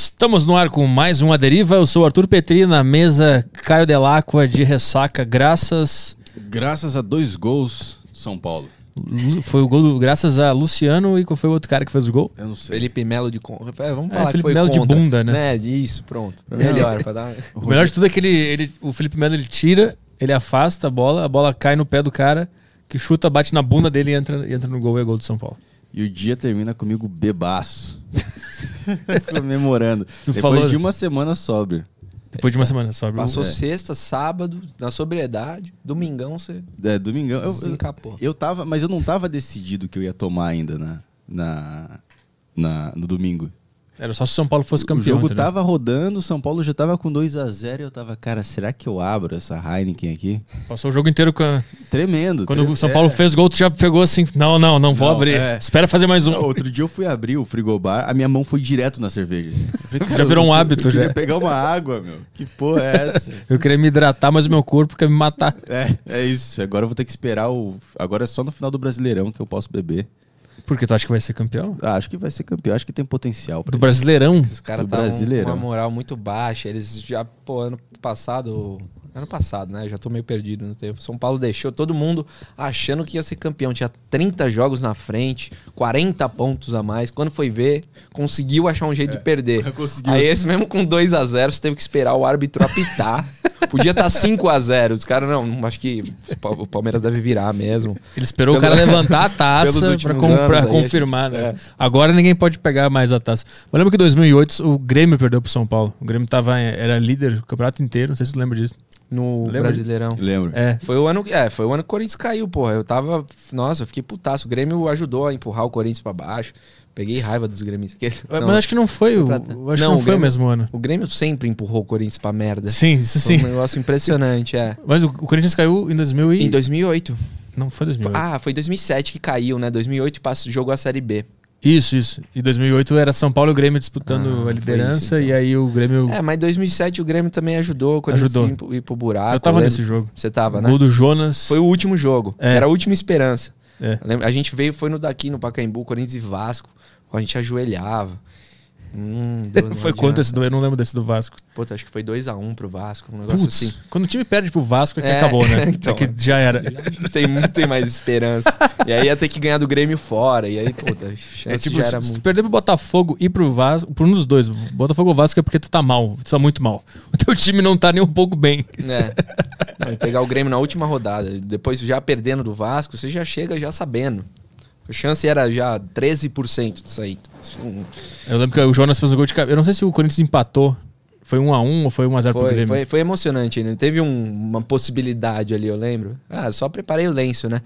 Estamos no ar com mais um A Deriva. Eu sou o Arthur Petri, na mesa Caio Delacqua de ressaca, graças. Graças a dois gols de São Paulo. Lu- Foi o gol do- graças a Luciano e qual foi o outro cara que fez o gol? Eu não sei. Felipe Melo de con- é, Vamos É, falar que Felipe foi Melo de contra. bunda, né? Isso, pronto. Pra melhor, pra dar... O melhor de tudo é que ele, ele- o Felipe Melo ele tira, ele afasta a bola, a bola cai no pé do cara, que chuta, bate na bunda dele e entra, e entra no gol e é gol do São Paulo. E o dia termina comigo bebaço. Comemorando. Tu Depois falou- de uma semana sóbrio. Depois de uma semana sobe. Passou É. sexta, sábado, na sobriedade. Domingão você É, domingão. Eu, eu, eu tava, mas eu não tava decidido que eu ia tomar ainda na, na, na- no domingo. Era só se o São Paulo fosse campeão. o jogo entendeu? tava rodando, o São Paulo já tava com 2 a 0 e eu tava, cara, será que eu abro essa Heineken aqui? Passou o jogo inteiro com a- Tremendo. Quando o São é. Paulo fez gol, tu já pegou assim, não, não, não vou Não, abrir. é. Espera fazer mais um. Não, outro dia eu fui abrir o frigobar, a minha mão foi direto na cerveja. Eu cara, Já virou um eu- hábito, eu queria já. pegar uma água, meu. Que porra é essa? Eu queria me hidratar, mas o meu corpo quer me matar. É, é isso. Agora eu vou ter que esperar o. Agora é só no final do Brasileirão que eu posso beber. Porque tu acha que vai ser campeão? Ah, acho que vai ser campeão. Acho que tem potencial Do isso. Brasileirão? Os caras do estavam com uma moral muito baixa. Eles já, pô, ano passado. Ano passado, né? Já tô meio perdido no tempo. São Paulo deixou todo mundo achando que ia ser campeão. Tinha 30 jogos na frente, 40 pontos a mais. Quando foi ver, conseguiu achar um jeito de perder. conseguiu. Aí esse mesmo com 2 a 0 você teve que esperar o árbitro apitar. Podia estar 5 a 0 Os caras, não, acho que o Pa- o Palmeiras deve virar mesmo. Ele esperou Pelo- o cara levantar a taça pra, com- anos pra confirmar, gente- né? é. Agora ninguém pode pegar mais a taça. Eu lembro que em 2008 o Grêmio perdeu pro São Paulo. O Grêmio tava, era líder do campeonato inteiro, não sei se tu lembra disso. No Lembra? Brasileirão. Lembro. É. Foi o ano, é, foi o ano que o Corinthians caiu, porra. Eu tava, nossa, eu fiquei putaço. O Grêmio ajudou a empurrar o Corinthians pra baixo. Peguei raiva dos gremistas. Mas Não, acho que não foi o. Acho pra- que Não, não, o foi o Grêmio- mesmo ano. O Grêmio sempre empurrou o Corinthians pra merda. Sim, isso Foi sim. um negócio impressionante, é. Mas o, o Corinthians caiu em 2000 e... Em 2008. Não, foi 2008. Ah, foi 2007 que caiu, né? 2008 passou, jogou a Série B. Isso, isso. Em 2008 era São Paulo e o Grêmio disputando Ah, a liderança isso, então. e aí o Grêmio... É, mas em 2007 o Grêmio também ajudou o Corinthians Ajudou. ir pro- ir pro buraco. eu tava lembro. nesse jogo. Você tava, né? Gol do Jonas. Foi o último jogo. É. Era a última esperança. É. Eu A gente veio, foi no daqui, no Pacaembu, Corinthians e Vasco. A gente ajoelhava. Hum, Foi quanto esse do... Eu não lembro desse do Vasco. Puta, acho que foi 2x1 pro Vasco. Um negócio Putz, assim. quando o time perde pro Vasco é que É, acabou, né? então. é que já era. Não tem, não tem mais esperança. E aí ia ter que ganhar do Grêmio fora. E aí, puta, a chance É tipo, já se era se tu muito. perder pro Botafogo e pro Vasco, por um dos dois, Botafogo ou Vasco é porque tu tá mal, tu tá muito mal. O teu time não tá nem um pouco bem. É. Não, pegar o Grêmio na última rodada. Depois, já perdendo do Vasco, você já chega já sabendo. A chance era já 13% de sair. Eu lembro que o Jonas fez um gol de cabeça. Eu não sei se o Corinthians empatou. Foi 1 a 1 ou foi 1 a 0 pro Foi, Grêmio? foi, foi emocionante. Né? Teve um- uma possibilidade ali, eu lembro. Ah, só preparei o lenço, né?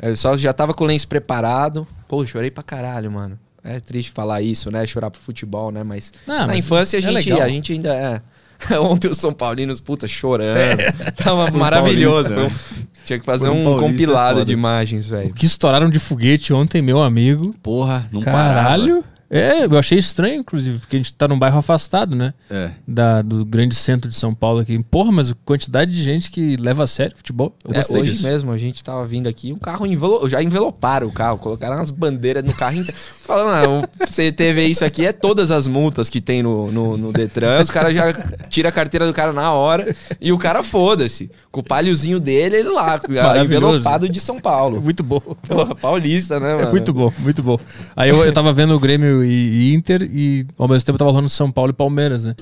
Eu só já tava com o lenço preparado. Pô, chorei pra caralho, mano. É triste falar isso, né? Chorar pro futebol, né? Mas Ah, na mas infância a é gente, legal. a gente ainda é. Ontem os São Paulinos, puta, chorando. Tava Por maravilhoso. paulista, Foi um- Tinha que fazer Por um um é compilado foda. de imagens, O velho. que estouraram de foguete ontem, meu amigo. Porra, não Caralho. É, eu achei estranho, inclusive, porque a gente tá num bairro afastado, né? É. Da, do grande centro de São Paulo aqui. Porra, mas a quantidade de gente que leva a sério futebol. Eu É, gostei hoje disso. mesmo, a gente tava vindo aqui, um carro envelo... já enveloparam o carro, colocaram umas bandeiras no carro inteiro. Falando, ah, você teve isso aqui, é todas as multas que tem no, no, no Detran, os caras já tiram a carteira do cara na hora e o cara foda-se. Com o palhozinho dele, ele lá, envelopado de São Paulo. Muito bom. Porra, paulista, né, mano? É muito bom, muito bom. Aí eu, eu tava vendo o Grêmio e, e Inter e ao mesmo tempo tava rolando São Paulo e Palmeiras, né?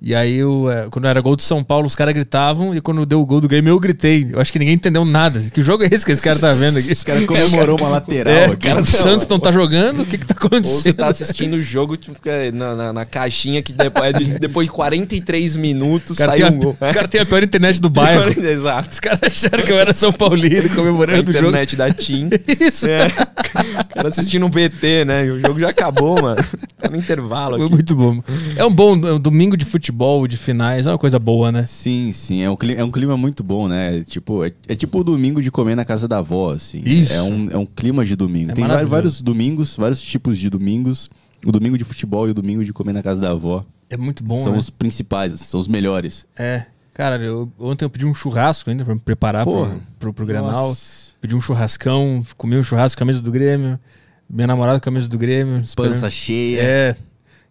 E aí, eu, é, quando era gol do São Paulo, os caras gritavam, e quando deu o gol do Grêmio, eu gritei. Eu acho que ninguém entendeu nada. Que jogo é esse que esse cara tá vendo aqui? Esse cara comemorou uma lateral É, aqui. cara, o Santos não tá jogando? O que que tá Ou você acontecendo? tá assistindo o jogo tipo, fica na, na, na caixinha que depois, é de- depois de 43 minutos tem um a, gol. o cara tem a pior internet do bairro. Exato. Os caras acharam que eu era São Paulino A comemorando o jogo. internet da TIM. Isso. É. O cara assistindo um VT, né? E o jogo já acabou, mano. Tá no intervalo Foi aqui. muito bom. É um bom é um domingo de futebol, de finais, é uma coisa boa, né? Sim, sim. É um, clima, é um clima muito bom, né? Tipo, é, é tipo o domingo de comer na casa da avó, assim. Isso. É um, é um clima de domingo. É Tem vários, domingos, vários tipos de domingos. O domingo de futebol e o domingo de comer na casa da avó. É muito bom, são né? os principais, são os melhores. É. Cara, eu- ontem eu pedi um churrasco ainda pra me preparar pro, Porra. pro, pro Grenal. Nossa. Pedi um churrascão, comi um churrasco com a camisa do Grêmio. Minha namorada camisa do Grêmio. esperando- Pança cheia. É.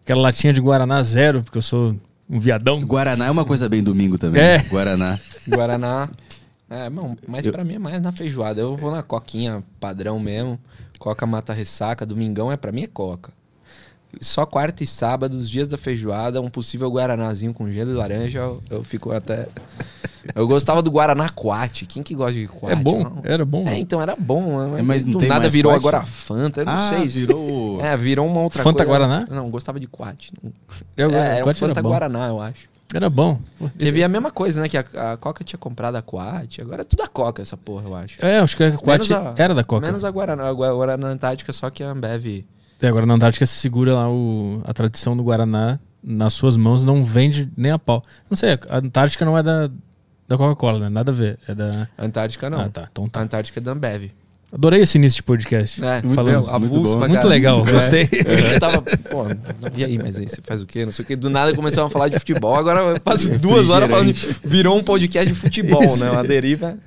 aquela latinha de Guaraná zero, porque eu sou um viadão. Guaraná é uma coisa bem domingo também. É. Guaraná. Guaraná. É, bom, mas Eu- pra mim é mais na feijoada. Eu vou na coquinha padrão mesmo. Coca mata ressaca. Domingão é pra mim é coca. Só quarta e sábado, os dias da feijoada, um possível guaranazinho com gelo e laranja, eu, eu fico até. Eu gostava do Guaraná Quat. Quem que gosta de Quat? É bom, não? era bom. É, então era bom, mas, É, mas não nada virou Quat? agora Fanta. Eu não ah, sei. virou... É, virou uma outra Fanta coisa. Guaraná? Não, gostava de Quat. Eu, é, era um Quat Fanta era bom. Guaraná, eu acho. Era bom. Teve a mesma coisa, né? Que a, a Coca tinha comprado a Quat. Agora é tudo a Coca, essa porra, eu acho. É, acho que a Quat a- era da Coca. Menos a Guaraná. A Gua- Guaraná Antártica, só que a Ambev... É, agora na Antártica se segura lá o, a tradição do Guaraná nas suas mãos, não vende nem a pau. Não sei, a Antártica não é da, da Coca-Cola, né? Nada a ver. É da. Antártica não. Ah, tá. Então A tá. Antártica é da Ambev. Adorei esse início de podcast. É, Falando. muito, avulso bom. pra Muito legal, É. gostei. Eu tava, pô, e aí, mas aí você faz o quê? Não sei o quê. Do nada começamos a falar de futebol, agora passa duas horas falando. de- Virou um podcast de futebol, né? Uma deriva.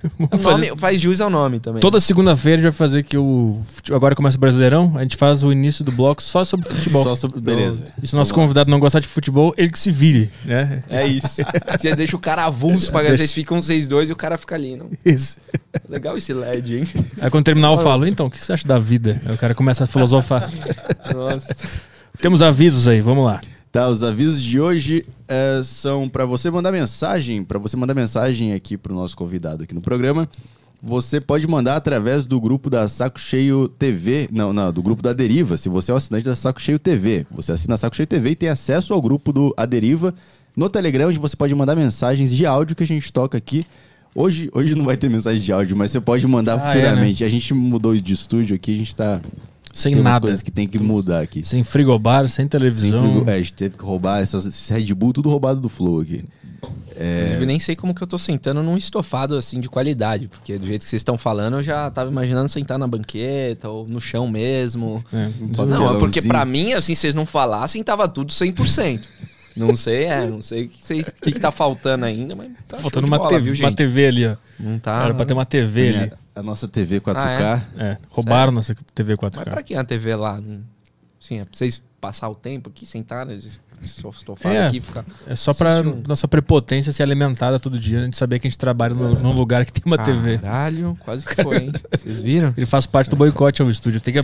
Nome, faz jus ao nome também. Toda segunda-feira a gente vai fazer que o. Agora começa o Brasileirão, a gente faz o início do bloco só sobre futebol. Só sobre... Beleza. E se o nosso convidado não gostar de futebol, ele que se vire, né? É isso. Você deixa o cara avulso pra vocês ficam vocês dois e o cara fica ali. Não. Isso. Legal esse LED, hein? Quando terminar eu falo, então, o que você acha da vida? Aí o cara começa a filosofar. Nossa. Temos avisos aí, vamos lá. Tá, os avisos de hoje eh, são para você mandar mensagem, para você mandar mensagem aqui pro nosso convidado aqui no programa. Você pode mandar através do grupo da Saco Cheio TV, não, não, do grupo da Deriva. Se você é um assinante da Saco Cheio TV, você assina a Saco Cheio TV e tem acesso ao grupo do A Deriva no Telegram, onde você pode mandar mensagens de áudio que a gente toca aqui. Hoje, hoje não vai ter mensagem de áudio, mas você pode mandar Ah, futuramente. A gente mudou de estúdio aqui, a gente tá Sem tem nada. coisas que tem que mudar aqui. Sem frigobar, sem Sem televisão. frigo- É, a gente teve que roubar essas, esse Red Bull, tudo roubado do Flow aqui. Inclusive, nem sei como que eu tô sentando num estofado assim de qualidade, porque do jeito que vocês estão falando, eu já tava imaginando sentar na banqueta ou no chão mesmo. É, Não, é porque pra mim, assim, vocês não falassem, tava tudo 100%. Não sei, é, não sei o que, o que, que tá faltando ainda, mas tá Faltando uma, bola, TV, viu, uma? TV ali, ó. Não tá. Era pra ter uma TV ali. A, nossa TV 4K. É, roubaram nossa TV 4K. Mas pra que a TV lá? Sim, é pra vocês passar o tempo aqui, sentar, né? Estofar É. aqui e ficar. É só pra nossa prepotência ser alimentada todo dia, a gente saber que a gente trabalha no- num lugar que tem uma TV. Caralho, quase que foi, hein? Vocês viram? Ele faz parte do boicote ao estúdio. Tem que...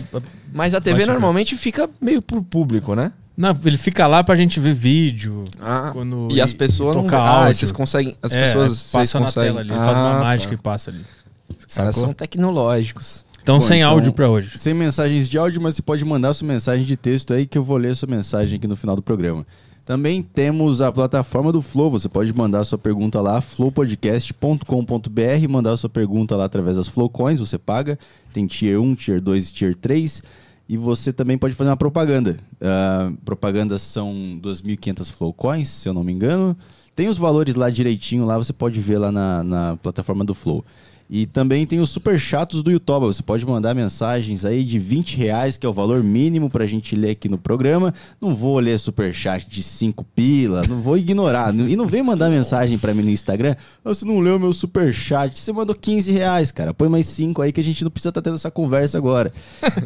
Mas a TV Pode ver. normalmente fica meio pro público, né? Não, ele fica lá pra gente ver vídeo. Ah, Quando, e as pessoas não. tocar Ah, áudio. vocês conseguem. As É, pessoas. aí vocês passa na conseguem- tela ali, faz uma Ah, mágica tá. e passa ali. Os caras são tecnológicos. Então, Bom, sem então- áudio pra hoje. Sem mensagens de áudio, mas você pode mandar sua mensagem de texto aí que eu vou ler sua mensagem aqui no final do programa. Também temos a plataforma do Flow. Você pode mandar sua pergunta lá, flowpodcast.com.br, mandar sua pergunta lá através das Flowcoins, você paga. Tem Tier 1, Tier 2 e Tier 3. E você também pode fazer uma propaganda. Ah, propagandas são 2.500 Flowcoins, se eu não me engano. Tem os valores lá direitinho, lá você pode ver lá na, na plataforma do Flow. E também tem os super chatos do YouTube. Você pode mandar mensagens aí de 20 reais, que é o valor mínimo pra gente ler aqui no programa. Não vou ler super chat de 5 pila, não vou ignorar. E não vem mandar mensagem pra mim no Instagram. "Ah, Você não leu meu super chat. Você mandou 15 reais, cara. Põe mais 5 aí que a gente não precisa estar tendo essa conversa agora.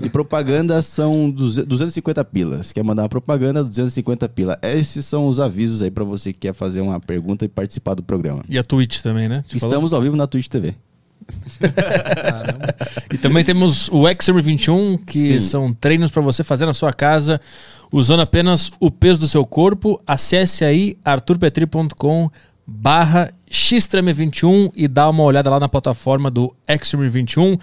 E propaganda são 200 250 pila. Se quer mandar uma propaganda, 250 pila. Esses são os avisos aí pra você que quer fazer uma pergunta e participar do programa. E a Twitch também, né? Falou? Estamos ao vivo na Twitch TV. E também temos o Extreme 21, que Sim. são treinos pra você fazer na sua casa, usando apenas o peso do seu corpo. Acesse aí arturpetri.com barra xtreme21 e dá uma olhada lá na plataforma do Extreme 21.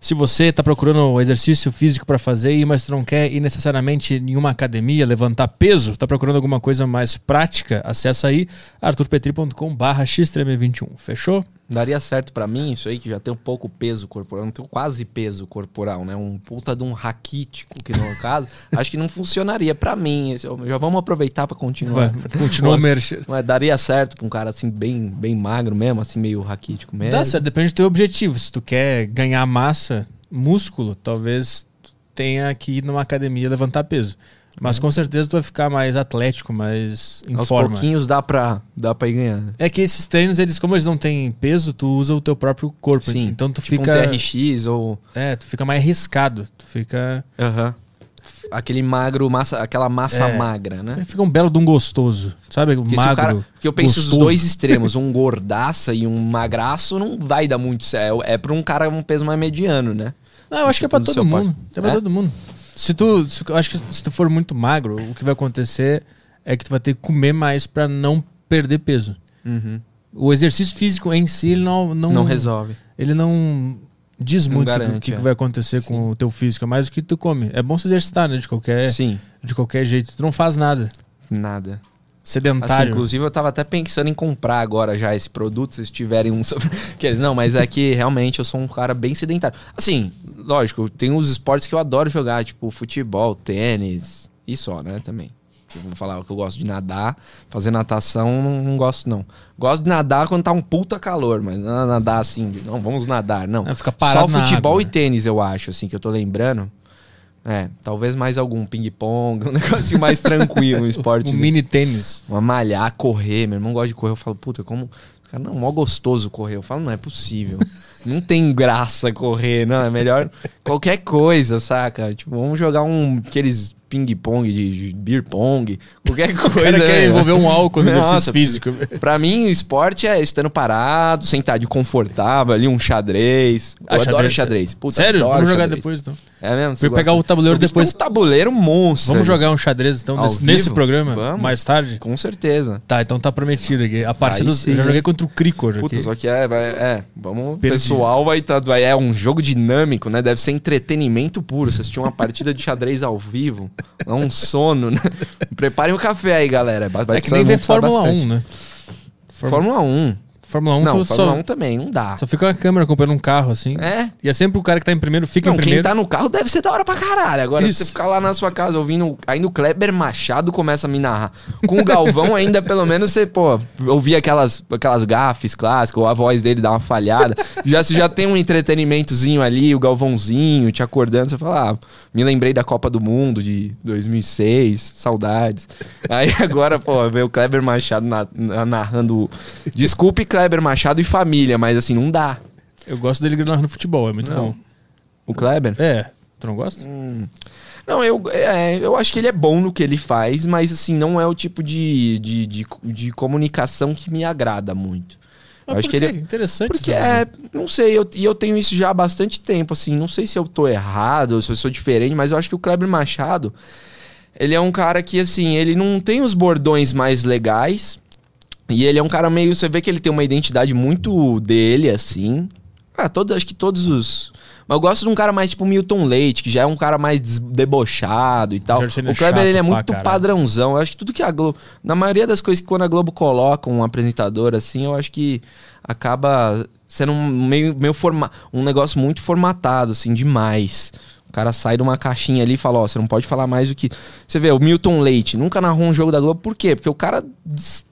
Se você está procurando exercício físico para fazer, mas não quer ir necessariamente em uma academia, levantar peso, está procurando alguma coisa mais prática, acessa aí arturpetri.com barra xtreme21. Fechou? Daria certo pra mim isso aí, que já tem um pouco peso corporal, não tenho quase peso corporal, né? Um puta de um raquítico, que no caso, acho que não funcionaria pra mim. Já vamos aproveitar pra continuar. Vai, continua o Nossa, merchan. Mas daria certo pra um cara assim, bem, bem magro mesmo, assim, meio raquítico mesmo. Dá certo, depende do teu objetivo. Se tu quer ganhar massa, músculo, talvez tenha que ir numa academia levantar peso. Mas com certeza tu vai ficar mais atlético, mais em Aos forma. pouquinhos dá pra, dá pra ir ganhando. É que esses treinos, eles, como eles não têm peso, tu usa o teu próprio corpo. Sim, Então tu tipo fica. um TRX ou... É, tu fica mais arriscado. Tu fica. Aham. aquele magro, massa, aquela massa É. magra, né? Fica um belo de um gostoso. Sabe? Porque, magro. cara- porque eu penso os gostoso. dois extremos, um gordaça e um magraço, não vai dar muito certo. É pra um cara um peso mais mediano, né? Não, eu acho que é pra do todo mundo. É pra É? todo mundo. Se tu. se- acho que se tu for muito magro, o que vai acontecer é que tu vai ter que comer mais pra não perder peso. O exercício físico em si, ele não. Não, Não resolve. Ele não diz muito o que- que, é. vai acontecer com o teu físico, é mais o que tu come. É bom se exercitar, né? De qualquer, Sim, de qualquer jeito. Tu não faz nada. nada. Assim, Sedentário. inclusive, eu tava até pensando em comprar agora já esse produto, se tiverem um sobre. Não, mas é que realmente eu sou um cara bem sedentário. Assim, lógico, tem uns esportes que eu adoro jogar, tipo futebol, tênis e só, né? Também. Eu vou falar que eu gosto de nadar, fazer natação, não, não gosto, não. Gosto de nadar quando tá um puta calor, mas não é nadar assim, não, vamos nadar, não. É, fica Só parado na futebol água, e né? tênis, eu acho, assim, que eu tô lembrando. É, talvez mais algum ping-pong, um negocinho mais tranquilo, um esporte. Um de- mini tênis. uma malhar, correr. Meu irmão gosta de correr. Eu falo, puta, como. Cara, não, mó gostoso correr. Eu falo, não é possível. Não tem graça correr, não. É melhor qualquer coisa, saca? Tipo, vamos jogar um aqueles ping-pong de, de beer pong, qualquer coisa. O cara quer né? envolver um álcool no Nossa, exercício físico. Pra mim, o esporte é estando parado, sentado confortável ali, um xadrez. Eu Ah, adoro xadrez. xadrez. Puta, Sério? adoro Vamos jogar xadrez. depois, então. É mesmo? Vou pegar o tabuleiro depois. Tem um tabuleiro monstro. Vamos jogar um xadrez, então, nesse, nesse programa, Vamos. mais tarde? Com certeza. Tá, então tá prometido aqui. A partida, sim, eu já joguei contra o Crico hoje Puta, aqui. só que é, vai, é, vamos, Perdi. pessoal vai estar, vai, é um jogo dinâmico, né? Deve ser entretenimento puro, você assistir uma partida de xadrez ao vivo, é um sono, né? Preparem o café aí, galera. Vai É que nem ver Fórmula bastante. 1, né? Fórmula 1. Fórmula 1, não, Fórmula só, 1 também, não dá. só fica uma câmera acompanhando um carro, assim. É. E é sempre o cara que tá em primeiro, fica Não, em quem primeiro. tá no carro deve ser da hora pra caralho. Agora, Isso. você ficar lá na sua casa ouvindo. Ainda o Kleber Machado começa a me narrar. Com o Galvão, ainda pelo menos você, pô, ouvir aquelas, aquelas gafes clássicas, ou a voz dele dá uma falhada. Já, você já tem um entretenimentozinho ali, o Galvãozinho te acordando. Você fala, ah, me lembrei da Copa do Mundo de 2006, saudades. Aí agora, pô, ver o Kleber Machado na- na- narrando. Desculpe, Kleber Machado e família, mas assim, não dá. Eu gosto dele narrando futebol, é muito Não. bom. O Kleber? É, tu não gosta? Não, eu, é, eu acho que ele é bom no que ele faz, mas assim, não é o tipo de, de, de, de comunicação que me agrada muito. Mas acho que ele? Interessante. Porque é, não sei, eu, e eu tenho isso já há bastante tempo, assim, não sei se eu tô errado, se eu sou diferente, mas eu acho que o Kleber Machado, ele é um cara que, assim, ele não tem os bordões mais legais, e ele é um cara meio, você vê que ele tem uma identidade muito dele, assim. Ah, todo, acho que todos os... Mas eu gosto de um cara mais tipo Milton Leite, que já é um cara mais debochado e tal. O Kleber, ele é muito caralho. padrãozão. Eu acho que tudo que a Globo... Na maioria das coisas que quando a Globo coloca um apresentador assim, eu acho que acaba sendo um meio, meio forma... um negócio muito formatado, assim, demais. O cara sai de uma caixinha ali e fala, ó, você não pode falar mais do que... Você vê, o Milton Leite nunca narrou um jogo da Globo, por quê? Porque o cara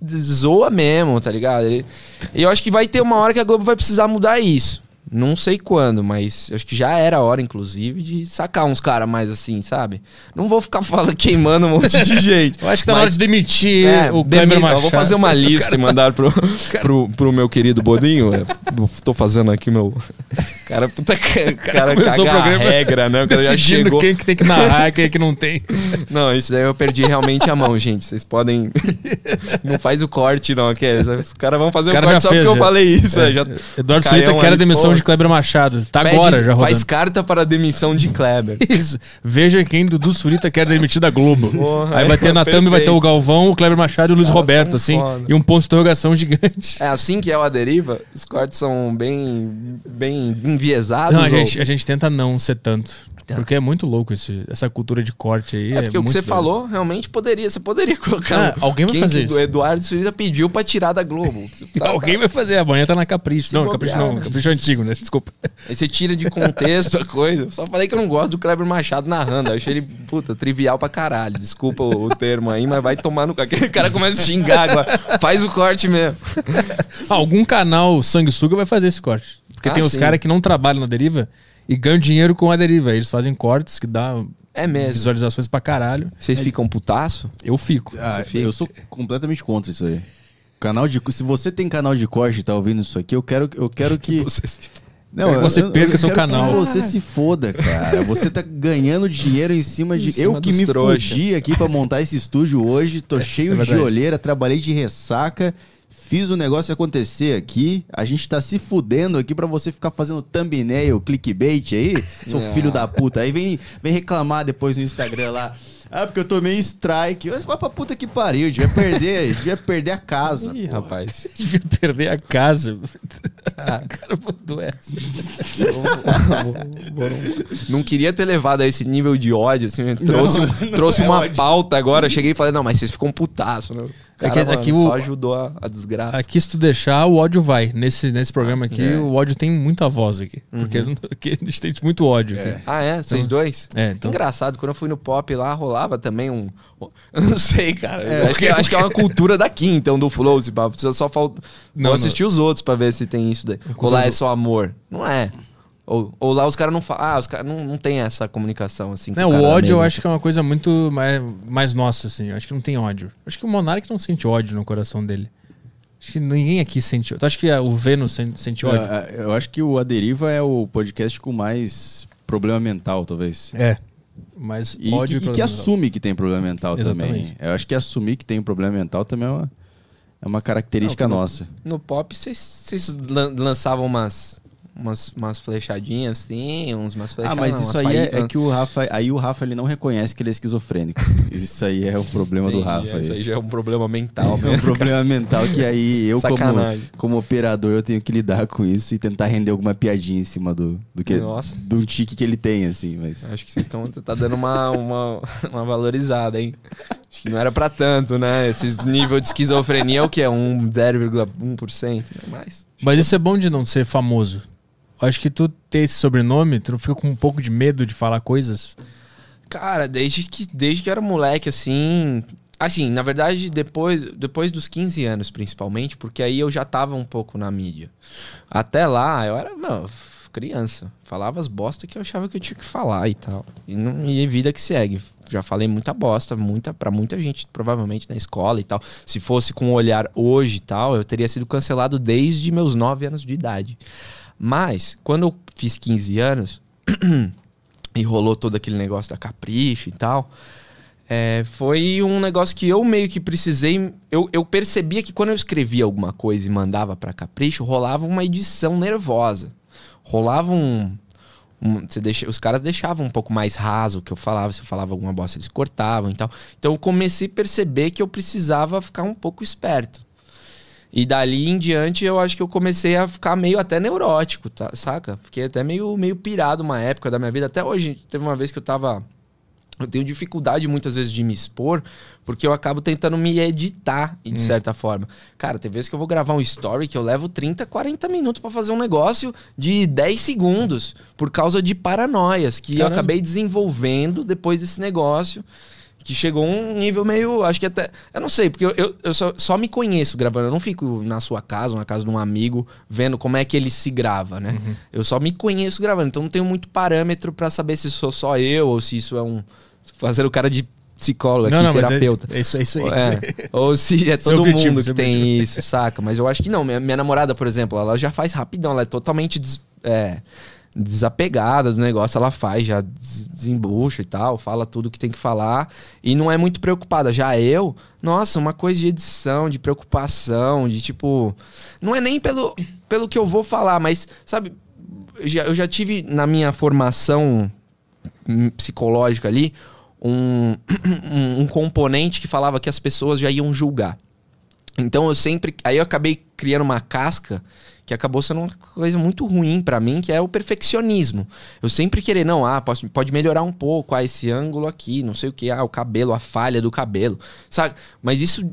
zoa mesmo, tá ligado? Ele- E eu acho que vai ter uma hora que a Globo vai precisar mudar isso. Não sei quando, mas acho que já era a hora, inclusive, de sacar uns caras mais assim, sabe? Não vou ficar falando, queimando um monte de gente. Eu acho que tá na hora de demitir É, o Kleber eu Machado. vou fazer uma lista e mandar pro, pro, pro meu querido Bodinho. É, tô fazendo aqui meu. Cara, puta ca- cara, começou o caga a programa regra, né? O cara já chegou. quem que tem que narrar quem que não tem. Não, isso daí eu perdi realmente a mão, gente. Vocês podem. não faz o corte, não. aqueles. Os caras vão fazer O o, cara corte já só fez, porque eu já. falei isso. é, já... Eduardo Caião Surita quer a demissão pô. De Kleber Machado. Tá Pede- agora já rodando. Faz carta para a demissão de Kleber. Isso. Veja quem Dudu Surita quer demitir da Globo. Porra, Aí vai ter na thumb, vai ter o Galvão, o Kleber Machado e o Luiz Roberto, assim. foda. E um ponto de interrogação gigante. É assim que é o A Deriva? Os cortes são bem, bem enviesados? Não, a ou- gente, a gente tenta não ser tanto. Tá. Porque é muito louco esse, essa cultura de corte aí. É porque o que você doido. falou realmente poderia. Você poderia colocar. Ah, alguém vai fazer isso. O Eduardo Surita pediu pra tirar da Globo. Tá- Alguém vai fazer, amanhã tá na Capricho. Se não, bobear, Capricho não, né? Capricho é antigo, né? Desculpa. Aí você tira de contexto a coisa. Só falei que eu não gosto do Kleber Machado narrando. Eu achei ele, puta, trivial pra caralho. Desculpa o, o termo aí, mas vai tomar no. Aquele cara começa a xingar agora. Faz o corte mesmo. Ah, algum canal sanguessuga vai fazer esse corte. Porque Ah, tem os sim. caras que não trabalham na deriva e ganham dinheiro com a deriva. Eles fazem cortes que dá É mesmo. visualizações pra caralho. Vocês ficam putaço? Eu fico. Ah, Você fica- eu sou completamente contra isso aí. Canal de, se você tem canal de corte e tá ouvindo isso aqui, eu quero, eu quero que Quero que você eu- eu perca seu quero que canal. você se foda, cara. Você tá ganhando dinheiro em cima de. Em cima eu que me trouxa. fudi aqui pra montar esse estúdio hoje, tô cheio de verdade. olheira, trabalhei de ressaca. Fiz o negócio acontecer aqui. A gente tá se fudendo aqui pra você ficar fazendo thumbnail, clickbait aí, seu É. filho da puta. Aí vem, vem reclamar depois no Instagram lá. Ah, porque eu tomei strike. Mas vai pra puta que pariu, devia perder, devia perder a casa. Ih, rapaz. Devia perder a casa. o cara mandou essa. Não queria ter levado a esse nível de ódio, assim, trouxe, um- não trouxe é uma ódio. pauta agora, cheguei e falei, não, mas vocês ficam putaço, né? É que- Cara, é que mano, o- só ajudou a, a desgraça. Aqui, se tu deixar, o ódio vai. Nesse, nesse programa aqui, é. o ódio tem muita voz aqui. Porque aqui a gente tem muito ódio aqui. Ah, é? Vocês dois? É, então. Engraçado, quando eu fui no pop lá, rolava também um. Eu não sei, cara. É, acho, que, acho que é uma cultura daqui, então, do Flow. Papo. Só, falta. Não, Vou assistir os outros pra ver se tem isso daí. Lá é só amor. Não é. Ou, ou lá os caras não falam. Ah, os caras não, não tem essa comunicação assim. com Não, cara o da ódio eu mesa. acho que é uma coisa muito mais, mais nossa, assim. Eu acho que não tem ódio. Eu acho que o Monark não sente ódio no coração dele. Acho que ninguém aqui sente. Tu acha que o Vênus sente, sente ódio? Ah, ah, Eu acho que o A Deriva é o podcast com mais problema mental, talvez. É. Mas E, ódio que, e que assume que tem problema mental também. Exatamente. Eu acho que assumir que tem um problema mental também é uma, é uma característica Não, nossa. No pop, vocês- vocês lan- lançavam umas. Umas, umas flechadinhas assim, uns, umas Ah, flechadas. mas não, isso aí é, é que o Rafa. Aí o Rafa ele não reconhece que ele é esquizofrênico. Isso aí é o problema do Entendi, Rafa. Isso aí. já é um problema mental É um mesmo. problema mental que aí eu, como, Sacanagem. como operador, eu tenho que lidar com isso e tentar render alguma piadinha em cima do, do que Nossa. um tique que ele tem, assim. Mas Acho que vocês estão tá dando uma, uma, uma valorizada, hein? Acho que não era pra tanto, né? Esse nível de esquizofrenia é o que? É um 0,1%? Não é mais. Mas isso é bom de não ser famoso. Acho que tu ter esse sobrenome, tu não fica com um pouco de medo de falar coisas. Cara, desde que, desde que eu era moleque, assim. Assim, na verdade, depois, depois dos 15 anos, principalmente, porque aí eu já tava um pouco na mídia. Até lá, eu era, meu, criança. Falava as bosta que eu achava que eu tinha que falar e tal. E, não, e vida que segue. Já falei muita bosta, muita para muita gente, provavelmente na escola e tal. Se fosse com o olhar hoje e tal, eu teria sido cancelado desde meus 9 anos de idade. Mas, quando eu fiz 15 anos, e rolou todo aquele negócio da capricho e tal. é, foi um negócio que eu meio que precisei. Eu, eu percebia que quando eu escrevia alguma coisa e mandava pra Capricho, rolava uma edição nervosa. Rolava um. um- você deixa, os caras deixavam um pouco mais raso o que eu falava. Se eu falava alguma bosta, eles cortavam e tal. Então eu comecei a perceber que eu precisava ficar um pouco esperto. E dali em diante eu acho que eu comecei a ficar meio até neurótico, tá, saca? Fiquei até meio, meio pirado uma época da minha vida. Até hoje, teve uma vez que eu tava. Eu tenho dificuldade muitas vezes de me expor, porque eu acabo tentando me editar, e de certa forma. Cara, tem vezes que eu vou gravar um story que eu levo 30, 40 minutos pra fazer um negócio de 10 segundos, por causa de paranoias que eu Caramba. acabei desenvolvendo depois desse negócio. Que chegou um nível meio. Acho que até. Eu não sei, porque eu, eu, eu só, só me conheço gravando. Eu não fico na sua casa, ou na casa de um amigo, vendo como é que ele se grava, né? Eu só me conheço gravando. Então não tenho muito parâmetro pra saber se sou só eu ou se isso é um. Fazer o cara de psicólogo aqui, não, não, mas terapeuta. é, é isso, é isso aí. É. Ou se é Seu todo mundo seu que tem isso, saca? Mas eu acho que não. Minha, minha namorada, por exemplo, ela já faz rapidão. Ela é totalmente des- é, desapegada do negócio. Ela faz, já des- desembucha e tal. Fala tudo que tem que falar. E não é muito preocupada. Já eu, nossa, uma coisa de edição, de preocupação, de tipo... Não é nem pelo, pelo que eu vou falar, mas, sabe... eu já- eu já tive na minha formação hum, psicológica ali um, um, componente que falava que as pessoas já iam julgar. Então eu sempre. Aí eu acabei criando uma casca que acabou sendo uma coisa muito ruim pra mim, que é o perfeccionismo. Eu sempre querer, não, ah, posso, pode melhorar um pouco, ah, esse ângulo aqui, não sei o que, ah, o cabelo, a falha do cabelo, sabe? Mas isso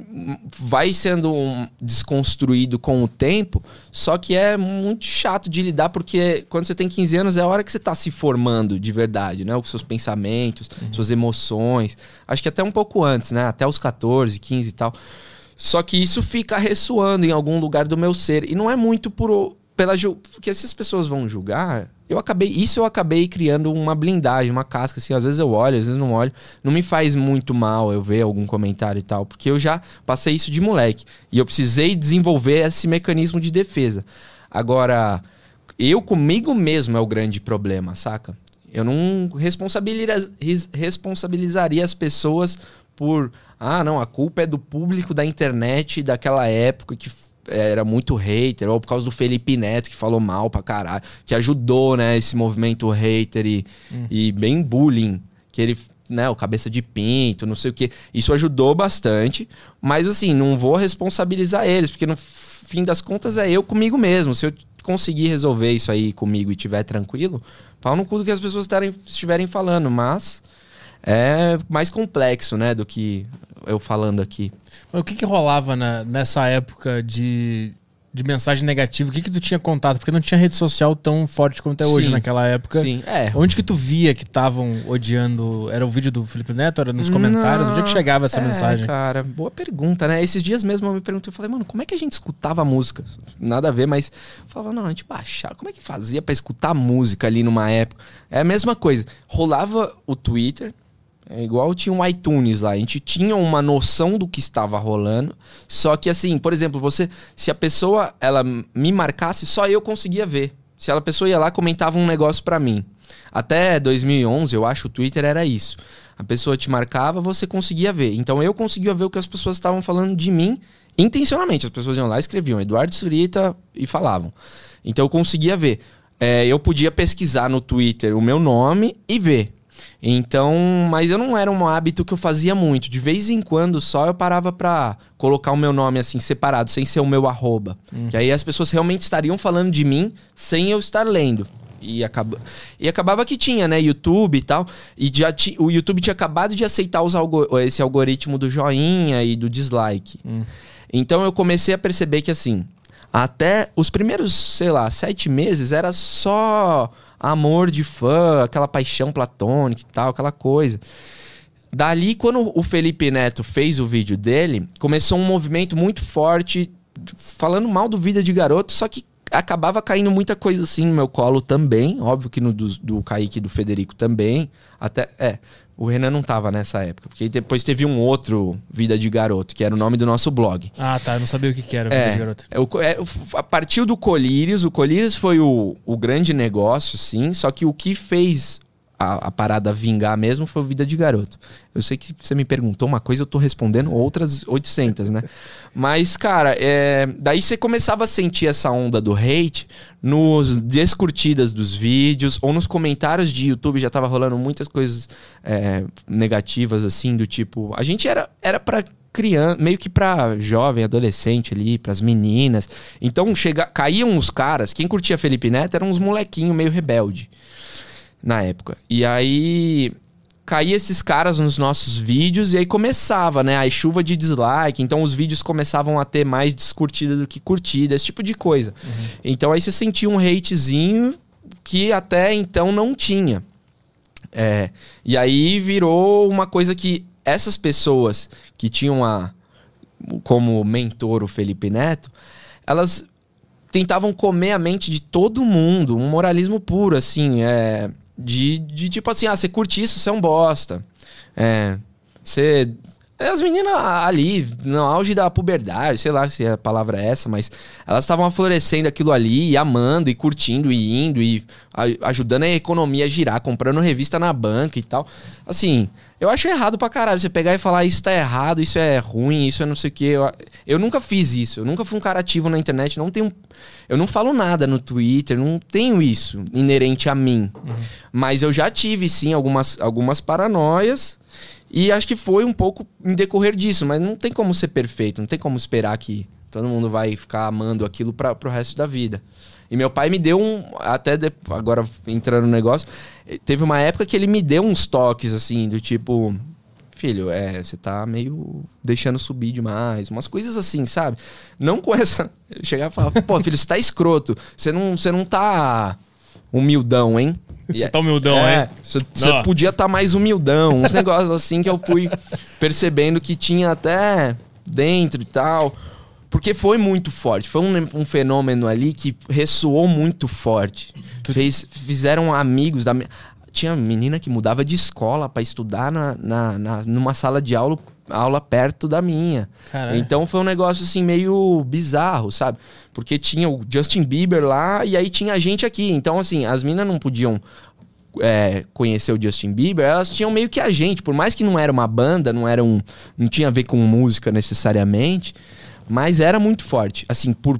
vai sendo um, desconstruído com o tempo, só que é muito chato de lidar, porque quando você tem 15 anos é a hora que você tá se formando de verdade, né? Os seus pensamentos, suas emoções. Acho que até um pouco antes, né? Até os 14, 15 e tal. Só que isso fica ressoando em algum lugar do meu ser. E não é muito por, pela Porque se as pessoas vão julgar, eu acabei. Isso eu acabei criando uma blindagem, uma casca, assim. Às vezes eu olho, às vezes não olho. Não me faz muito mal eu ver algum comentário e tal. Porque eu já passei isso de moleque. E eu precisei desenvolver esse mecanismo de defesa. Agora. eu comigo mesmo é o grande problema, saca? Eu não responsabiliza- res- responsabilizaria as pessoas por. Ah, não, a culpa é do público da internet daquela época que era muito hater, ou por causa do Felipe Neto que falou mal pra caralho, que ajudou, né, esse movimento hater e, e bem bullying, que ele, né, o cabeça de pinto, não sei o que. Isso ajudou bastante, mas assim, não vou responsabilizar eles, porque no fim das contas é eu comigo mesmo. Se eu conseguir resolver isso aí comigo e tiver tranquilo, pau no cu do que as pessoas estarem- estiverem falando, mas é mais complexo, né, do que eu falando aqui. Mas o que que rolava na- nessa época de, de mensagem negativa? O que que tu tinha contato? Porque não tinha rede social tão forte quanto é hoje Sim. naquela época. Sim, é. Onde que tu via que estavam odiando? Era o vídeo do Felipe Neto? Era nos comentários? Onde é que chegava essa É, mensagem? cara, boa pergunta, né? Esses dias mesmo eu me perguntei, eu falei, mano, como é que a gente escutava música? Nada a ver, mas eu falava, não, a gente baixava, como é que fazia pra escutar música ali numa época? É a mesma coisa. Rolava o Twitter, é igual tinha um iTunes lá, a gente tinha uma noção do que estava rolando, só que assim, por exemplo, você, se a pessoa ela me marcasse, só eu conseguia ver. Se a pessoa ia lá comentava um negócio pra mim. Até 2011, eu acho, o Twitter era isso. A pessoa te marcava, você conseguia ver. Então eu conseguia ver o que as pessoas estavam falando de mim intencionalmente. As pessoas iam lá, escreviam Eduardo Surita e falavam. Então eu conseguia ver. É, eu podia pesquisar no Twitter o meu nome e ver. Então, mas eu não era um hábito que eu fazia muito. De vez em quando só eu parava pra colocar o meu nome assim separado, sem ser o meu arroba. Que aí as pessoas realmente estariam falando de mim sem eu estar lendo. E, acaba... e acabava que tinha, né? YouTube e tal. E já ti... o YouTube tinha acabado de aceitar os algo... esse algoritmo do joinha e do dislike. Então eu comecei a perceber que assim, até os primeiros, sei lá, sete meses era só amor de fã, aquela paixão platônica e tal, aquela coisa. Dali, quando o Felipe Neto fez o vídeo dele, começou um movimento muito forte falando mal do Vida de Garoto, só que acabava caindo muita coisa assim no meu colo também. Óbvio que no do, do Kaique e do Federico também. Até. É. O Renan não tava nessa época. Porque depois teve um outro Vida de Garoto, que era o nome do nosso blog. Ah, tá. Eu não sabia o que que era. É, Vida de garoto. é, o- é, o- a partir do Colírios, o Colírios foi o, o grande negócio, sim, só que o que fez a, a parada vingar mesmo foi Vida de Garoto. Eu sei que você me perguntou uma coisa, eu tô respondendo outras 800, né? Mas, cara, é, daí você começava a sentir essa onda do hate nos descurtidas dos vídeos ou nos comentários de YouTube já tava rolando muitas coisas é, negativas, assim, do tipo... A gente era, era pra criança, meio que pra jovem, adolescente ali, pras meninas. Então chega, caíam os caras, quem curtia Felipe Neto eram uns molequinhos meio rebelde na época. E aí caía esses caras nos nossos vídeos e aí começava, né, a chuva de dislike, então os vídeos começavam a ter mais descurtida do que curtida, esse tipo de coisa. Então aí você sentia um hatezinho que até então não tinha. É, e aí virou uma coisa que essas pessoas que tinham a, como mentor o Felipe Neto, elas tentavam comer a mente de todo mundo, um moralismo puro, assim, é, de, de tipo assim, ah, você curte isso, você é um bosta. É, você... As meninas ali, no auge da puberdade, sei lá se a palavra é essa, mas elas estavam florescendo aquilo ali, e amando, e curtindo, e indo, e ajudando a economia a girar, comprando revista na banca e tal. Assim, eu acho errado pra caralho você pegar e falar isso tá errado, isso é ruim, isso é não sei o quê. Eu, eu nunca fiz isso, eu nunca fui um cara ativo na internet, não tenho. Eu não falo nada no Twitter, não tenho isso inerente a mim. Mas eu já tive, sim, algumas, algumas paranoias. E acho que foi um pouco em decorrer disso, mas não tem como ser perfeito, não tem como esperar que todo mundo vai ficar amando aquilo para pro resto da vida. E meu pai me deu um. Até de- agora entrando no negócio, eh, teve uma época que ele me deu uns toques, assim, do tipo. Filho, é, você tá meio deixando subir demais. Umas coisas assim, sabe? Não com essa. Chegar e falar, pô, filho, você tá escroto. Você não, você não tá humildão, hein? Você é- tá humildão, é, hein? Você podia estar mais humildão. Uns negócios assim que eu fui percebendo que tinha até dentro e tal. Porque foi muito forte. Foi um, um fenômeno ali que ressoou muito forte. Fez, fizeram amigos da. Tinha menina que mudava de escola pra estudar na, na, na- numa sala de aula aula perto da minha. Caralho. Então foi um negócio assim meio bizarro, sabe? Porque tinha o Justin Bieber lá e aí tinha a gente aqui. Então, assim, as minas não podiam é, conhecer o Justin Bieber, elas tinham meio que a gente, por mais que não era uma banda, não era um. não tinha a ver com música necessariamente, mas era muito forte. Assim, por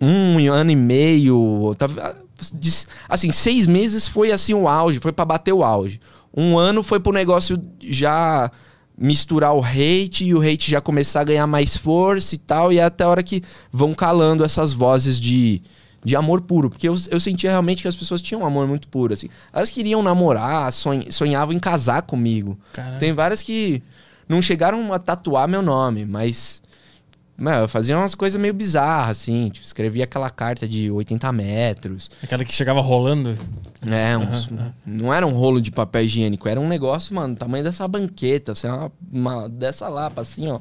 um ano e meio. Assim, seis meses foi assim o auge, foi pra bater o auge. Um ano foi pro negócio já misturar o hate e o hate já começar a ganhar mais força e tal, e é até a hora que vão calando essas vozes de, de amor puro. Porque eu, eu sentia realmente que as pessoas tinham um amor muito puro. Assim. Elas queriam namorar, sonha- sonhavam em casar comigo. Tem várias que não chegaram a tatuar meu nome, mas. Mano, eu fazia umas coisas meio bizarras, assim. Tipo, escrevia aquela carta de 80 metros. Aquela que chegava rolando. É, uns- não era um rolo de papel higiênico, era um negócio, mano, tamanho dessa banqueta, assim, uma, uma- dessa lapa, assim, ó.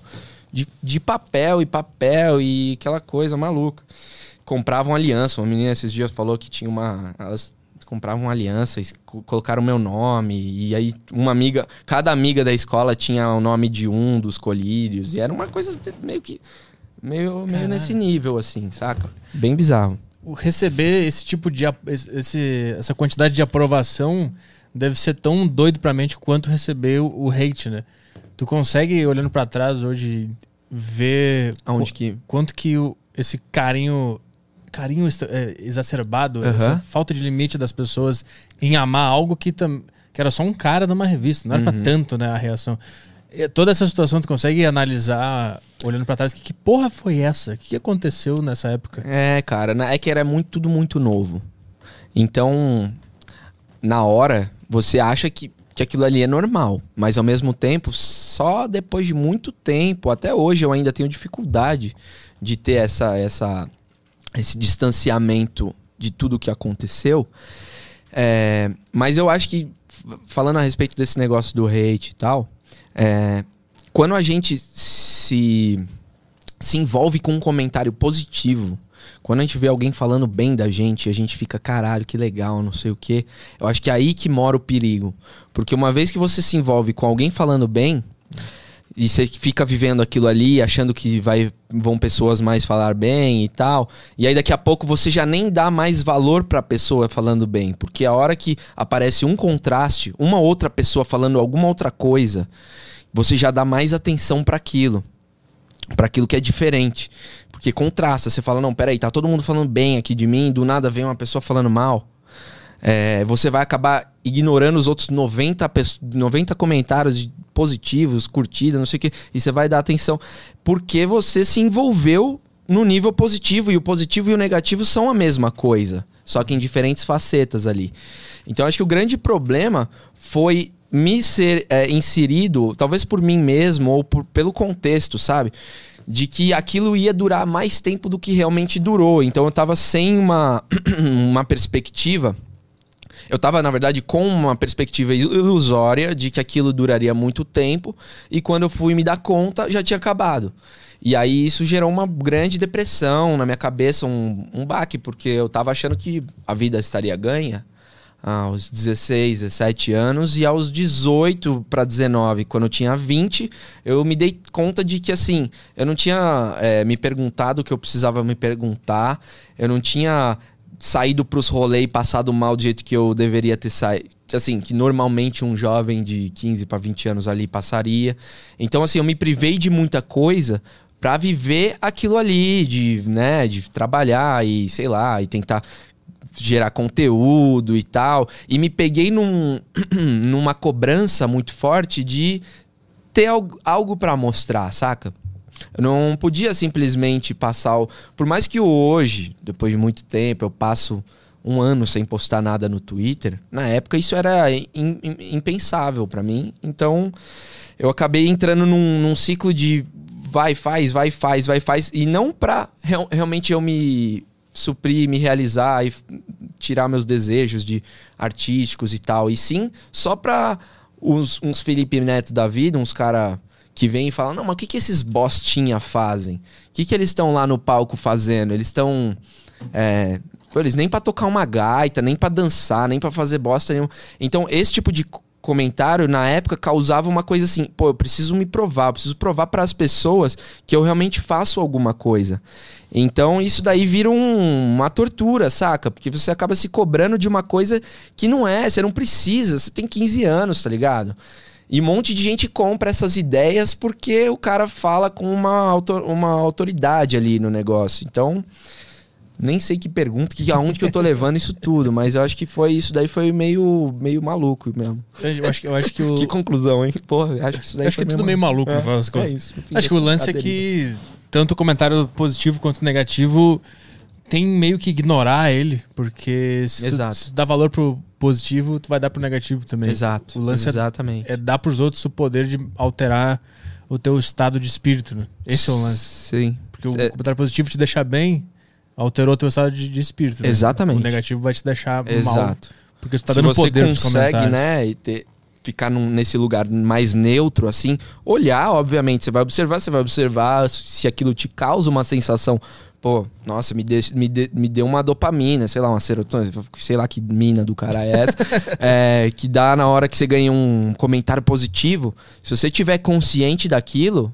De, de papel e papel e aquela coisa maluca. Compravam aliança. Uma menina esses dias falou que tinha uma. Elas compravam aliança, es- co- colocaram meu nome. E aí, uma amiga. Cada amiga da escola tinha o nome de um dos colírios. E era uma coisa meio que. Meio, meio nesse nível, assim, saca? Bem bizarro. O receber esse tipo de. esse- essa quantidade de aprovação deve ser tão doido pra mente quanto receber o, o hate, né? Tu consegue, olhando pra trás hoje, ver Aonde qu- que. quanto que o- esse carinho. Carinho é, exacerbado, Aham. essa falta de limite das pessoas em amar algo que, tam, que era só um cara numa revista, não era pra Uhum. tanto, né, a reação. E Toda essa situação tu consegue analisar, olhando pra trás, que, que porra foi essa? O que aconteceu nessa época? É, cara, é que era muito, tudo muito novo. Então, na hora, você acha que, que aquilo ali é normal. Mas ao mesmo tempo, só depois de muito tempo, até hoje eu ainda tenho dificuldade de ter essa, essa, esse distanciamento de tudo que aconteceu. É, mas eu acho que, falando a respeito desse negócio do hate e tal, é, quando a gente se, se envolve com um comentário positivo, quando a gente vê alguém falando bem da gente, a gente fica, caralho, que legal, não sei o quê. Eu acho que é aí que mora o perigo. Porque uma vez que você se envolve com alguém falando bem, e você fica vivendo aquilo ali, achando que vai, vão pessoas mais falar bem e tal. E aí daqui a pouco você já nem dá mais valor pra pessoa falando bem. Porque a hora que aparece um contraste, uma outra pessoa falando alguma outra coisa, você já dá mais atenção pra aquilo. Pra aquilo que é diferente. Porque contrasta, você fala, não, peraí, tá todo mundo falando bem aqui de mim, do nada vem uma pessoa falando mal. É, você vai acabar ignorando os outros 90, pes- 90 comentários positivos, curtida, não sei o que, e você vai dar atenção. Porque você se envolveu no nível positivo, e o positivo e o negativo são a mesma coisa, só que em diferentes facetas ali. Então acho que o grande problema foi me ser é, inserido, talvez por mim mesmo ou por- pelo contexto, sabe? De que aquilo ia durar mais tempo do que realmente durou. Então eu tava sem uma, uma perspectiva eu tava, na verdade, com uma perspectiva ilusória de que aquilo duraria muito tempo, e quando eu fui me dar conta, já tinha acabado. E aí isso gerou uma grande depressão na minha cabeça, um, um baque, porque eu tava achando que a vida estaria ganha aos 16, 17 anos, e aos 18 para 19, quando eu tinha 20, eu me dei conta de que, assim, eu não tinha eh, me perguntado o que eu precisava me perguntar, eu não tinha saído pros rolês e passado mal do jeito que eu deveria ter saído. Assim, que normalmente um jovem de 15 para 20 anos ali passaria. Então, assim, eu me privei de muita coisa pra viver aquilo ali, de, né, de trabalhar e, sei lá, e tentar gerar conteúdo e tal. E me peguei num, numa cobrança muito forte de ter algo, algo para mostrar, saca? Eu não podia simplesmente passar o. Por mais que hoje, depois de muito tempo, eu passo um ano sem postar nada no Twitter, na época isso era im- im- impensável pra mim. Então eu acabei entrando num, num ciclo de vai, faz, vai, faz, vai, faz. E não pra real- realmente eu me suprir, me realizar e tirar meus desejos de artísticos e tal. E sim, só pra uns, uns Felipe Neto da vida, uns cara que vem e fala, não, mas o que, que esses bostinha fazem? O que, que eles estão lá no palco fazendo? Eles estão... É, eles nem pra tocar uma gaita, nem pra dançar, nem pra fazer bosta nenhuma. Então, esse tipo de comentário, na época, causava uma coisa assim: pô, eu preciso me provar, eu preciso provar para as pessoas que eu realmente faço alguma coisa. Então isso daí vira um- uma tortura, saca? Porque você acaba se cobrando de uma coisa que não é, você não precisa, você tem 15 anos, tá ligado? E um monte de gente compra essas ideias porque o cara fala com uma, auto- uma autoridade ali no negócio. Então, nem sei que pergunta, que aonde que eu tô levando isso tudo, mas eu acho que foi isso daí foi meio, meio maluco mesmo. Eu acho que, eu acho que o. Que conclusão, hein? Porra, acho que isso daí eu acho que é tudo meio maluco, no final das É contas. isso. no Acho que o lance é deriva. que tanto o comentário positivo quanto o negativo tem meio que ignorar ele, porque se tu, se tu dá valor pro positivo, tu vai dar pro negativo também. Exato. O lance é- exatamente. É dar pros outros o poder de alterar o teu estado de espírito, né? Esse é o lance. Sim. Porque o É. comentário positivo te deixar bem, alterou o teu estado de, de espírito. né? Exatamente. O negativo vai te deixar mal, Exato. porque tu tá Se dando você poder consegue, né, e ter, ficar num- nesse lugar mais neutro, assim, olhar, obviamente, você vai observar, você vai observar se aquilo te causa uma sensação, pô, nossa, me, de, me, de- me deu uma dopamina, sei lá, uma serotonina, sei lá que mina do cara é essa, é, que dá na hora que você ganha um comentário positivo, se você tiver consciente daquilo,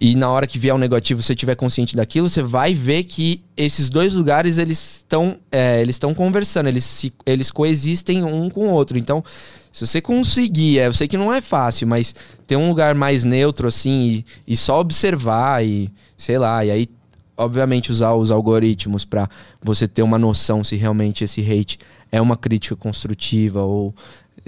e na hora que vier um negativo você estiver consciente daquilo, você vai ver que esses dois lugares eles estão é, eles estão conversando, eles, se, eles coexistem um com o outro. Então, se você conseguir, é, eu sei que não é fácil, mas ter um lugar mais neutro assim e, e só observar e sei lá, e aí obviamente usar os algoritmos para você ter uma noção se realmente esse hate é uma crítica construtiva ou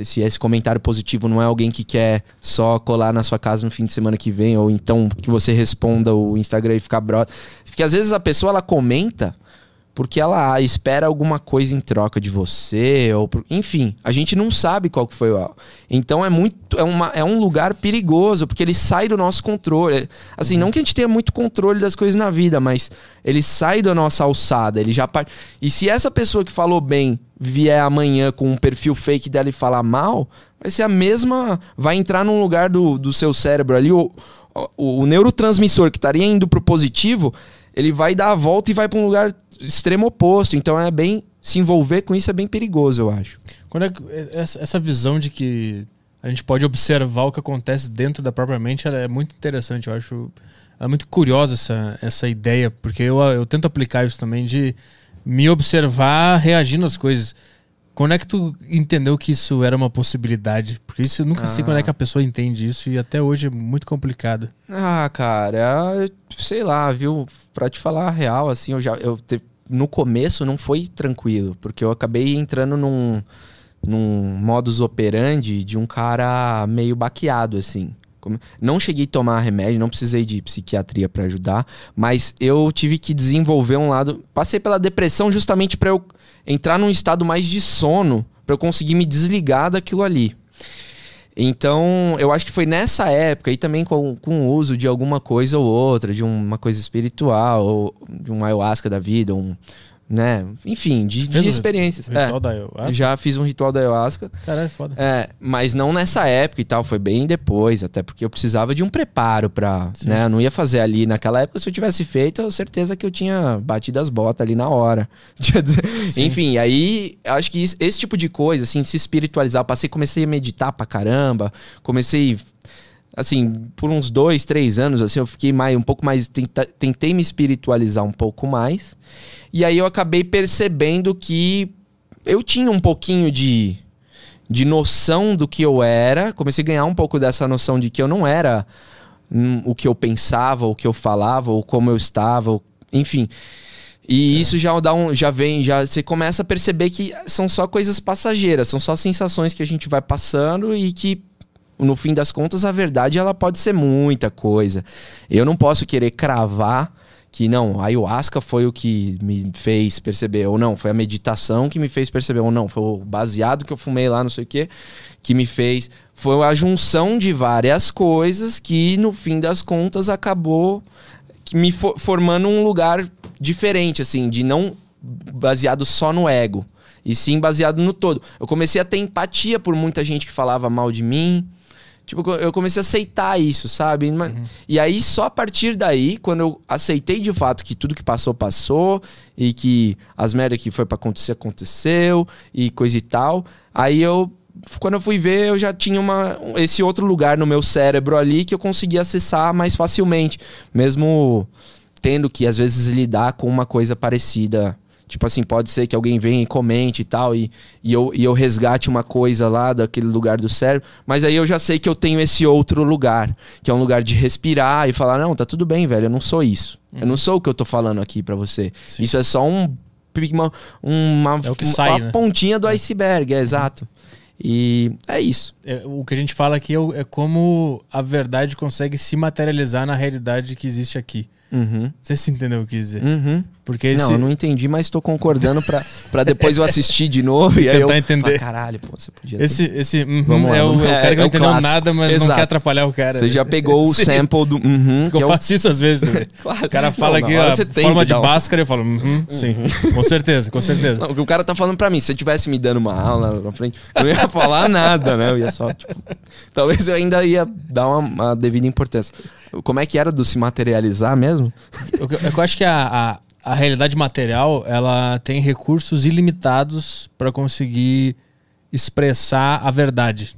se esse comentário positivo não é alguém que quer só colar na sua casa no fim de semana que vem, ou então que você responda o Instagram e ficar brother. Porque às vezes a pessoa ela comenta porque ela espera alguma coisa em troca de você, ou por- enfim, a gente não sabe qual que foi o. Então é muito é, uma, é um lugar perigoso, porque ele sai do nosso controle. Assim, não que a gente tenha muito controle das coisas na vida, mas ele sai da nossa alçada, ele já par... E se essa pessoa que falou bem vier amanhã com um perfil fake dela e falar mal, vai ser a mesma. Vai entrar num lugar do, do seu cérebro ali. O, o, o neurotransmissor que estaria indo pro positivo, ele vai dar a volta e vai para um lugar extremo oposto. Então é bem. Se envolver com isso é bem perigoso, eu acho. Quando é essa, essa visão de que a gente pode observar o que acontece dentro da própria mente, ela é muito interessante. Eu acho é muito curiosa essa, essa ideia, porque eu, eu tento aplicar isso também de me observar reagindo às coisas. Quando é que tu entendeu que isso era uma possibilidade? Porque isso eu nunca sei Ah. quando é que a pessoa entende isso e até hoje é muito complicado. Ah, cara, sei lá, viu? Pra te falar a real, assim, eu já. Eu te- no começo não foi tranquilo, porque eu acabei entrando num, num modus operandi de um cara meio baqueado, assim. Não cheguei a tomar remédio, não precisei de psiquiatria pra ajudar, mas eu tive que desenvolver um lado. Passei pela depressão justamente pra eu entrar num estado mais de sono, pra eu conseguir me desligar daquilo ali. Então, eu acho que foi nessa época, e também com, com o uso de alguma coisa ou outra, de uma coisa espiritual, ou de um ayahuasca da vida, um, né? Enfim, de, de experiências. Ritual É, da ayahuasca? já fiz um ritual da ayahuasca. Caralho, foda. É, mas não nessa época e tal, foi bem depois, até porque eu precisava de um preparo pra, Sim. né, eu não ia fazer ali naquela época, se eu tivesse feito, eu certeza que eu tinha batido as botas ali na hora. Enfim, aí acho que isso- esse tipo de coisa, assim, se espiritualizar, eu passei, comecei a meditar pra caramba, comecei assim, por uns dois, três anos, assim, eu fiquei mais, um pouco mais, tenta- tentei me espiritualizar um pouco mais, e aí eu acabei percebendo que eu tinha um pouquinho de, de noção do que eu era, comecei a ganhar um pouco dessa noção de que eu não era hum, o que eu pensava, o que eu falava, ou como eu estava, ou- enfim. E isso já dá um, já vem, já você começa a perceber que são só coisas passageiras, são só sensações que a gente vai passando e que no fim das contas a verdade ela pode ser muita coisa. Eu não posso querer cravar que não, a ayahuasca foi o que me fez perceber, ou não, foi a meditação que me fez perceber, ou não, foi o baseado que eu fumei lá, não sei o que, que me fez. Foi a junção de várias coisas que, no fim das contas, acabou me fo- formando um lugar diferente, assim, de não baseado só no ego, e sim baseado no todo. Eu comecei a ter empatia por muita gente que falava mal de mim. Tipo, eu comecei a aceitar isso, sabe? Mas- E aí, só a partir daí, quando eu aceitei de fato que tudo que passou, passou, e que as merdas que foi pra acontecer, aconteceu, e coisa e tal, aí eu quando eu fui ver, eu já tinha uma, esse outro lugar no meu cérebro ali que eu conseguia acessar mais facilmente, mesmo tendo que às vezes lidar com uma coisa parecida. Tipo assim, pode ser que alguém venha e comente e tal, e, e, eu, e eu resgate uma coisa lá daquele lugar do cérebro, mas aí eu já sei que eu tenho esse outro lugar, que é um lugar de respirar e falar: não, tá tudo bem, velho, eu não sou isso. Eu não sou o que eu tô falando aqui para você. Sim. Isso é só um, uma, uma, É o que uma sai, né? pontinha do iceberg, é exato. E é isso. É, o que a gente fala aqui é, é como a verdade consegue se materializar na realidade que existe aqui. Uhum. Sei se você entendeu o que eu quis dizer. Uhum. Porque esse. Não, eu não entendi, mas tô concordando pra depois eu assistir de novo e aí eu Tentar entender. Ah, caralho, pô, você podia ter- Esse, esse uhum, Vamos lá, é, o, vamos- é é, cara que é não entendeu nada, mas não Exato. quer atrapalhar o cara. Você já pegou o sample do uhum, que é eu o faço isso às vezes. também. Claro. O cara fala Não, você tem forma que de um- Bhaskara, eu falo, uhum, sim, com certeza, com certeza. Não, o que o cara tá falando pra mim, se você tivesse me dando uma aula na frente, eu não ia falar nada, né? Eu ia só, tipo. Talvez eu ainda ia dar uma, uma devida importância. Como é que era do se materializar mesmo? Eu, eu- eu acho que a, a, a realidade material ela tem recursos ilimitados para conseguir expressar a verdade.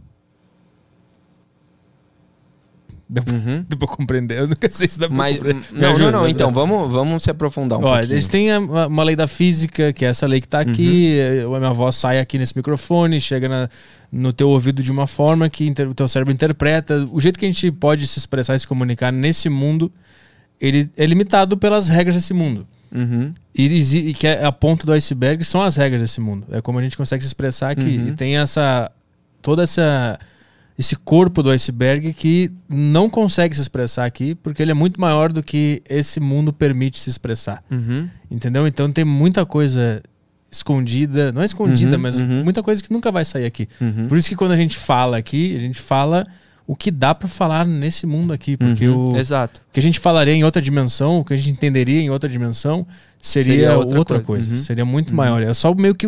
Deu, Uhum. deu pra compreender? Eu nunca sei se dá pra Mas, compreender. Me não, ajuda, não, não. Então, vamos, vamos se aprofundar um Ó, pouquinho. eles têm uma, uma lei da física, que é essa lei que tá aqui. Uhum. A minha voz sai aqui nesse microfone, chega na- no teu ouvido de uma forma que inter- o teu cérebro interpreta. O jeito que a gente pode se expressar e se comunicar nesse mundo, ele é limitado pelas regras desse mundo. Uhum. E, e que é a ponta do iceberg são as regras desse mundo. É como a gente consegue se expressar aqui. Uhum. E tem essa. toda essa. esse corpo do iceberg que não consegue se expressar aqui, porque ele é muito maior do que esse mundo permite se expressar. Uhum. Entendeu? Então tem muita coisa escondida, não é escondida, Uhum, mas uhum. muita coisa que nunca vai sair aqui. Uhum. Por isso que quando a gente fala aqui, a gente fala o que dá pra falar nesse mundo aqui, porque Uhum. o, Exato. o que a gente falaria em outra dimensão, o que a gente entenderia em outra dimensão, seria, Seria outra, outra coisa. coisa. Uhum. Seria muito maior. É só meio que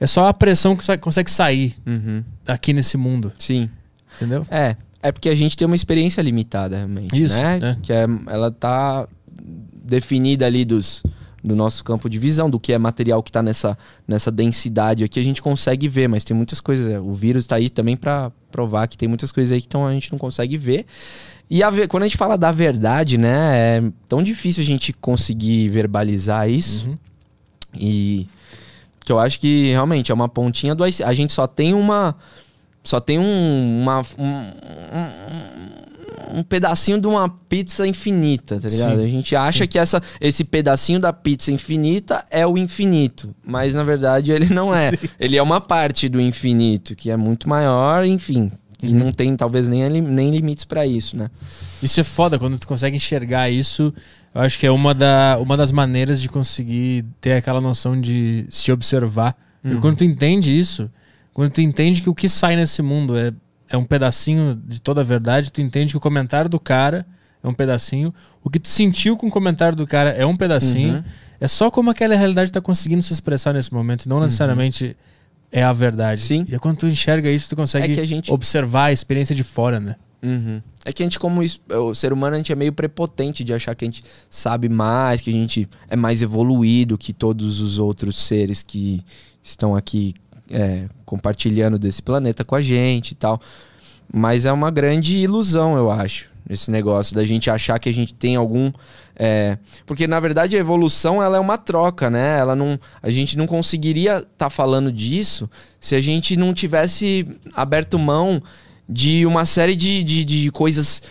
é só a pressão que consegue sair Uhum. aqui nesse mundo, Sim. entendeu? É. É porque a gente tem uma experiência limitada, realmente. Isso, né? é. Que é, ela tá definida ali dos, do nosso campo de visão, do que é material que tá nessa, nessa densidade aqui, a gente consegue ver, mas tem muitas coisas. é, O vírus tá aí também para provar que tem muitas coisas aí que tão, a gente não consegue ver. E a quando a gente fala da verdade, né? É tão difícil a gente conseguir verbalizar isso. Uhum. E que eu acho que realmente é uma pontinha do ice. A gente só tem uma. Só tem um. Uma, um, um, um pedacinho de uma pizza infinita, tá ligado? Sim, A gente acha sim. que essa, esse pedacinho da pizza infinita é o infinito. Mas na verdade ele não é. Ele é uma parte do infinito, que é muito maior, enfim. E Uhum. não tem talvez nem, nem limites pra isso, né? Isso é foda quando tu consegue enxergar isso. Eu acho que é uma, da, uma das maneiras de conseguir ter aquela noção de se observar. Uhum. E quando tu entende isso, quando tu entende que o que sai nesse mundo é, é um pedacinho de toda a verdade, tu entende que o comentário do cara é um pedacinho, o que tu sentiu com o comentário do cara é um pedacinho. Uhum. É só como aquela realidade está conseguindo se expressar nesse momento, não necessariamente é a verdade. Sim. E é quando tu enxerga isso, tu consegue É gente- observar a experiência de fora, né? Uhum. É que a gente, como o ser humano, a gente é meio prepotente de achar que a gente sabe mais, que a gente é mais evoluído que todos os outros seres que estão aqui é, compartilhando desse planeta com a gente e tal. Mas é uma grande ilusão, eu acho, esse negócio da gente achar que a gente tem algum. é, Porque, na verdade, a evolução ela é uma troca, né? Ela não... A gente não conseguiria estar falando disso se a gente não tivesse aberto mão de uma série de, de, de coisas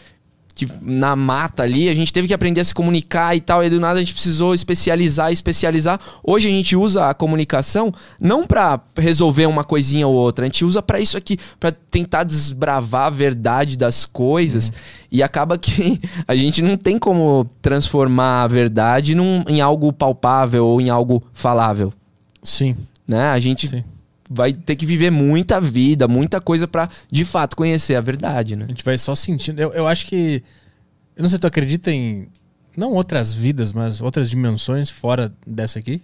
que na mata ali, a gente teve que aprender a se comunicar e tal, e do nada a gente precisou especializar, especializar. Hoje a gente usa a comunicação não pra resolver uma coisinha ou outra, a gente usa pra isso aqui, pra tentar desbravar a verdade das coisas, e acaba que a gente não tem como transformar a verdade num, em algo palpável ou em algo falável, Sim, né? A gente sim. Vai ter que viver muita vida, muita coisa pra de fato conhecer a verdade, né? A gente vai só sentindo. Eu, eu acho que. Eu não sei, tu acredita em. Não outras vidas, mas outras dimensões fora dessa aqui?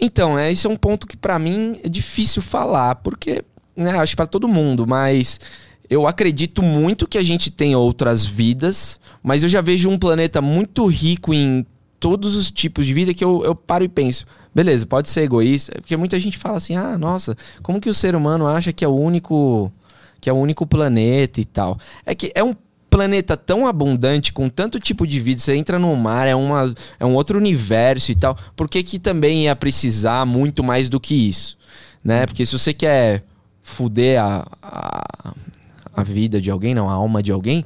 Então, é, esse é um ponto que pra mim é difícil falar, porque, né, acho pra todo mundo, mas eu acredito muito que a gente tem outras vidas, mas eu já vejo um planeta muito rico em todos os tipos de vida que eu, eu paro e penso. Beleza, pode ser egoísta, porque muita gente fala assim: "Ah, nossa, como que o ser humano acha que é o único que é o único planeta e tal?". É que é um planeta tão abundante, com tanto tipo de vida, você entra no mar, é, uma, é um outro universo e tal. Por que, que também ia precisar muito mais do que isso? Né? Porque se você quer fuder a, a, a vida de alguém, não, a alma de alguém,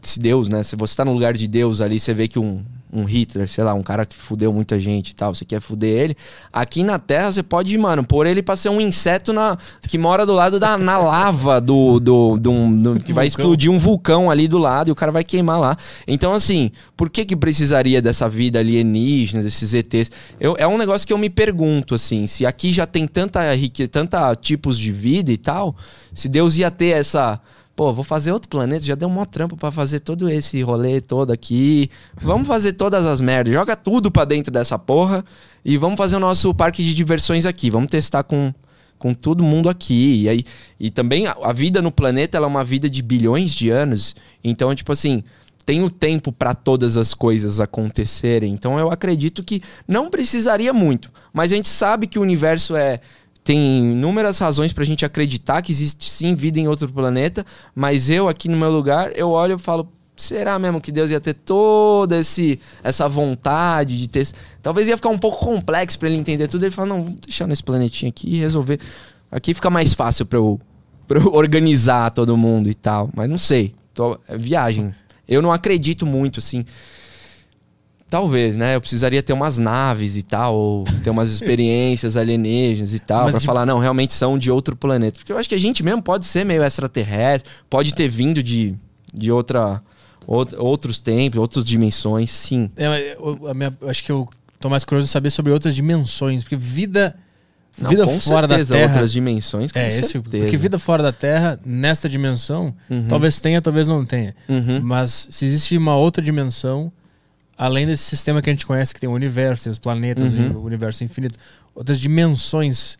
se Deus, né? Se você tá no lugar de Deus ali, você vê que um, um Hitler, sei lá, um cara que fudeu muita gente e tal, você quer fuder ele. Aqui na Terra você pode, mano, pôr ele pra ser um inseto na, que mora do lado da na lava do, do, do, do que vai Vulcão. explodir um vulcão ali do lado e o cara vai queimar lá. Então, assim, por que que precisaria dessa vida alienígena, desses ETs? Eu, é um negócio que eu me pergunto, assim, se aqui já tem tanta riqueza, tanta tipos de vida e tal, se Deus ia ter essa Pô, vou fazer outro planeta, já deu um maior trampo pra fazer todo esse rolê todo aqui. Vamos fazer todas as merdas, joga tudo pra dentro dessa porra e vamos fazer o nosso parque de diversões aqui. Vamos testar com, com todo mundo aqui. E, aí, e também a, a vida no planeta é uma vida de bilhões de anos. Então, tipo assim, tem o tempo pra todas as coisas acontecerem. Então eu acredito que não precisaria muito. Mas a gente sabe que o universo é tem inúmeras razões pra gente acreditar que existe sim vida em outro planeta, mas eu aqui no meu lugar, eu olho e falo, será mesmo que Deus ia ter toda esse, essa vontade de ter. Talvez ia ficar um pouco complexo pra ele entender tudo. Ele fala, não, vamos deixar nesse planetinha aqui e resolver. Aqui fica mais fácil pra eu, pra eu organizar todo mundo e tal. Mas não sei. Tô, é viagem. Eu não acredito muito, assim. Talvez, né? Eu precisaria ter umas naves e tal, ou ter umas experiências alienígenas e tal, Mas pra de- falar, não, realmente são de outro planeta. Porque eu acho que a gente mesmo pode ser meio extraterrestre, pode ter vindo de, de outra, out- outros tempos, outras dimensões, sim. É, eu, minha- eu acho que eu tô mais curioso de saber sobre outras dimensões, porque vida, Não, vida fora da certeza, Terra. outras dimensões, com é, esse, porque vida fora da Terra, nesta dimensão, talvez tenha, talvez não tenha. Uhum. Mas se existe uma outra dimensão, além desse sistema que a gente conhece, que tem o universo, tem os planetas, Uhum. o universo infinito, outras dimensões.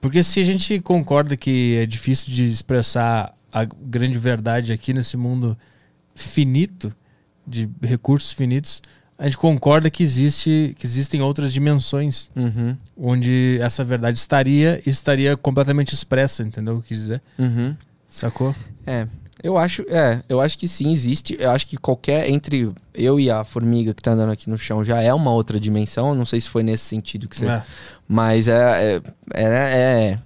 Porque se a gente concorda que é difícil de expressar a grande verdade aqui nesse mundo finito, de recursos finitos, a gente concorda que, existe, que existem outras dimensões Uhum. onde essa verdade estaria e estaria completamente expressa, entendeu o que quis dizer? Uhum. Sacou? É, eu acho, é, eu acho que sim, existe. Eu acho que qualquer entre eu e a formiga que tá andando aqui no chão já é uma outra dimensão. Eu Não sei se foi nesse sentido que você. É. Mas é, é, é,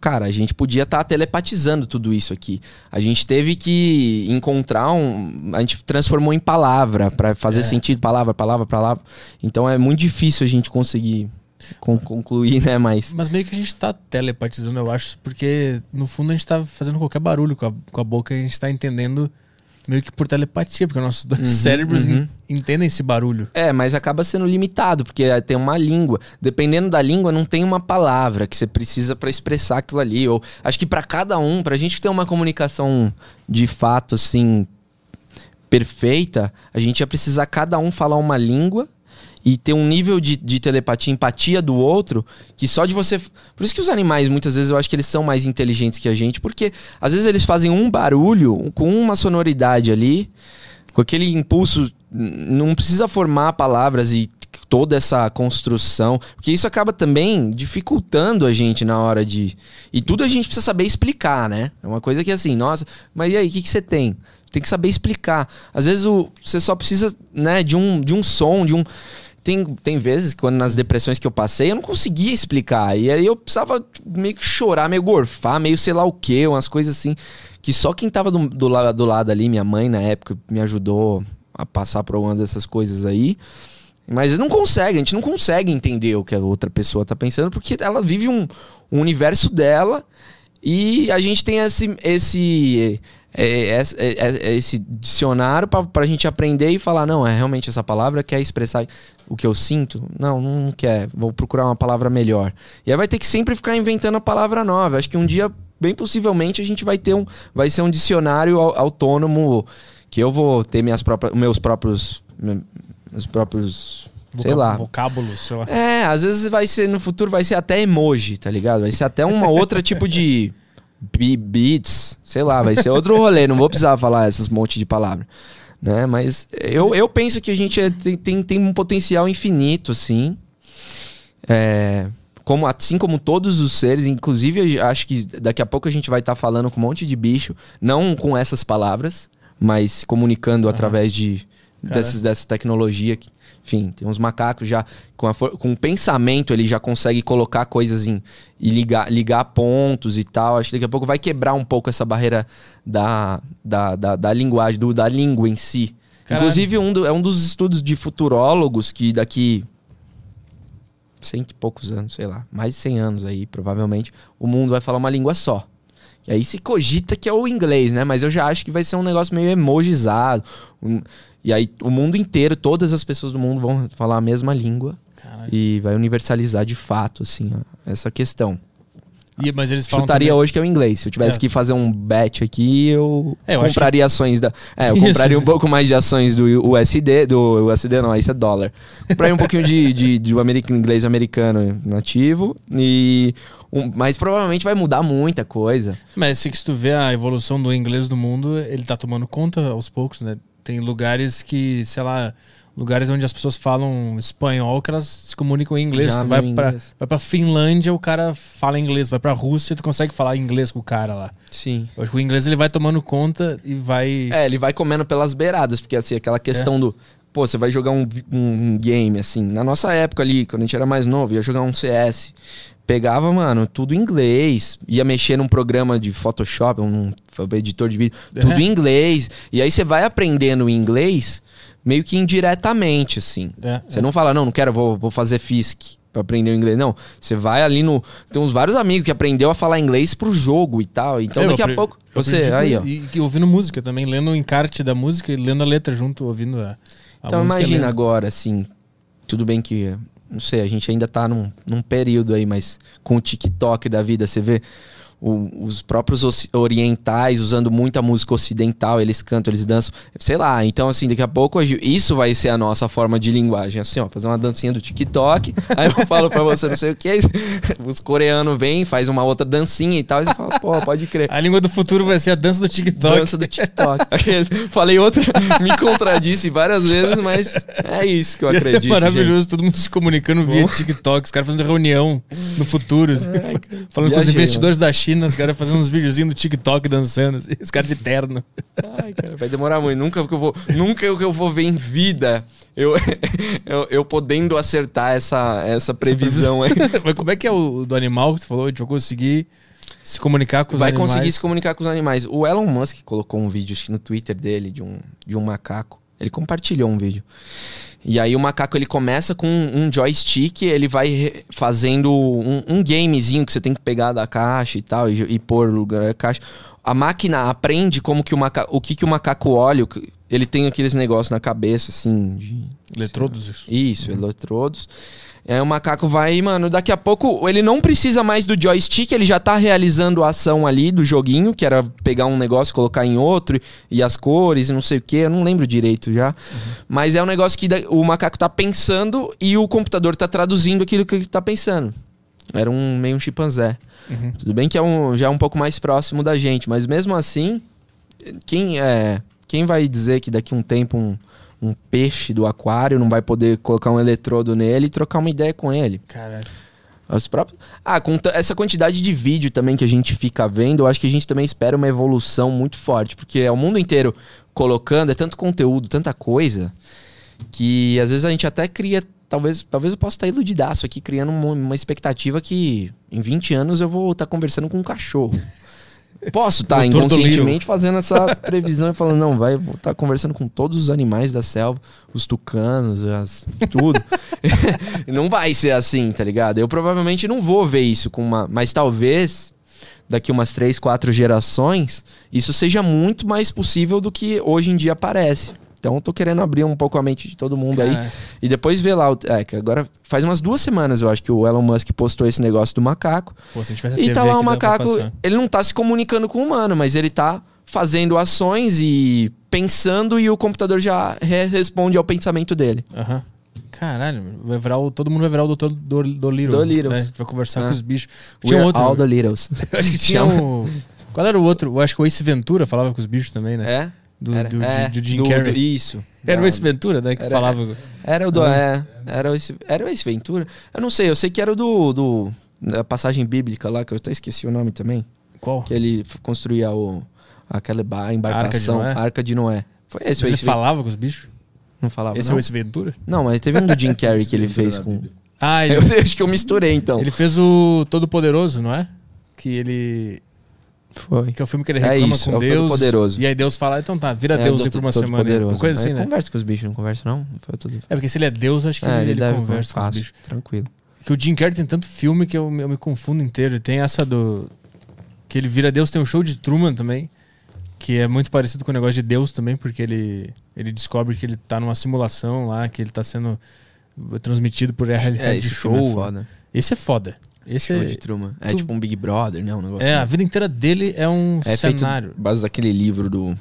Cara, a gente podia estar telepatizando tudo isso aqui. A gente teve que encontrar um. A gente transformou em palavra pra fazer É. sentido, palavra, palavra, palavra. Então é muito difícil a gente conseguir con- concluir, né? Mas. Mas meio que a gente tá telepatizando, eu acho, porque no fundo a gente tá fazendo qualquer barulho com a, com a boca e a gente tá entendendo meio que por telepatia, porque nossos dois Uhum, cérebros uhum. en- entendem esse barulho. É, mas acaba sendo limitado, porque é, tem uma língua. Dependendo da língua, não tem uma palavra que você precisa pra expressar aquilo ali. Ou acho que pra cada um, pra gente ter uma comunicação de fato assim perfeita, a gente ia precisar cada um falar uma língua e ter um nível de, de telepatia, empatia do outro, que só de você. Por isso que os animais, muitas vezes, eu acho que eles são mais inteligentes que a gente, porque às vezes eles fazem um barulho com uma sonoridade ali, com aquele impulso. Não precisa formar palavras e toda essa construção, porque isso acaba também dificultando a gente na hora de. E tudo a gente precisa saber explicar, né? É uma coisa que assim, nossa, mas e aí, o que, que você tem? Tem que saber explicar. Às vezes o, você só precisa, né, de um, de um som, de um. Tem, tem vezes quando nas depressões que eu passei, eu não conseguia explicar. E aí eu precisava meio que chorar, meio gorfar, meio sei lá o quê, umas coisas assim. Que só quem tava do, do, lado, do lado ali, minha mãe na época, me ajudou a passar por alguma dessas coisas aí. Mas não consegue, a gente não consegue entender o que a outra pessoa tá pensando, porque ela vive um, um universo dela e a gente tem esse, esse, é, é, é, é esse dicionário pra, pra gente aprender e falar, não, é realmente essa palavra quer expressar o que eu sinto? Não, não quer, vou procurar uma palavra melhor. E aí vai ter que sempre ficar inventando a palavra nova. Acho que um dia, bem possivelmente, a gente vai ter um, vai ser um dicionário au- autônomo que eu vou ter minhas próprias, meus próprios, meus próprios, sei lá, Vocábulos, sei lá. é, às vezes vai ser, no futuro vai ser até emoji, tá ligado? Vai ser até uma outra tipo de beats, sei lá, vai ser outro rolê, não vou precisar falar essas monte de palavras. né? Mas eu, eu penso que a gente é- tem, tem, tem um potencial infinito, assim. É, como, assim como todos os seres, inclusive eu acho que daqui a pouco a gente vai estar falando com um monte de bicho, não com essas palavras, mas se comunicando através de Cara. desses, dessa tecnologia. que- enfim, tem uns macacos já com, a com o pensamento ele já consegue colocar coisas em e ligar, ligar pontos e tal. Acho que daqui a pouco vai quebrar um pouco essa barreira da, da, da, da linguagem, do, da língua em si. Caralho. Inclusive, um do- é um dos estudos de futurólogos que daqui cento e poucos anos, sei lá, mais de 100 anos aí, provavelmente, o mundo vai falar uma língua só. E aí se cogita que é o inglês, né? Mas eu já acho que vai ser um negócio meio emojizado. Um- e aí o mundo inteiro, todas as pessoas do mundo vão falar a mesma língua Caralho. e vai universalizar de fato, assim, ó, essa questão. E- mas eles falam Chutaria também- hoje que é o inglês. Se eu tivesse É. que fazer um bet aqui, eu, É, eu compraria ações da. É, eu Isso. compraria um pouco mais de ações do USD, do USD não, isso é dólar. Compraria um pouquinho de, de, de um americano, inglês americano nativo. E. um- mas provavelmente vai mudar muita coisa. Mas se que tu vê a evolução do inglês do mundo, ele tá tomando conta aos poucos, né? Tem lugares que, sei lá, lugares onde as pessoas falam espanhol que elas se comunicam em inglês. Já tu vai inglês. vai pra Finlândia, o cara fala inglês. Vai pra Rússia, tu consegue falar inglês com o cara lá. Sim. Eu acho que o inglês ele vai tomando conta e vai. É, ele vai comendo pelas beiradas, porque assim, aquela questão do. Pô, você vai jogar um, um game, assim. Na nossa época ali, quando a gente era mais novo, ia jogar um CS. Pegava, mano, tudo em inglês. Ia mexer num programa de Photoshop, um editor de vídeo, tudo É. em inglês. E aí você vai aprendendo inglês meio que indiretamente, assim. É, Você não fala, não, não quero, vou, vou fazer FISC pra aprender o inglês. Não, você vai ali no... Tem uns vários amigos que aprendeu a falar inglês pro jogo e tal. Então É, daqui a pouco... Você, aí, ó. E, e ouvindo música também, lendo o encarte da música e lendo a letra junto, ouvindo a. a Então imagina agora, assim, tudo bem que, não sei, a gente ainda tá num, num período aí, mas com o TikTok da vida, você vê o- os próprios orientais usando muita música ocidental, eles cantam, eles dançam, sei lá. Então, assim, daqui a pouco isso vai ser a nossa forma de linguagem, assim, ó, fazer uma dancinha do TikTok, aí eu falo pra você não sei o que, os coreanos vêm, faz uma outra dancinha e tal, e você fala, pô, pode crer. A língua do futuro vai ser a dança do TikTok. Dança do TikTok. Falei outra, me contradisse várias vezes, mas é isso que eu Ia ser acredito. maravilhoso, todo mundo se comunicando via. TikTok, os caras fazendo reunião no futuro, assim, falando com os Viajei, investidores da China, os caras fazendo uns videozinhos do TikTok dançando, assim, os caras de terno. Ai, cara, vai demorar muito. Nunca que eu vou, nunca que eu vou ver em vida eu, eu, eu podendo acertar essa, essa previsão aí. Mas como é que é o do animal que tu falou? A gente vai conseguir se comunicar com os Vai animais? conseguir se comunicar com os animais. O Elon Musk colocou um vídeo no Twitter dele de um, de um macaco. Ele compartilhou um vídeo. E aí o macaco ele começa com um joystick, ele vai fazendo um, um gamezinho que você tem que pegar da caixa e tal, e, e pôr no lugar da caixa. A máquina aprende como que o macaco, o que, que o macaco olha, ele tem aqueles negócios na cabeça, assim, de, Eletrodos, isso. isso, eletrodos. Aí o macaco vai, mano, daqui a pouco ele não precisa mais do joystick, ele já tá realizando a ação ali do joguinho, que era pegar um negócio, colocar em outro, e as cores e não sei o que, eu não lembro direito já. Mas é um negócio que o macaco tá pensando e o computador tá traduzindo aquilo que ele tá pensando. Era um meio um chimpanzé. Uhum. Tudo bem que é um, já é um pouco mais próximo da gente, mas mesmo assim, quem é quem vai dizer que daqui a um tempo um, um peixe do aquário não vai poder colocar um eletrodo nele e trocar uma ideia com ele? Caralho. Os próprios... Ah, com essa quantidade de vídeo também que a gente fica vendo, eu acho que a gente também espera uma evolução muito forte, porque é o mundo inteiro colocando, é tanto conteúdo, tanta coisa, que às vezes a gente até cria. Talvez, talvez eu possa estar iludidaço aqui, criando uma, uma expectativa que em 20 anos eu vou estar conversando com um cachorro. Posso estar Doutor inconscientemente fazendo essa previsão e falando, não, vai estar conversando com todos os animais da selva, os tucanos, as, tudo. não vai ser assim, tá ligado? Eu provavelmente não vou ver isso com uma. Mas talvez daqui umas três, quatro gerações, isso seja muito mais possível do que hoje em dia parece. Então eu tô querendo abrir um pouco a mente de todo mundo aí. Cara, E depois ver lá. o- É, que agora faz umas duas semanas, eu acho, que o Elon Musk postou esse negócio do macaco. pô, se a gente a E tá lá o macaco. Ele não tá se comunicando com o humano, mas ele tá fazendo ações e pensando e o computador já re- responde ao pensamento dele. Aham. Caralho, vai virar o, todo mundo vai virar o Dr. Dor- Dolittle. Dolittle. né? Vai conversar Ah. com os bichos. Tinha um We're outro. all the littles. Acho que tinha o. Qual era o outro? Eu acho que o Ace Ventura falava com os bichos também, né? É? Do, Era, do, é, do Jim do- Carrey. do- isso. Era o Ace Ventura, né? Que Era- falava. Era o do. É, era o Ace, era o Ace Ventura? Eu não sei, eu sei que era o do. do da passagem bíblica lá, que eu até esqueci o nome também. Qual? Que ele construía o, aquela ba- embarcação, Noé? a Arca de Noé. Foi esse o Ele Ace falava com os bichos? Não falava. Esse é não? o Ace Ventura? não, mas teve um do Jim Carrey que ele fez com. Ah, ele, Eu acho que eu misturei então. ele fez o Todo Poderoso, não é? Que ele. Foi. Que é o filme que ele É reclama isso, é com o Deus. Todo-Poderoso. E aí Deus fala, então tá, vira É, Deus aí por uma semana. aí. Uma poderoso. coisa assim, né? Conversa com os bichos, não conversa não? Foi tudo. É porque se ele é Deus, acho que É, ele, ele conversa com os bichos. Tranquilo. Que o Jim Carrey tem tanto filme que eu, me- eu me confundo inteiro. E tem essa do. Que ele vira Deus, tem um show de Truman também. Que é muito parecido com o negócio de Deus também, porque ele, ele descobre que ele tá numa simulação lá, que ele tá sendo transmitido por reality É, esse show. show é foda. Esse é foda. Esse Show é. de Truman. É tu- tipo um Big Brother, né? Um negócio É, a vida inteira dele é um É feito cenário. base daquele livro do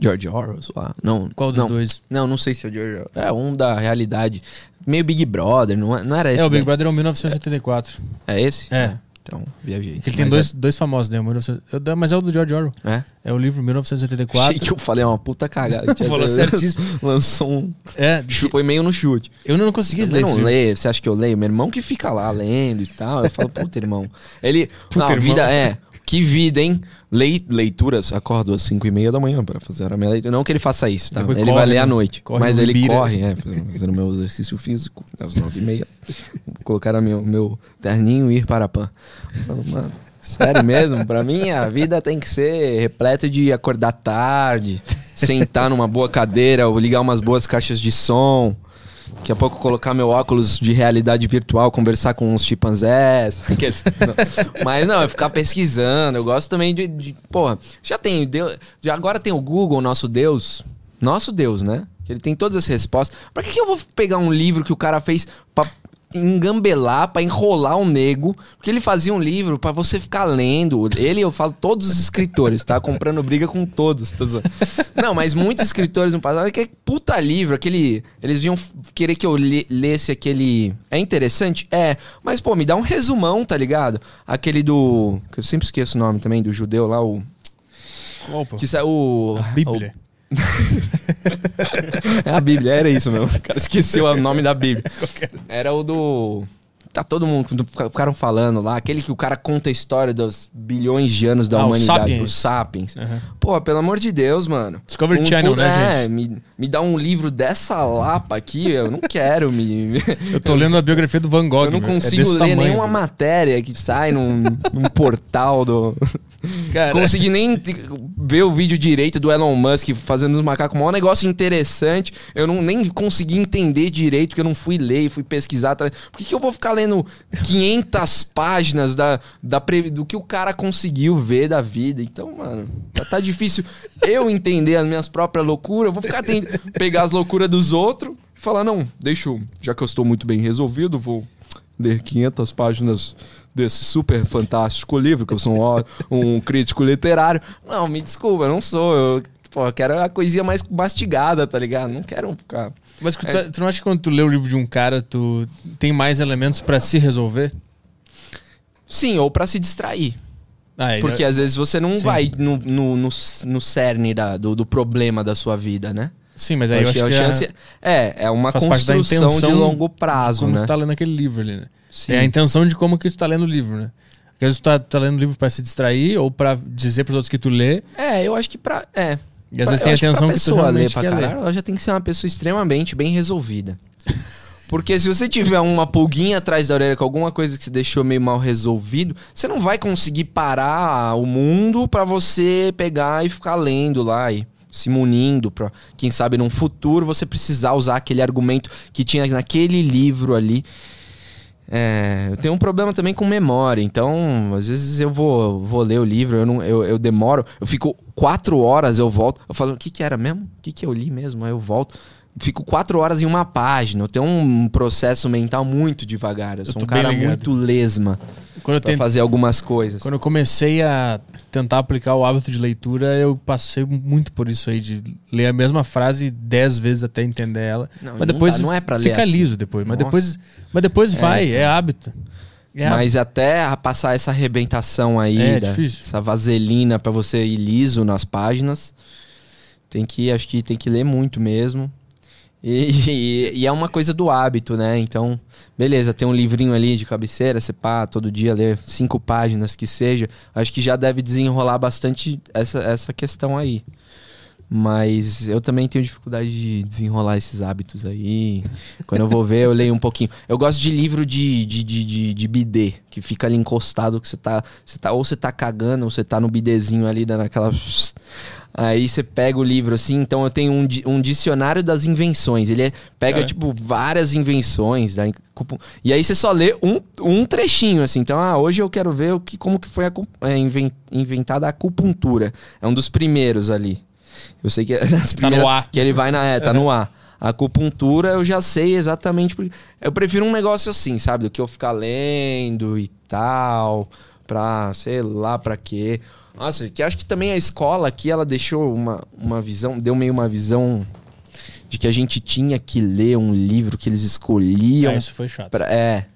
George Orwell lá. Não, Qual dos não, dois? Não, não sei se é o George Orwell. É um da realidade. Meio Big Brother, não, é- não era esse? É, o Big né? Brother é o 1984. É esse? É. Então, viajei. Que ele tem Mas dois, dois famosos, né? O 1900 eu da- Mas é o do George Orwell. É? é? É o livro 1984. Achei que eu falei uma puta cagada. Falou certíssimo. Lançou um... É, Foi meio no chute. eu não consegui Eu ler não leio, você acha que eu leio? Meu irmão que fica lá lendo e tal. Eu falo, puta, irmão. Ele. Puta, não, irmão. vida é. Que vida, hein? Lei, leituras, acordo às 5 e meia da manhã pra fazer a minha leitura. Não que ele faça isso, tá? Depois ele corre, vai ler né? à noite. Corre mas ele Ibira. corre, é, fazendo meu exercício físico às 9 e meia. Colocaram meu, meu terninho e ir para a pan. Eu falo, mano, sério mesmo? Pra mim, a vida tem que ser repleta de acordar tarde, sentar numa boa cadeira, ou ligar umas boas caixas de som. Daqui a pouco colocar meu óculos de realidade virtual, conversar com uns chimpanzés. Não. Mas não, é ficar pesquisando. Eu gosto também de. de porra, já tem. Deus, já agora tem o Google, nosso Deus. Nosso Deus, né? Que ele tem todas as respostas. Pra que, que eu vou pegar um livro que o cara fez pra engambelar, pra enrolar um nego? Porque ele fazia um livro pra você ficar lendo. Ele, eu falo, todos os escritores, tá? Comprando briga com todos. Tá. Não, mas muitos escritores no passado, que puta livro, aquele. Eles iam querer que eu le- lesse aquele. É interessante? É. Mas, pô, me dá um resumão, tá ligado? Aquele do. Que eu sempre esqueço o nome também, do judeu lá, o. Pô? Que saiu. o- A Bíblia. É a Bíblia, era isso mesmo. O cara esqueceu o nome da Bíblia. Era o do. Tá todo mundo. Ficaram falando lá. Aquele que o cara conta a história dos bilhões de anos da Ah, humanidade. Sapiens. Os Sapiens. Aham. Pô, pelo amor de Deus, mano. Discovery Um Channel, né, é, gente? Me, me dá um livro dessa lapa aqui, eu não quero me. Eu tô lendo a biografia do Van Gogh. Eu não meu. É consigo desse ler tamanho, nenhuma meu. matéria que sai num, num portal do. Cara, Consegui nem ver o vídeo direito do Elon Musk fazendo os macacos. Um negócio interessante. Eu não, nem consegui entender direito, porque eu não fui ler fui pesquisar. Por que, que eu vou ficar lendo 500 páginas da, da, do que o cara conseguiu ver da vida? Então, mano, tá, tá difícil eu entender as minhas próprias loucuras. Eu vou ficar tentando pegar as loucuras dos outros e falar, não, deixa eu, já que eu estou muito bem resolvido, vou ler 500 páginas desse super fantástico livro, que eu sou um, um crítico literário. Não, me desculpa, eu não sou. Eu, pô, eu quero a coisinha mais mastigada, tá ligado? Não quero ficar. Mas tu, tá- tu não acha que quando tu lê o livro de um cara, tu tem mais elementos pra se resolver? Sim, ou pra se distrair. Ah, Porque às vezes você não Sim. vai no, no, no, no cerne da- do, do problema da sua vida, né? Sim, mas aí eu acho que, a a- chance- É, é uma construção de longo prazo, como né? tu tá lendo aquele livro ali, né? Sim. É a intenção de como que tu tá lendo o livro, né? Às vezes tu tá, tá lendo o livro pra se distrair ou pra dizer pros outros que tu lê. É, eu acho que pra. É. E às Pra- vezes tem a intenção que tu pessoa realmente ler pra caralho, ela já tem que ser uma pessoa extremamente bem resolvida. Porque se você tiver uma pulguinha atrás da orelha com alguma coisa que você deixou meio mal resolvido, você não vai conseguir parar o mundo pra você pegar e ficar lendo lá e se munindo pra, quem sabe, num futuro você precisar usar aquele argumento que tinha naquele livro ali. É, eu tenho um problema também com memória, então às vezes eu vou, vou ler o livro, eu, não, eu, eu demoro, eu fico quatro horas, eu volto, eu falo, o que que era mesmo? O que que eu li mesmo? Aí eu volto, fico quatro horas em uma página, eu tenho um processo mental muito devagar, eu sou tô um cara muito lesma Quando tento, fazer algumas coisas. quando eu comecei a tentar aplicar o hábito de leitura, eu passei muito por isso aí, de ler a mesma frase dez vezes até entender ela. Não, mas não depois dá, não é pra ler fica assim. liso depois. Mas Nossa. depois, mas depois vai, é hábito. É hábito. Mas até a passar essa arrebentação aí, É, da- difícil. essa vaselina pra você ir liso nas páginas, Tem que, acho que tem que ler muito mesmo. E, e- e é uma coisa do hábito, né? Então, beleza, tem um livrinho ali de cabeceira, você pá, todo dia ler cinco páginas que seja. Acho que já deve desenrolar bastante essa, essa questão aí. Mas eu também tenho dificuldade de desenrolar esses hábitos aí. Quando eu vou ver, eu leio um pouquinho. Eu gosto de livro de, de, de, de, de bidê, que fica ali encostado, que você tá, você tá. Ou você tá cagando, ou você tá no bidêzinho ali, dando aquela. Aí você pega o livro assim, então eu tenho um, um dicionário das invenções. Ele é- pega, É. tipo, várias invenções. Da, e aí você só lê um, um trechinho, assim. Então, ah, hoje eu quero ver o que, como que foi acu- é, inven- inventada a acupuntura. É um dos primeiros ali. Eu sei que é das Tá no primeiras- A. Que ele vai na. É, tá no A. A acupuntura eu já sei exatamente. Porque eu prefiro um negócio assim, sabe? Do que eu ficar lendo e tal. Pra, sei lá, pra quê. Nossa, que acho que também a escola aqui, ela deixou uma, uma visão, deu meio uma visão de que a gente tinha que ler um livro que eles escolhiam Ah, isso foi chato. Pra, é.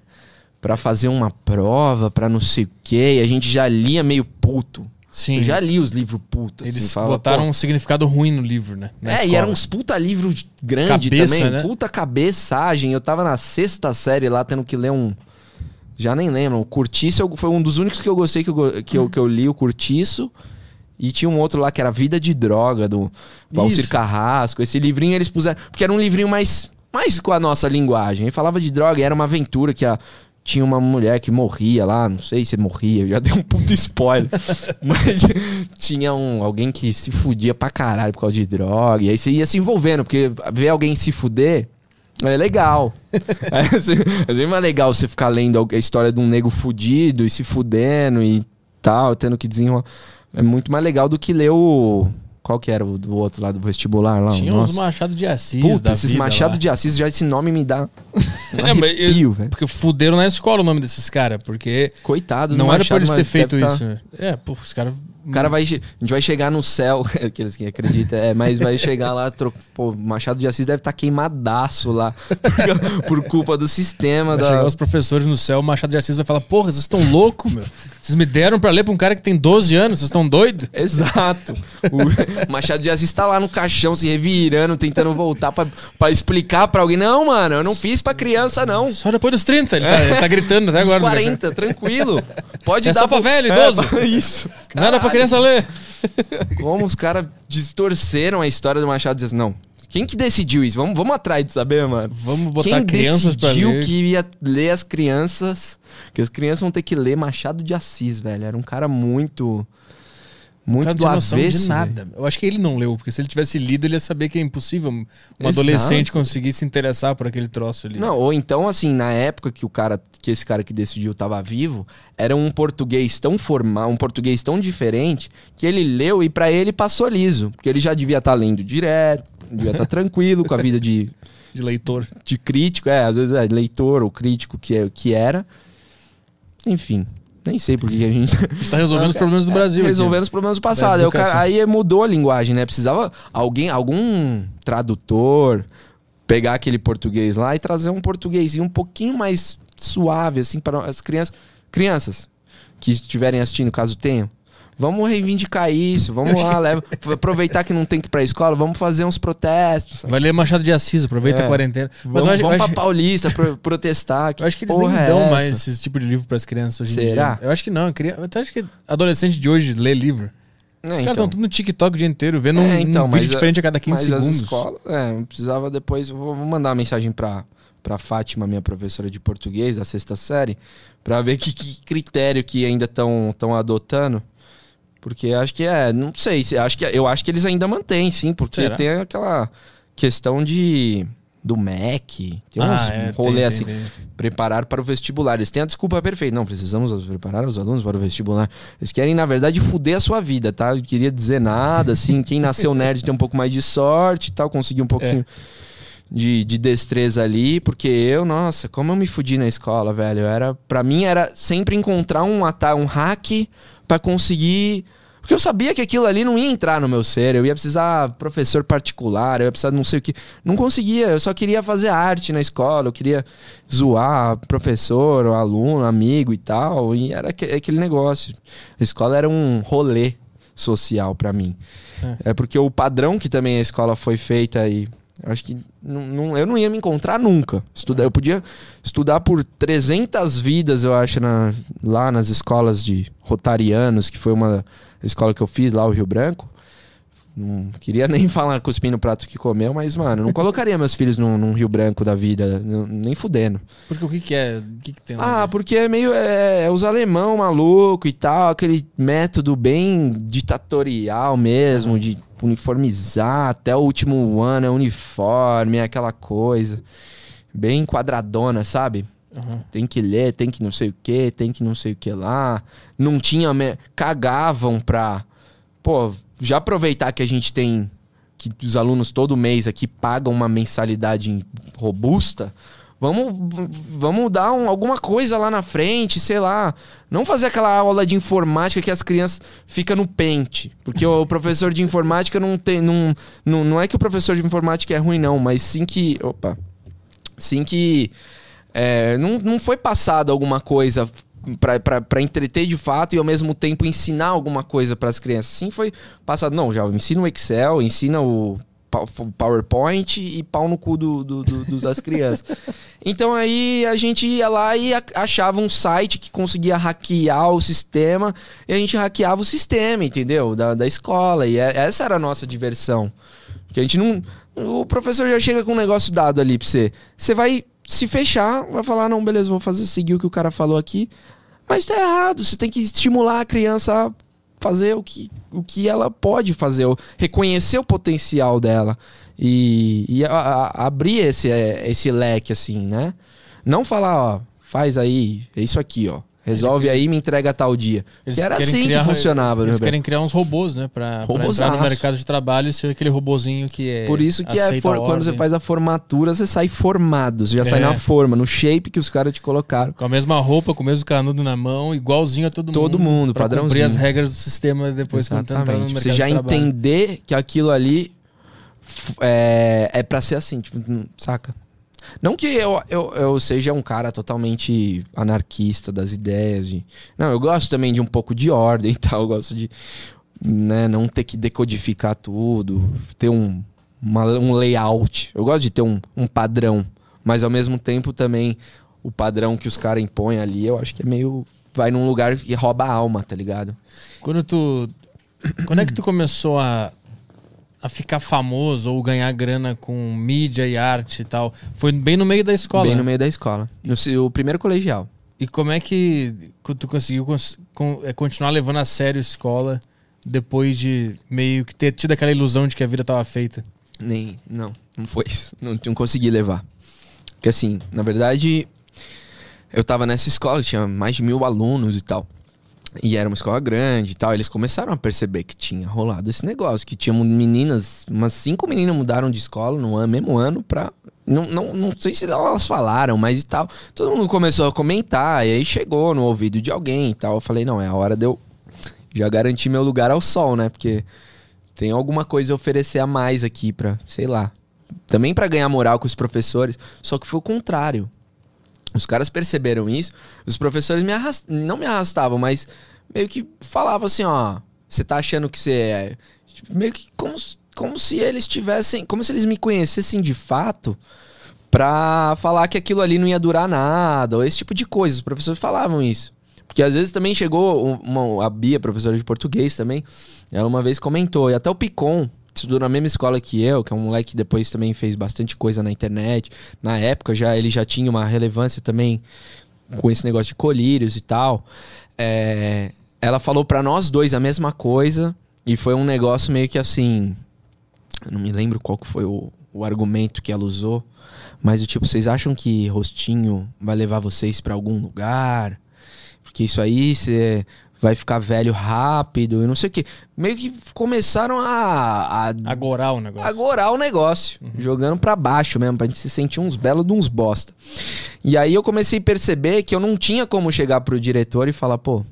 Pra fazer uma prova, pra não sei o quê. E a gente já lia meio puto. Sim. Eu já li os livros putos. Eles assim, botaram um significado ruim no livro, né? Na é, e escola. eram uns puta livro grande Cabeça, também. né? Puta cabeçagem. Eu tava na sexta série lá tendo que ler um. Já nem lembro. O Curtiço foi um dos únicos que eu gostei que eu, que eu, que eu li, o Curtiço. E tinha um outro lá que era Vida de Droga, do Valcir. Carrasco. Esse livrinho eles puseram. Porque era um livrinho mais, mais com a nossa linguagem. Ele falava de droga e era uma aventura que a, tinha uma mulher que morria lá. Não sei se morria, eu já dei um puto spoiler. Mas tinha um, alguém que se fudia pra caralho por causa de droga. E aí você ia se envolvendo, porque ver alguém se fuder. É legal. É, assim, é mais legal você ficar lendo a história de um nego fudido e se fudendo e tal, tendo que desenrolar. É muito mais legal do que ler o. Qual que era o do outro lado do vestibular lá? Tinha Nossa. uns Machado de Assis. Puta, esses Machado lá. de Assis, já esse nome me dá. Um É, arrepio, velho. Porque fuderam na escola o nome desses caras, porque Coitado do não era pra Machado, eles ter feito tá- isso. É, pô, os caras. O cara vai. A gente vai chegar no céu, aqueles que acreditam, é, mas vai chegar lá, tro... pô, Machado de Assis deve estar queimadaço lá, por, por culpa do sistema. Vai Da... chegar os professores no céu, o Machado de Assis vai falar: Porra, vocês estão loucos, meu. Vocês me deram pra ler pra um cara que tem 12 anos, vocês estão doidos? Exato. O Machado de Assis tá lá no caixão se revirando, tentando voltar pra, pra explicar pra alguém. Não, mano, eu não fiz pra criança, não. Só depois dos 30, ele tá, ele tá gritando até agora. 40, tranquilo. Pode É dar só pra velho, idoso. É, isso. Não era pra criança ler. Como os caras distorceram a história do Machado de Assis. Não. Quem que decidiu isso? Vamos, vamos atrás de saber, mano. Vamos botar Quem crianças pra decidiu ler. que ia ler as crianças? Que as crianças vão ter que ler Machado de Assis, velho. Era um cara muito. Muito cara do noção avesso. de nada. Eu acho que ele não leu, porque se ele tivesse lido, ele ia saber que é impossível um Exato. adolescente conseguir se interessar por aquele troço ali. Não, ou então, assim, na época que o cara, que esse cara que decidiu tava vivo, era um português tão formal, um português tão diferente, que ele leu e pra ele passou liso. Porque ele já devia estar lendo direto, devia estar tranquilo com a vida de, De leitor. de crítico, é, às vezes é leitor ou crítico que, é- que era. Enfim, nem sei por que a gente. A gente tá resolvendo os problemas do Brasil. aqui. Resolvendo os problemas do passado. Aí, o cara- educação. aí mudou a linguagem, né? Precisava alguém, algum tradutor pegar aquele português lá e trazer um portuguesinho um pouquinho mais suave, assim, para as crianças. Crianças que estiverem assistindo, caso tenham. Vamos reivindicar isso, vamos lá, leva, aproveitar que não tem que ir pra escola, vamos fazer uns protestos. sabe? Vai ler Machado de Assis, aproveita É. a quarentena. Mas Vamos, eu acho, vamos eu pra acho- Paulista pro- protestar. eu acho que eles nem é dão essa? mais esse tipo de livro pras crianças hoje em Será? dia. Eu acho que não. Eu até acho que adolescente de hoje lê livro. É, Os caras então. estão tudo no TikTok o dia inteiro, vendo um, É, então, um vídeo diferente a cada 15 Mas as segundos. escolas, é, eu precisava depois, eu vou, vou mandar uma mensagem pra, pra Fátima, minha professora de português da sexta série, pra ver que, que critério que ainda estão adotando. Porque acho que é, não sei, se- acho que, eu acho que eles ainda mantêm, sim, porque Será? tem aquela questão de do MEC, tem uns Ah, é, rolê tem, assim, tem, tem. preparar para o vestibular. Eles têm a desculpa perfeita. Não, precisamos preparar os alunos para o vestibular. Eles querem, na verdade, fuder a sua vida, tá? Eu queria dizer nada, assim. Quem nasceu nerd tem um pouco mais de sorte e tal, conseguir um pouquinho de, de destreza ali, porque eu, nossa, como eu me fudi na escola, velho. Era, para mim era sempre encontrar um, um hack para conseguir. Porque eu sabia que aquilo ali não ia entrar no meu ser, eu ia precisar professor particular, eu ia precisar não sei o que. Não conseguia, eu só queria fazer arte na escola, eu queria zoar professor, aluno, amigo e tal, e era aque- aquele negócio. A escola era um rolê, social pra mim. É. porque o padrão que também a escola foi feita e eu acho que não, não- eu não ia me encontrar nunca. Estudar, eu podia estudar por 300 vidas, eu acho, na- lá nas escolas de Rotarianos, que foi uma escola que eu fiz lá, o Rio Branco. Não queria nem falar cuspindo o prato que comeu, mas, mano, não colocaria meus filhos num, num Rio Branco da vida, nem fudendo. Porque o que, que é? O que, que tem Ah, porque é meio. É, é os alemão maluco e tal, aquele método bem ditatorial mesmo, de uniformizar até o último ano, é uniforme, é aquela coisa. Bem quadradona, sabe? Aham. Tem que ler, tem que não sei o que, tem que não sei o que lá. Não tinha. me- Cagavam pra. Pô, já aproveitar que a gente tem. Que os alunos todo mês aqui pagam uma mensalidade robusta. Vamos, vamos dar um- alguma coisa lá na frente, sei lá. Não fazer aquela aula de informática que as crianças ficam no pente. Porque o professor de informática não tem. Não, não, não é que o professor de informática é ruim, não, mas sim que. Opa. Sim que. É, não, não foi passado alguma coisa pra entreter de fato e ao mesmo tempo ensinar alguma coisa para as crianças. Sim, foi passado. Não, já ensina o Excel, ensina o PowerPoint e pau no cu do, do- do- das crianças. Então aí a gente ia lá e achava um site que conseguia hackear o sistema e a gente hackeava o sistema, entendeu? Da, da escola. E é- essa era a nossa diversão. Porque a gente não. O professor já chega com um negócio dado ali pra você. Você vai se fechar, vai falar, não, beleza, vou fazer seguir o que o cara falou aqui. Mas tá errado. Você tem que estimular a criança a fazer o que, o que ela pode fazer, reconhecer o potencial dela. E, e a- a- abrir esse, é, esse leque, assim, né? Não falar, ó, faz aí, é isso aqui, ó. Resolve aí e me entrega tal dia. Eles que era querem assim criar- que funcionava, né, Eles Roberto? querem criar uns robôs, né? Pra, pra entrar no mercado de trabalho e ser aquele robozinho que é. Por isso que é for- quando você faz a formatura, você sai formado. Você já sai É. na forma, no shape que os caras te colocaram. Com a mesma roupa, com o mesmo canudo na mão, igualzinho a todo, Todo mundo. mundo, pra padrãozinho. cumprir as regras do sistema depois quando tá entrando no Exatamente. mercado Você já entender que aquilo ali é, é para ser assim, tipo, hum, saca? Não que eu, eu, eu seja um cara totalmente anarquista das ideias. De... Não, eu gosto também de um pouco de ordem e tal. Eu gosto de né, não ter que decodificar tudo, ter um, uma- um layout. Eu gosto de ter um, um padrão. Mas ao mesmo tempo também o padrão que os caras impõem ali, eu acho que é meio. Vai num lugar e rouba a alma, tá ligado? Quando tu. Quando é que tu começou a, a ficar famoso ou ganhar grana com mídia e arte e tal? Foi bem no meio da escola. Bem né? no meio da escola. No seu primeiro colegial. E como é que tu conseguiu cons- con- é, continuar levando a sério a escola depois de meio que ter tido aquela ilusão de que a vida tava feita? Nem. Não, não foi. Não, não consegui levar. Porque assim, na verdade, eu tava nessa escola, tinha mais de mil alunos e tal. E era uma escola grande e tal. Eles começaram a perceber que tinha rolado esse negócio, que tinha meninas, umas cinco meninas mudaram de escola no ano, mesmo ano pra. Não, não, não sei se elas falaram, mas e tal. Todo mundo começou a comentar, e aí chegou no ouvido de alguém e tal. Eu falei, não, é a hora de eu já garantir meu lugar ao sol, né? Porque tem alguma coisa a oferecer a mais aqui pra, sei lá. Também pra ganhar moral com os professores. Só que foi o contrário. Os caras perceberam isso. Os professores me arrast... não me arrastavam, mas meio que falavam assim, ó. Você tá achando que você é. Tipo, Meio que como, como se eles tivessem. Como se eles me conhecessem de fato. Pra falar que aquilo ali não ia durar nada. Ou esse tipo de coisa. Os professores falavam isso. Porque às vezes também chegou um- uma, a Bia, professora de português também. Ela uma vez comentou. E até o Picon, estudou na mesma escola que eu, que é um moleque que depois também fez bastante coisa na internet. Na época já ele já tinha uma relevância também com esse negócio de colírios e tal. É, ela falou pra nós dois a mesma coisa e foi um negócio meio que assim. Eu não me lembro qual que foi o, o argumento que ela usou, mas o tipo, vocês acham que rostinho vai levar vocês pra algum lugar? Porque isso aí você vai ficar velho rápido e não sei o que. Meio que começaram a, a Agorar o negócio. agorar o negócio, jogando pra baixo mesmo, pra gente se sentir uns belos de uns bosta. E aí eu comecei a perceber que eu não tinha como chegar pro diretor e falar, pô,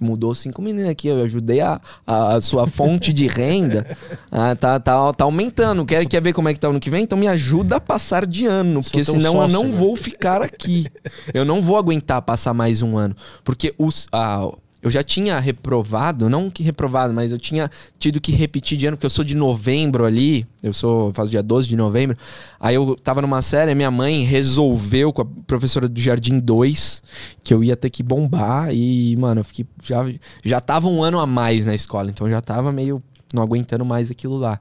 mudou cinco meninas aqui, eu ajudei a, a sua fonte de renda, ah, tá, tá, tá aumentando, quer, quer ver como é que tá ano que vem? Então me ajuda a passar de ano, Sou porque senão eu sócio, não né? vou ficar aqui. Eu não vou aguentar passar mais um ano, porque os... eu já tinha reprovado, não que reprovado, mas eu tinha tido que repetir de ano, porque eu sou de novembro ali, eu sou, faço dia 12 de novembro. Aí eu tava numa série, minha mãe resolveu com a professora do Jardim 2 que eu ia ter que bombar e, mano, eu fiquei já já tava um ano a mais na escola, então já tava meio não aguentando mais aquilo lá.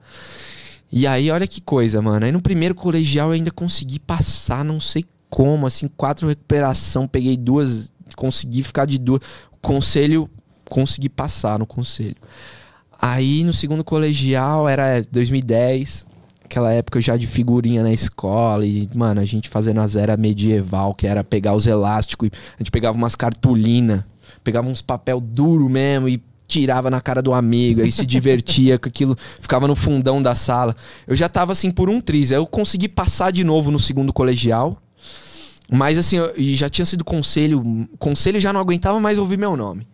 E aí, olha que coisa, mano. Aí no primeiro colegial eu ainda consegui passar, não sei como, assim, quatro recuperação, peguei duas, consegui ficar de duas conselho, consegui passar no conselho. Aí no segundo colegial era 2010, aquela época já de figurinha na escola e, mano, a gente fazendo as era medieval, que era pegar os elásticos, a gente pegava umas cartolina, pegava uns papel duro mesmo e tirava na cara do amigo, aí se divertia com aquilo, ficava no fundão da sala. Eu já tava assim por um triz, aí eu consegui passar de novo no segundo colegial. Mas assim, eu, e já tinha sido conselho. Conselho já não aguentava mais ouvir meu nome.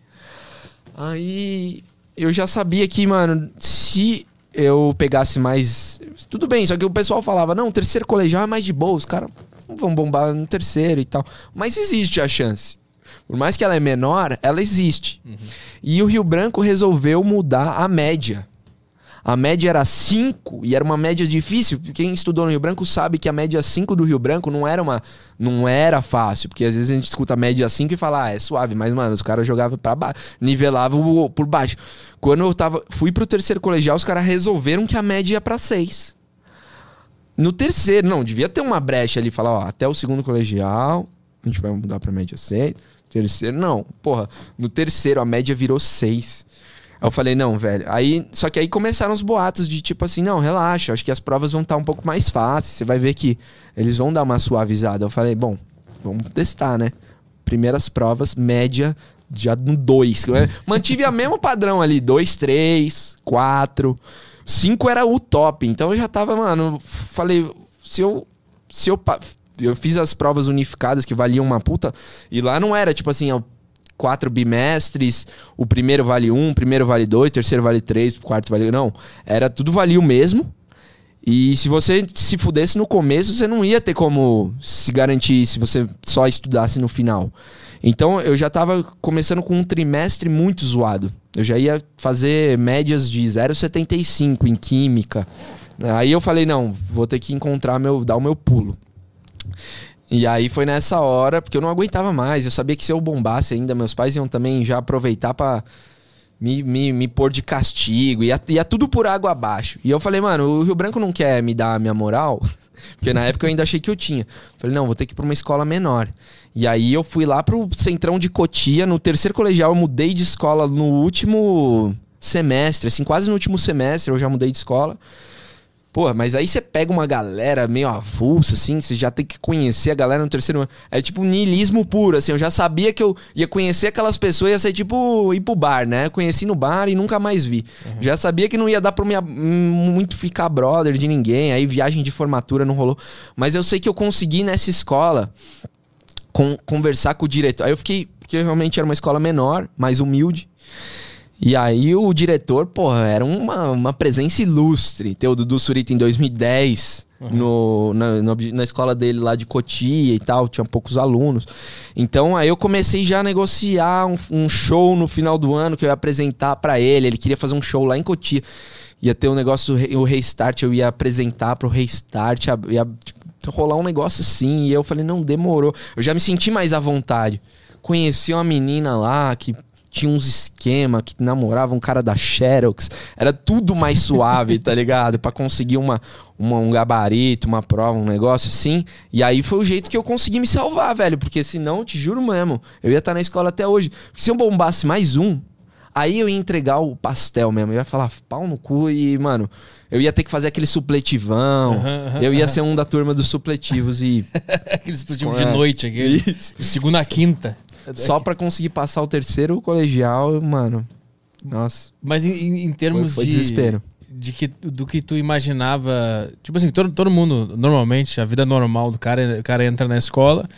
Aí eu já sabia que, mano, se eu pegasse mais. Tudo bem, só que o pessoal falava, não, o terceiro colegial é mais de boa, os caras vão bombar no terceiro e tal. Mas existe a chance. Por mais que ela é menor, ela existe. Uhum. E o Rio Branco resolveu mudar a média a média era 5 e era uma média difícil. Quem estudou no Rio Branco sabe que a média 5 do Rio Branco não era uma não era fácil, porque às vezes a gente escuta a média 5 e fala, ah, é suave, mas mano, os caras jogavam para baixo, nivelavam por baixo. Quando eu tava fui pro terceiro colegial, os caras resolveram que a média ia para 6. No terceiro, não, devia ter uma brecha ali, falar, ó, até o segundo colegial, a gente vai mudar para média 6. Terceiro, não. Porra, no terceiro a média virou 6. Aí eu falei, não, velho. Aí, só que aí começaram os boatos de tipo assim, não, relaxa, acho que as provas vão estar tá um pouco mais fáceis. Você vai ver que eles vão dar uma suavizada. Eu falei, bom, vamos testar, né? Primeiras provas, média já no 2. Mantive o mesmo padrão ali, 2, 3, 4. 5 era o top. Então eu já tava, mano, falei, se eu se eu eu fiz as provas unificadas que valiam uma puta e lá não era tipo assim, eu quatro bimestres, o primeiro vale um, o primeiro vale dois, o terceiro vale três, o quarto vale. Não. Era tudo valia o mesmo. E se você se fudesse no começo, você não ia ter como se garantir se você só estudasse no final. Então eu já estava começando com um trimestre muito zoado. Eu já ia fazer médias de 0,75 em química. Aí eu falei, não, vou ter que encontrar meu, dar o meu pulo. E aí foi nessa hora, porque eu não aguentava mais. Eu sabia que se eu bombasse ainda, meus pais iam também já aproveitar para me, me, me pôr de castigo. Ia, ia tudo por água abaixo. E eu falei, mano, o Rio Branco não quer me dar a minha moral. Porque na época eu ainda achei que eu tinha. Falei, não, vou ter que ir pra uma escola menor. E aí eu fui lá pro Centrão de Cotia. No terceiro colegial eu mudei de escola no último semestre, assim, quase no último semestre eu já mudei de escola. Pô, mas aí você pega uma galera meio avulsa, assim, você já tem que conhecer a galera no terceiro ano. É tipo um niilismo puro, assim. Eu já sabia que eu ia conhecer aquelas pessoas, ia ser tipo ir pro bar, né? conheci no bar e nunca mais vi. Uhum. Já sabia que não ia dar pra me, muito ficar brother de ninguém. Aí viagem de formatura não rolou. Mas eu sei que eu consegui nessa escola com, conversar com o diretor. Aí eu fiquei, porque realmente era uma escola menor, mais humilde. E aí o diretor, porra, era uma, uma presença ilustre. Ter o Dudu Surita em 2010 uhum. no, na, na escola dele lá de Cotia e tal, tinha poucos alunos. Então aí eu comecei já a negociar um, um show no final do ano que eu ia apresentar para ele. Ele queria fazer um show lá em Cotia. Ia ter um negócio, o Restart, eu ia apresentar pro Restart, ia tipo, rolar um negócio assim. E eu falei, não, demorou. Eu já me senti mais à vontade. Conheci uma menina lá que tinha uns esquema que namorava um cara da Xerox. Era tudo mais suave, tá ligado? para conseguir uma, uma, um gabarito, uma prova, um negócio assim. E aí foi o jeito que eu consegui me salvar, velho. Porque senão, te juro mesmo, eu ia estar tá na escola até hoje. Porque se eu bombasse mais um, aí eu ia entregar o pastel mesmo. Eu ia falar pau no cu e, mano, eu ia ter que fazer aquele supletivão. Uhum, uhum, eu ia uhum. ser um da turma dos supletivos e. aquele supletivo de noite, aquele. Segunda a quinta. Só para conseguir passar o terceiro colegial, mano. Nossa. Mas em, em termos foi, foi de. desespero. De que, do que tu imaginava. Tipo assim, todo, todo mundo, normalmente, a vida normal do cara, o cara entra na escola,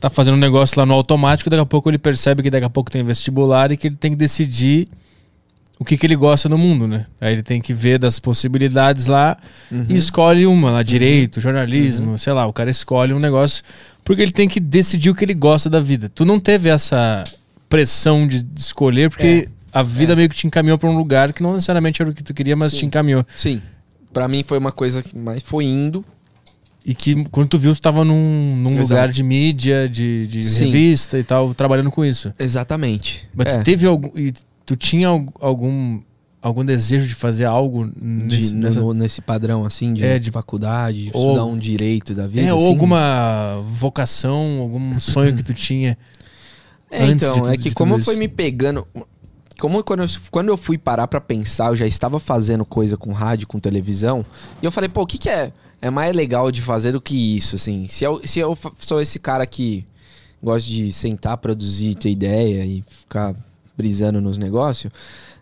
tá fazendo um negócio lá no automático, daqui a pouco ele percebe que daqui a pouco tem vestibular e que ele tem que decidir o que, que ele gosta no mundo, né? Aí ele tem que ver das possibilidades lá uhum. e escolhe uma lá, direito, uhum. jornalismo, uhum. sei lá, o cara escolhe um negócio porque ele tem que decidir o que ele gosta da vida. Tu não teve essa pressão de, de escolher, porque a vida meio que te encaminhou pra um lugar que não necessariamente era o que tu queria, mas Sim. te encaminhou. Sim. Pra mim foi uma coisa que mais foi indo. E que quando tu viu, tu tava num, num lugar de mídia, de, de revista e tal, trabalhando com isso. Exatamente. Mas É. tu teve algum. Tu tinha al- algum, algum desejo de fazer algo nesse, de, nessa- no- nesse padrão, assim, de, É, de de- faculdade, de ou- estudar um direito da vida. É, ou assim. alguma vocação, algum sonho que tu tinha. É, então, tudo- é que como foi me pegando. Como quando eu, quando eu fui parar pra pensar, eu já estava fazendo coisa com rádio, com televisão, e eu falei, pô, o que, que é, é mais legal de fazer do que isso, assim? Se eu, se eu sou esse cara que gosta de sentar, produzir, ter ideia e ficar brisando nos negócios,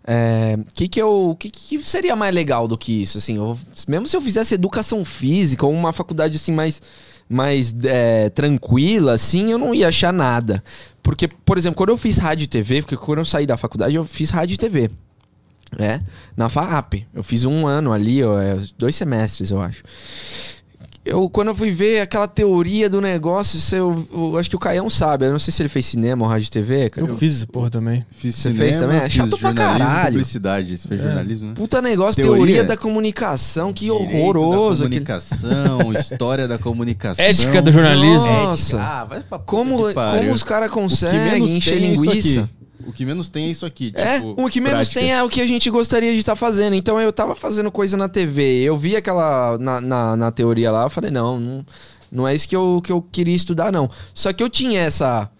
é, que que que, que seria mais legal do que isso, assim? Eu- mesmo se eu fizesse educação física ou uma faculdade assim mais mais é, tranquila, assim, eu não ia achar nada. Porque, por exemplo, quando eu fiz rádio e TV, porque quando eu saí da faculdade, eu fiz rádio e TV. É, na FAAP. Eu fiz um ano ali, é, dois semestres, eu acho. Eu, quando eu fui ver aquela teoria do negócio, isso eu, eu acho que o Caião sabe. Eu não sei se ele fez cinema ou rádio e TV. cara. Eu, fiz essa porra também. Fiz Você cinema, fez também? É fiz chato pra caralho. publicidade. Você fez É. jornalismo, né? Puta negócio, teoria, Teoria? da comunicação, que Direito horroroso. Da aquele- comunicação, história da comunicação. Ética do jornalismo. Nossa. Ah, vai pra puta Como, que pariu. como os caras conseguem encher é isso linguiça? O que menos tem é isso aqui. É, tipo, o que menos prática. tem é o que a gente gostaria de estar fazendo. Então eu tava fazendo coisa na TV, eu vi aquela na, na, na teoria lá, eu falei, não, não, não é isso que eu, que eu queria estudar, não. Só que eu tinha essa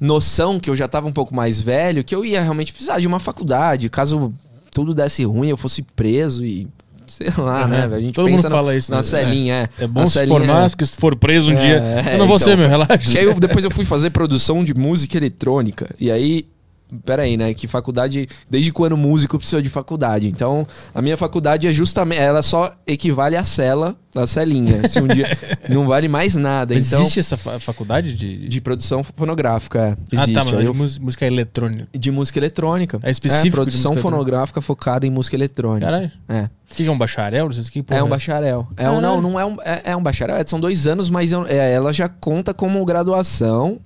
noção que eu já tava um pouco mais velho, que eu ia realmente precisar de uma faculdade, caso tudo desse ruim, eu fosse preso e. Sei lá, Uhum. né? velho? A gente Todo pensa mundo na- fala isso, Na né? celinha, é. É bom Na se celinha, formar, é. porque se tu for preso um É, dia. é, eu não vou então. ser, meu, relaxa. Que aí eu- depois eu fui fazer produção de música eletrônica. E aí. Peraí, né? Que faculdade. Desde quando músico precisa de faculdade? Então, a minha faculdade é justamente. Ela só equivale à cela, à celinha. Se um dia. não vale mais nada. Mas então. existe essa fa- faculdade de. De produção fonográfica, é. ah, Existe. tá, mas Aí de eu- música eletrônica. de música eletrônica. É específico de produção fonográfica focada em música eletrônica. Caralho. É. O que é um bacharel? Não sei o que É um bacharel. É um, não, não é um, é, é um bacharel. é- São dois anos, mas é, ela já conta como graduação.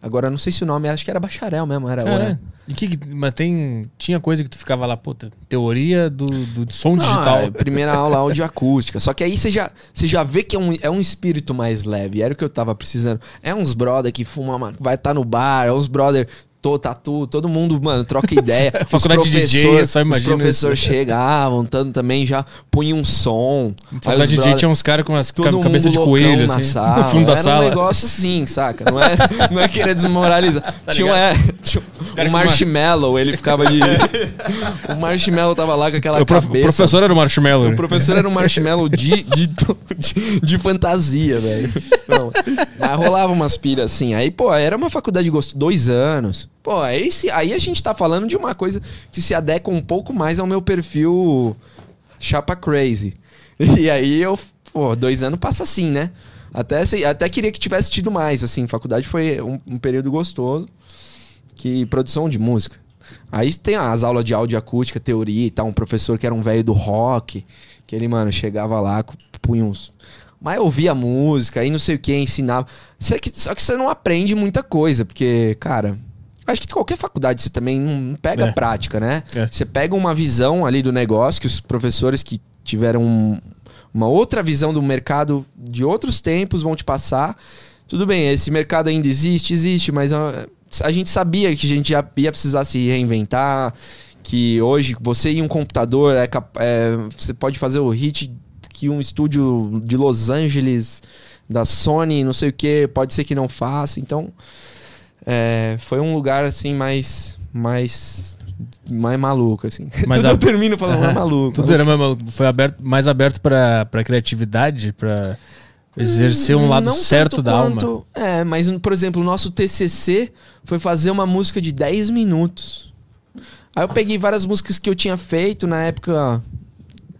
Agora, não sei se o nome, acho que era bacharel mesmo. Era, Caralho. era- E que, mas tem. Tinha coisa que tu ficava lá, puta, teoria do, do som Não, digital. é primeira aula audioacústica. Só que aí você já, você já vê que é um, é um espírito mais leve. Era o que eu tava precisando. É uns brother que fuma, ma- vai estar no bar, é uns brother. Tô, tatu, todo mundo, mano, troca ideia. Os Faculdade de DJ, só Os imagino professores isso. chegavam, tanto também já punham um som. Faculdade os de DJ tinha uns caras com as cabeça de coelho, assim, sala. no fundo da Era sala. um negócio assim, saca? Não é, não é querer desmoralizar. tinha, um- é, tinha um marshmallow, ele ficava de... o marshmallow tava lá com aquela O cabeça. professor era o Marshmallow. O professor era um marshmallow de, de, de, de fantasia, velho. Mas rolava umas piras assim. Aí, pô, era uma faculdade gosto dois anos. Pô, aí, aí a gente tá falando de uma coisa que se adequa um pouco mais ao meu perfil chapa crazy. E aí eu, pô, dois anos passa assim, né? Até, até queria que tivesse tido mais, assim. Faculdade foi um, um período gostoso. Que produção de música. Aí tem as aulas de áudio acústica, teoria e tal. Um professor que era um velho do rock. Que ele, mano, chegava lá, punha uns. Mas ouvia música, aí não sei o que, ensinava. Só que, só que você não aprende muita coisa, porque, cara. Acho que qualquer faculdade você também não pega É. prática, né? É. Você pega uma visão ali do negócio, que os professores que tiveram um- uma outra visão do mercado de outros tempos vão te passar. Tudo bem, esse mercado ainda existe, existe, mas ah, a gente sabia que a gente já ia precisar se reinventar, que hoje você e um computador é, é, você pode fazer o hit que um estúdio de Los Angeles da Sony, não sei o que, pode ser que não faça. Então, é, foi um lugar assim mais mais mais maluco assim. Mas Tudo a- eu termino falando mais maluco. Tudo era mais maluco. Foi aberto, mais aberto pra, pra criatividade, pra exercer um lado Não certo da alma. quanto- É, mas, por exemplo, o nosso TCC foi fazer uma música de 10 minutos. Aí eu peguei várias músicas que eu tinha feito na época.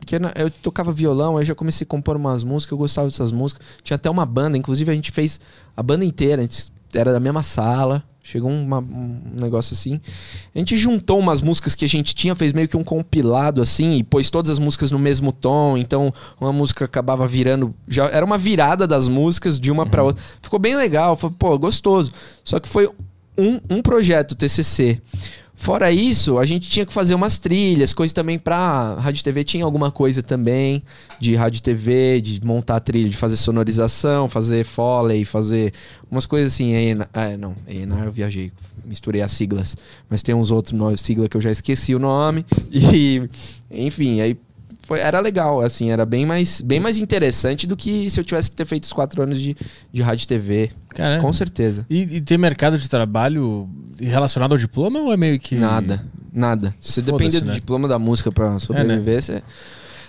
Que eu tocava violão, aí já comecei a compor umas músicas, eu gostava dessas músicas. Tinha até uma banda, inclusive a gente fez a banda inteira, a gente era da mesma sala. Chegou uma- um negócio assim. A gente juntou umas músicas que a gente tinha, fez meio que um compilado assim, e pôs todas as músicas no mesmo tom. Então, uma música acabava virando. Já era uma virada das músicas de uma pra outra. Ficou bem legal, foi, pô, gostoso. Só que foi um, um projeto TCC. Fora isso, a gente tinha que fazer umas trilhas, coisas também pra rádio TV. Tinha alguma coisa também de rádio TV, de montar trilha, de fazer sonorização, fazer foley, fazer umas coisas assim. A.N- É, não, A&R eu viajei, misturei as siglas. Mas tem uns outros no- sigla que eu já esqueci o nome. E, enfim, aí foi, era legal, assim, era bem mais, bem mais interessante do que se eu tivesse que ter feito os quatro anos de, de rádio e TV. Caramba. Com certeza. E, e tem mercado de trabalho relacionado ao diploma ou é meio que. Nada, nada. Se você Foda-se, depender do né? diploma da música pra sobreviver, você...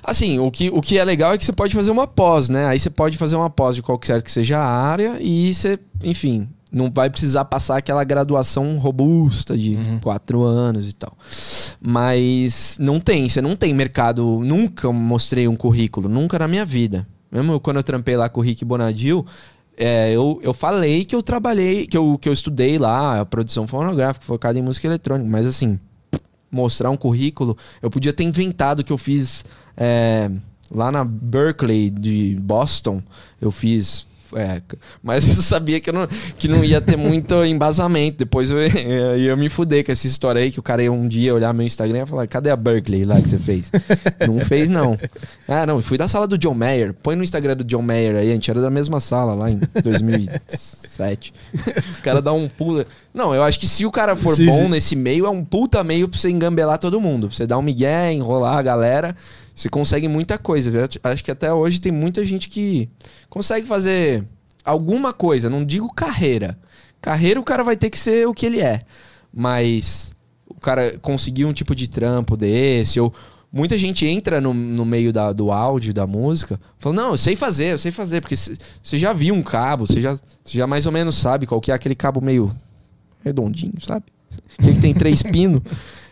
Assim, o que, o que é legal é que você pode fazer uma pós, né? Aí você pode fazer uma pós de qualquer que seja a área e você, enfim, não vai precisar passar aquela graduação robusta de Uhum. quatro anos e tal. Mas não tem, você não tem mercado. Nunca mostrei um currículo, nunca na minha vida. Mesmo quando eu trampei lá com o Rick Bonadil, é, eu, eu falei que eu trabalhei, que eu, que eu estudei lá, a produção fonográfica, focada em música eletrônica, mas assim, mostrar um currículo, eu podia ter inventado que eu fiz é, lá na Berkeley de Boston, eu fiz. É, mas eu sabia que, eu não, que não ia ter muito embasamento. Depois eu, eu ia me fuder com essa história aí, que o cara ia um dia olhar meu Instagram e falar: cadê a Berkeley lá que você fez? não fez, não. Ah, não, fui da sala do John Mayer. Põe no Instagram do John Mayer aí, a gente era da mesma sala lá em 2007. o cara dá um pulo. Não, eu acho que se o cara for Sim, bom sim. nesse meio, é um puta meio pra você engambelar todo mundo. Pra você dar um migué, enrolar a galera. Você consegue muita coisa. Acho que até hoje tem muita gente que consegue fazer alguma coisa. Não digo carreira. Carreira o cara vai ter que ser o que ele é. Mas o cara conseguir um tipo de trampo desse, ou muita gente entra no, no meio da- do áudio, da música, falando, não, eu sei fazer, eu sei fazer, porque você já viu um cabo, você já, já mais ou menos sabe qual que é aquele cabo meio redondinho, sabe? Que tem três pinos.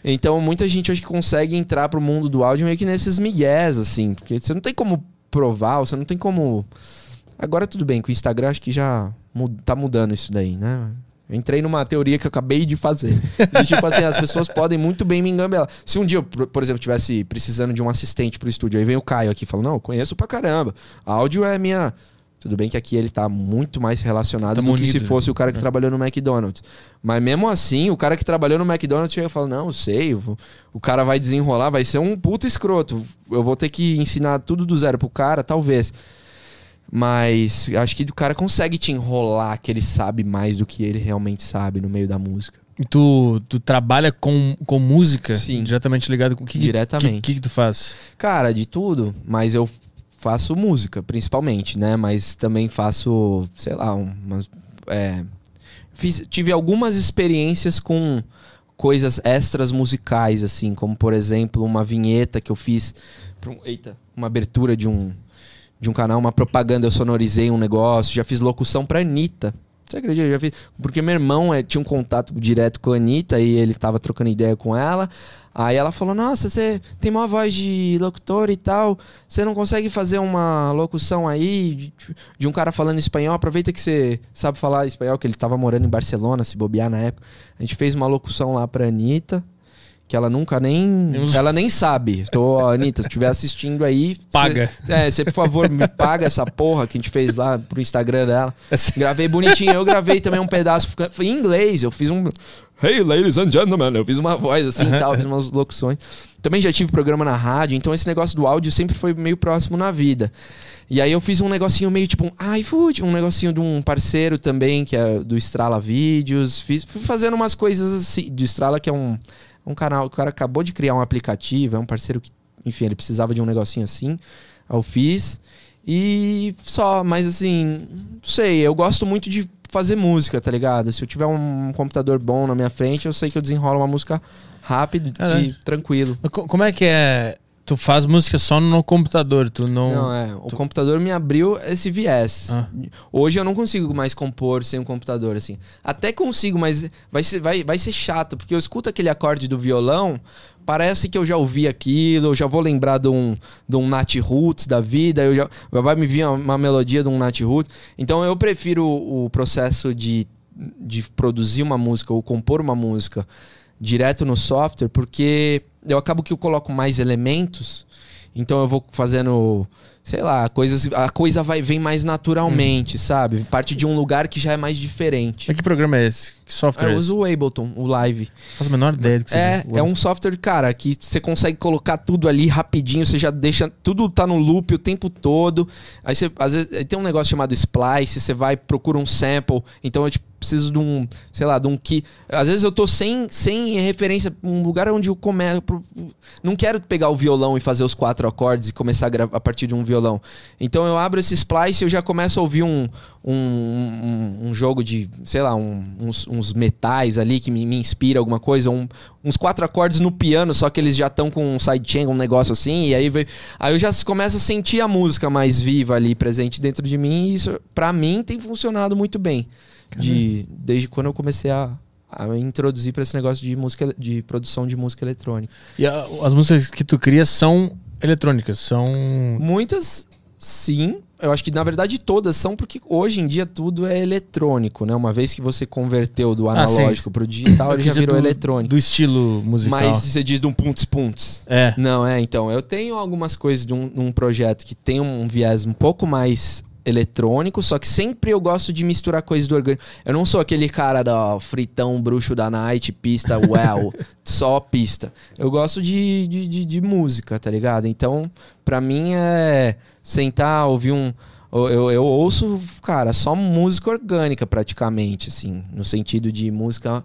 Então, muita gente que consegue entrar pro mundo do áudio meio que nesses migués, assim. Porque você não tem como provar, você não tem como. Agora tudo bem, com o Instagram acho que já mu- tá mudando isso daí, né? Eu entrei numa teoria que eu acabei de fazer. De, tipo assim, as pessoas podem muito bem me engambelar. Se um dia eu, por exemplo, tivesse precisando de um assistente pro estúdio, aí vem o Caio aqui e fala: Não, conheço pra caramba. Áudio é minha. Tudo bem que aqui ele tá muito mais relacionado Tamo do que se unido, fosse né? o cara que É. trabalhou no McDonald's. Mas mesmo assim, o cara que trabalhou no McDonald's chega e fala: Não, eu sei, o- o cara vai desenrolar, vai ser um puta escroto. Eu vou ter que ensinar tudo do zero pro cara, talvez. Mas acho que o cara consegue te enrolar que ele sabe mais do que ele realmente sabe no meio da música. E Tu, tu trabalha com, com música Sim. diretamente ligado com o que, que- Diretamente. O que, que, tu faz? Cara, de tudo, mas eu faço música, principalmente, né? Mas também faço, sei lá, umas. É, fiz, tive algumas experiências com coisas extras musicais, assim, como por exemplo uma vinheta que eu fiz. um- eita, uma abertura de um, de um canal, uma propaganda, eu sonorizei um negócio, já fiz locução pra Anitta. Você acredita? Eu já fiz. Porque meu irmão é, tinha um contato direto com a Anitta e ele tava trocando ideia com ela. Aí ela falou: Nossa, você tem uma voz de locutor e tal. Você não consegue fazer uma locução aí de, de um cara falando espanhol? Aproveita que você sabe falar espanhol, que ele tava morando em Barcelona, se bobear na época. A gente fez uma locução lá pra Anitta. Que ela nunca nem. Ela nem sabe. Tô, Anitta, se estiver assistindo aí. Paga. Cê, é, você, por favor, me paga essa porra que a gente fez lá pro Instagram dela. Gravei bonitinho. Eu gravei também um pedaço foi em inglês. Eu fiz um. Hey, ladies and gentlemen. Eu fiz uma voz assim e tal, fiz umas locuções. Também já tive programa na rádio, então esse negócio do áudio sempre foi meio próximo na vida. E aí eu fiz um negocinho meio tipo um iFood, um negocinho de um parceiro também, que é do Strala Vídeos. Fiz, fui fazendo umas coisas assim. Do Strala, que é um, um canal. O cara acabou de criar um aplicativo, é um parceiro que, enfim, ele precisava de um negocinho assim. Eu fiz. E só, mas assim, não sei, eu gosto muito de fazer música, tá ligado? Se eu tiver um computador bom na minha frente, eu sei que eu desenrolo uma música rápido Caralho. e tranquilo. Como é que é? Tu faz música só no computador, tu não. Não, é. O computador me abriu esse viés. Ah. Hoje eu não consigo mais compor sem um computador, assim. Até consigo, mas vai ser, vai, vai ser chato, porque eu escuto aquele acorde do violão, parece que eu já ouvi aquilo, eu já vou lembrar de um, de um Nat Roots da vida, eu já, vai me vir uma, uma melodia de um Nat Roots. Então eu prefiro o, o processo de, de produzir uma música ou compor uma música direto no software, porque eu acabo que eu coloco mais elementos, então eu vou fazendo sei lá, coisas, a coisa vai vem mais naturalmente, sabe? Parte de um lugar que já é mais diferente. Mas que programa é esse? Que software Eu é uso o Ableton, o Live. Faço a menor ideia do que É, seja. é um software, cara, que você consegue colocar tudo ali rapidinho, você já deixa. Tudo tá no loop o tempo todo. Aí você, às vezes, tem um negócio chamado Splice, você vai, procura um sample. Então eu tipo, preciso de um, sei lá, de um key. Às vezes eu tô sem, sem referência, um lugar onde eu começo. Não quero pegar o violão e fazer os quatro acordes e começar a gravar a partir de um violão. Então eu abro esse Splice e eu já começo a ouvir um, um, um, um jogo de, sei lá, um- uns, uns metais ali que me, me inspira alguma coisa, um- uns quatro acordes no piano, só que eles já estão com um sidechain, um negócio assim, e aí, aí eu já começo a sentir a música mais viva ali, presente dentro de mim, e isso, pra mim, tem funcionado muito bem. De, desde quando eu comecei a, a me introduzir pra esse negócio de música, de produção de música eletrônica. E a- as músicas que tu cria são eletrônicas, são. Muitas, sim. Eu acho que na verdade todas são porque hoje em dia tudo é eletrônico, né? Uma vez que você converteu do Ah, analógico pro digital, Eu ele já dizer virou do- eletrônico. Do estilo musical. Mas você diz de um punts punts. É. Não, é, então, eu tenho algumas coisas de um, um projeto que tem um viés um pouco mais eletrônico, só que sempre eu gosto de misturar coisas do orgânico. Eu não sou aquele cara da fritão bruxo da night, pista, well, só pista. Eu gosto de, de, de, de música, tá ligado? Então, pra mim é sentar, ouvir um. Eu, eu, ouço, cara, só música orgânica praticamente, assim, no sentido de música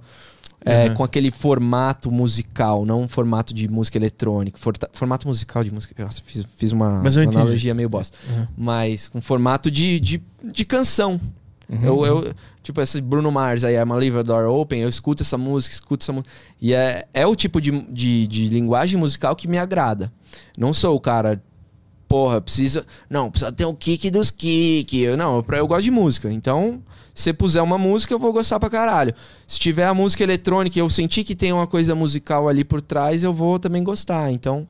é, Uhum. com aquele formato musical, não um formato de música eletrônica. Forta- formato musical de música. Nossa, fiz, fiz uma, uma analogia meio bosta. Uhum. Mas com formato de, de, de canção. Uhum. Eu, eu, tipo, esse Bruno Mars aí, I'm a Leave Door Open, eu escuto essa música, escuto essa música. E é, é o tipo de, de, de linguagem musical que me agrada. Não sou o cara, porra, precisa. Não, precisa ter o kick dos kick. Eu, não, eu, eu gosto de música. Então, se você puser uma música, eu vou gostar pra caralho. Se tiver a música eletrônica e eu sentir que tem uma coisa musical ali por trás, eu vou também gostar. Então,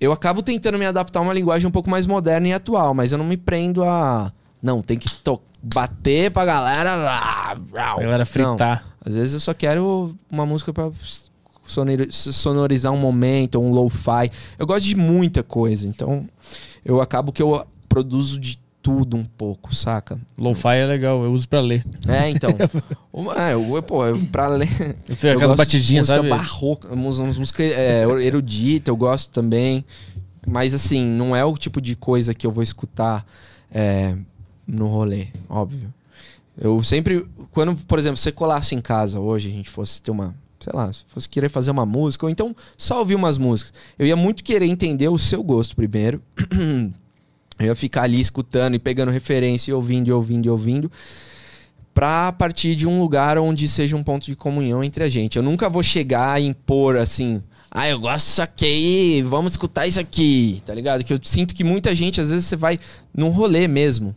eu acabo tentando me adaptar a uma linguagem um pouco mais moderna e atual, mas eu não me prendo a. Não, tem que to- bater pra galera. ah, galera Não. fritar. Às vezes eu só quero uma música pra sonorizar um momento, um lo-fi. Eu gosto de muita coisa, então eu acabo que eu produzo de tudo um pouco, saca? Lo-fi é legal, eu uso pra ler. É, então. É, eu, pô, eu, pra ler. Eu fico aquelas batidinhas, música sabe? barroca, músicas é, erudita, eu gosto também. Mas assim, não é o tipo de coisa que eu vou escutar é, no rolê, óbvio. Eu sempre, quando, por exemplo, você colasse em casa hoje, a gente fosse ter uma, sei lá, se fosse querer fazer uma música, ou então só ouvir umas músicas, eu ia muito querer entender o seu gosto primeiro. Eu ia ficar ali escutando e pegando referência e ouvindo e ouvindo e ouvindo pra partir de um lugar onde seja um ponto de comunhão entre a gente. Eu nunca vou chegar e impor assim, ah, eu gosto disso aqui, vamos escutar isso aqui, tá ligado? Que eu sinto que muita gente, às vezes você vai num rolê mesmo.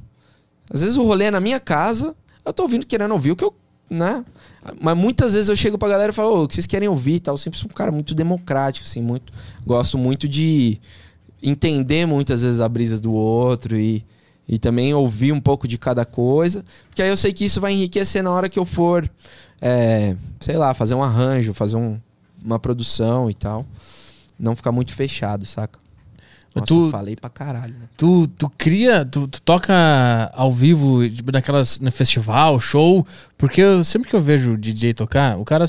Às vezes o rolê é na minha casa, eu tô ouvindo, querendo ouvir o que eu, né? Mas muitas vezes eu chego pra galera e falo, o que vocês querem ouvir e tal. Eu sempre sou um cara muito democrático, assim, muito. Gosto muito de entender muitas vezes a brisa do outro e, e também ouvir um pouco de cada coisa. Porque aí eu sei que isso vai enriquecer na hora que eu for, é, sei lá, fazer um arranjo, fazer um- uma produção e tal. Não ficar muito fechado, saca? Nossa, tu- eu falei pra caralho. Né? Tu, tu cria, tu, tu toca ao vivo, tipo, naquelas, no festival, show, porque eu- sempre que eu vejo o DJ tocar, o cara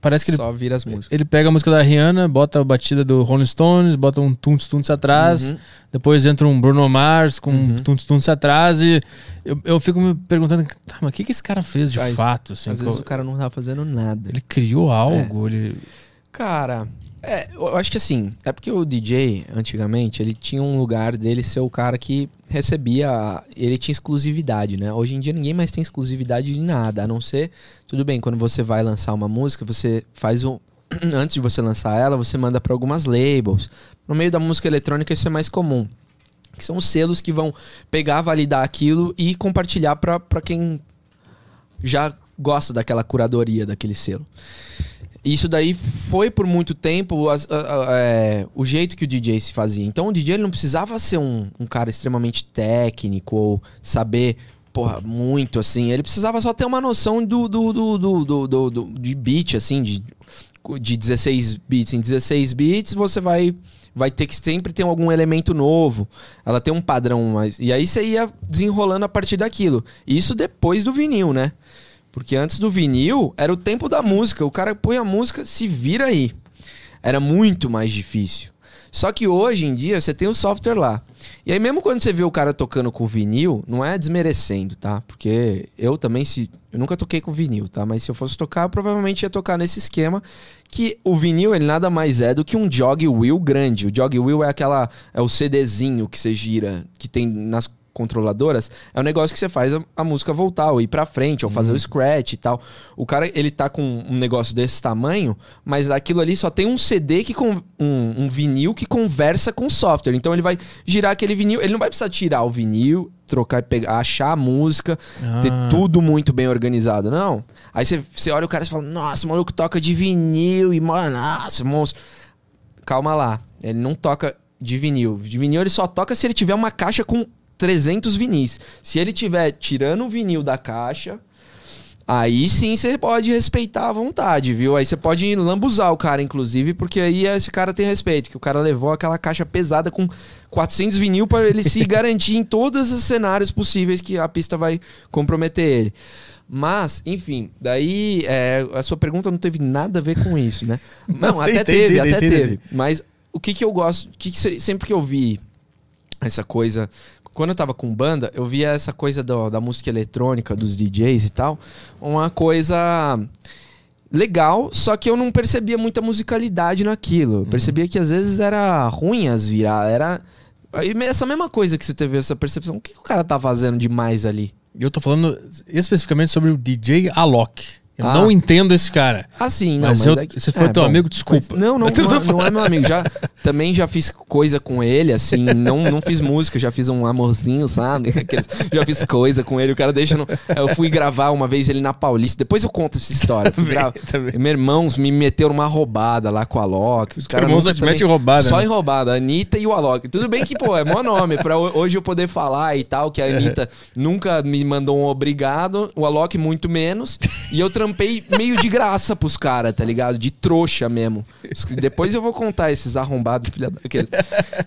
parece que ele, Só vira as músicas. ele pega a música da Rihanna, bota a batida do Rolling Stones, bota um tunts tunts atrás, Uhum. depois entra um Bruno Mars com um Uhum. tunts tunts atrás e eu, eu fico me perguntando, tá, mas o que, que esse cara fez de Faz. fato? Assim, Às vezes o cara não tá fazendo nada. Ele criou algo, ele... Cara, é, eu acho que assim, é porque o DJ, antigamente, ele tinha um lugar dele ser o cara que recebia. Ele tinha exclusividade, né? Hoje em dia ninguém mais tem exclusividade de nada, a não ser. Tudo bem, quando você vai lançar uma música, você faz um. Antes de você lançar ela, você manda para algumas labels. No meio da música eletrônica, isso é mais comum. Que são os selos que vão pegar, validar aquilo e compartilhar para quem já gosta daquela curadoria daquele selo. Isso daí foi por muito tempo a- a- é, o jeito que o DJ se fazia. Então o DJ não precisava ser um, um cara extremamente técnico ou saber porra, muito assim. Ele precisava só ter uma noção do, do, do, do, do, do- do- de beat, assim, de, de 16 bits em 16 bits, você vai vai ter que sempre ter algum elemento novo. Ela tem um padrão mais. E aí você ia desenrolando a partir daquilo. Isso depois do vinil, né? Porque antes do vinil era o tempo da música. O cara põe a música, se vira aí. Era muito mais difícil. Só que hoje em dia você tem o software lá. E aí, mesmo quando você vê o cara tocando com vinil, não é desmerecendo, tá? Porque eu também, se. Eu nunca toquei com vinil, tá? Mas se eu fosse tocar, eu provavelmente ia tocar nesse esquema. Que o vinil, ele nada mais é do que um jog wheel grande. O jog wheel é aquela. É o CDzinho que você gira, que tem nas controladoras, é um negócio que você faz a, a música voltar, ou ir pra frente, ou fazer o scratch e tal. O cara, ele tá com um negócio desse tamanho, mas aquilo ali só tem um CD que com um, um vinil que conversa com o software. Então ele vai girar aquele vinil, ele não vai precisar tirar o vinil, trocar e pegar, achar a música, ter tudo muito bem organizado, não. Aí você, você olha o cara e fala: "Nossa, o maluco toca de vinil e mano, nossa, monstro". Calma lá, ele não toca de vinil. De vinil ele só toca se ele tiver uma caixa com 300 vinis. Se ele tiver tirando o vinil da caixa, aí sim você pode respeitar à vontade, viu? Aí você pode lambuzar o cara, inclusive, porque aí esse cara tem respeito, que o cara levou aquela caixa pesada com 400 vinil para ele se garantir em todos os cenários possíveis que a pista vai comprometer ele. Mas, enfim, daí é, a sua pergunta não teve nada a ver com isso, né? Não, até tem- teve, até teve. Mas o que que eu gosto, que que sempre que eu vi essa coisa, quando eu tava com banda, eu via essa coisa do- da música eletrônica, dos DJs e tal, uma coisa legal, só que eu não percebia muita musicalidade naquilo. Eu percebia que às vezes era ruim as virar, era essa mesma coisa que você teve essa percepção. O que, que o cara tá fazendo demais ali? Eu tô falando especificamente sobre o DJ Alok. Eu Ah. não entendo esse cara. Ah, sim, não, Mas mas, eu- é que- se for é, teu bom, amigo, desculpa. não, não, não, tô é- não é meu amigo. Já, também já fiz coisa com ele, assim, não, não fiz música, já fiz um amorzinho, sabe? Aqueles- já fiz coisa com ele, o cara deixa no... Eu fui gravar uma vez ele na Paulista, depois eu conto essa história. Também. Meu irmão me meteu numa roubada lá com a Alok. Os caras irmão nunca só te mete em roubada, Só né? em roubada, a Anitta e o Alok. Tudo bem que, pô, é mó nome, pra ho- hoje eu poder falar e tal, que a Anitta nunca me mandou um obrigado, o Alok muito menos, e eu trampei meio de graça pros caras, tá ligado? De trouxa mesmo. Depois eu vou contar esses arrombados, filha daqueles.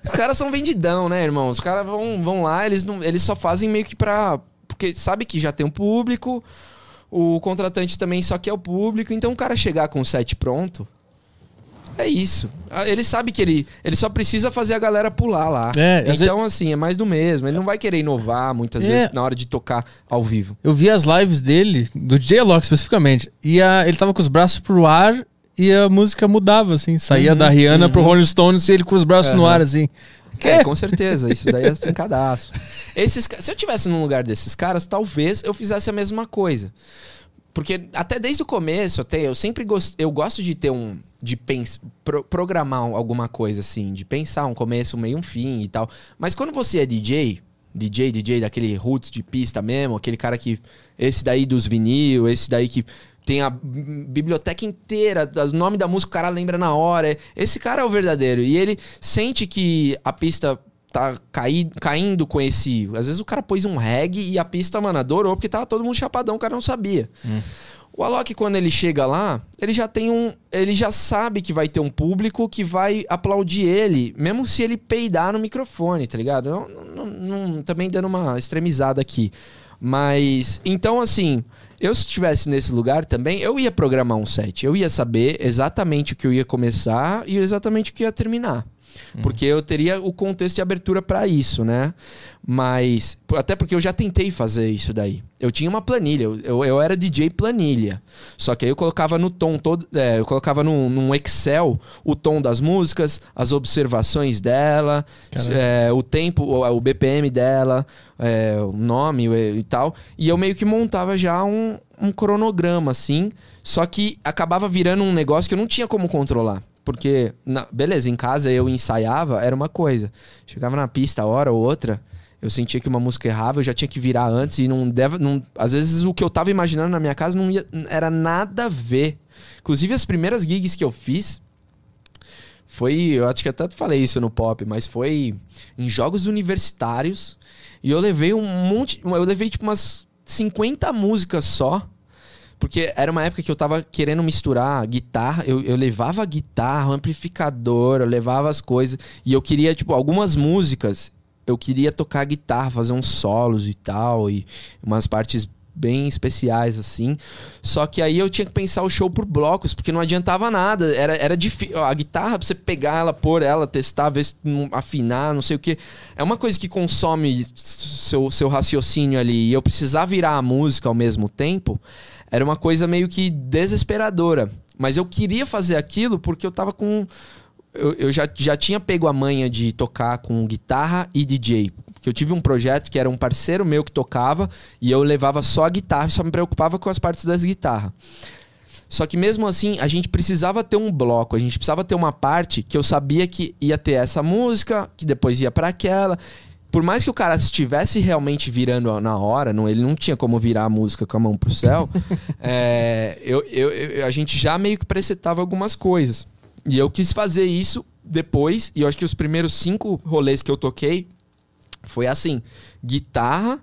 Os caras são vendidão, né, irmão? Os caras vão, vão lá, eles, não, eles só fazem meio que pra. Porque sabe que já tem um público, o contratante também só quer o público, então o cara chegar com o set pronto. É isso. Ah, Ele sabe que ele, ele só precisa fazer a galera pular lá. É, então, assim, é mais do mesmo. Ele não vai querer inovar muitas É. vezes na hora de tocar ao vivo. Eu vi as lives dele, do DJ Alok especificamente, e a- ele tava com os braços pro ar e a música mudava, assim. Saía da Rihanna pro Rolling Stones e ele com os braços no Uhum. ar, assim. Que? É, com certeza. Isso daí é sem cadastro. Esses, se eu tivesse num lugar desses caras, talvez eu fizesse a mesma coisa. Porque até desde o começo, até eu sempre gosto, eu gosto de ter um de pens, pro- programar alguma coisa assim, de pensar um começo, um meio, um fim e tal. Mas quando você é DJ, DJ, DJ daquele roots de pista mesmo, aquele cara que esse daí dos vinil, esse daí que tem a biblioteca inteira, o nome da música o cara lembra na hora. Esse cara é o verdadeiro e ele sente que a pista tá caí, caindo com esse. Às vezes o cara pôs um reggae e a pista, mano, adorou, porque tava todo mundo chapadão, o cara não sabia. O Alok, quando ele chega lá, ele já tem um. Ele já sabe que vai ter um público que vai aplaudir ele, mesmo se ele peidar no microfone, tá ligado? Não, não- não- também dando uma extremizada aqui. Mas. Então, assim. Eu, se estivesse nesse lugar também, eu ia programar um set. Eu ia saber exatamente o que eu ia começar e exatamente o que ia terminar. Porque eu teria o contexto de abertura pra isso, né? Mas. Até porque eu já tentei fazer isso daí. Eu tinha uma planilha, eu, eu, era DJ planilha. Só que aí eu colocava no tom todo. é, eu colocava num, num Excel o tom das músicas, as observações dela, é, o tempo, o, o BPM dela, é, o nome e, e tal. E eu meio que montava já um, um cronograma, assim. Só que acabava virando um negócio que eu não tinha como controlar. Porque, na- beleza, em casa eu ensaiava, era uma coisa. Chegava na pista, hora ou outra, eu sentia que uma música errava, eu já tinha que virar antes e não deve. Não, às vezes o que eu tava imaginando na minha casa não ia, era nada a ver. Inclusive, as primeiras gigs que eu fiz foi. Eu acho que até falei isso no pop, mas foi em jogos universitários. E eu levei um monte. Eu levei tipo umas 50 músicas só. Porque era uma época que eu tava querendo misturar guitarra. Eu, eu levava guitarra, amplificador, eu levava as coisas. E eu queria, tipo, algumas músicas. Eu queria tocar guitarra, fazer uns solos e tal. E umas partes bem especiais, assim. Só que aí eu tinha que pensar o show por blocos, porque não adiantava nada. Era, era difícil. A guitarra, pra você pegar ela, pôr ela, testar, ver se afinar, não sei o que. É uma coisa que consome seu, seu raciocínio ali. E eu precisar virar a música ao mesmo tempo, era uma coisa meio que desesperadora. Mas eu queria fazer aquilo porque eu tava com. Eu, eu já, já tinha pego a manha de tocar com guitarra e DJ eu tive um projeto que era um parceiro meu que tocava e eu levava só a guitarra e só me preocupava com as partes das guitarras. Só que mesmo assim, a gente precisava ter um bloco, a gente precisava ter uma parte que eu sabia que ia ter essa música, que depois ia para aquela. Por mais que o cara estivesse realmente virando na hora, não, ele não tinha como virar a música com a mão pro céu, é, eu, eu, eu, a gente já meio que presetava algumas coisas. E eu quis fazer isso depois, e eu acho que os primeiros cinco rolês que eu toquei, foi assim: guitarra,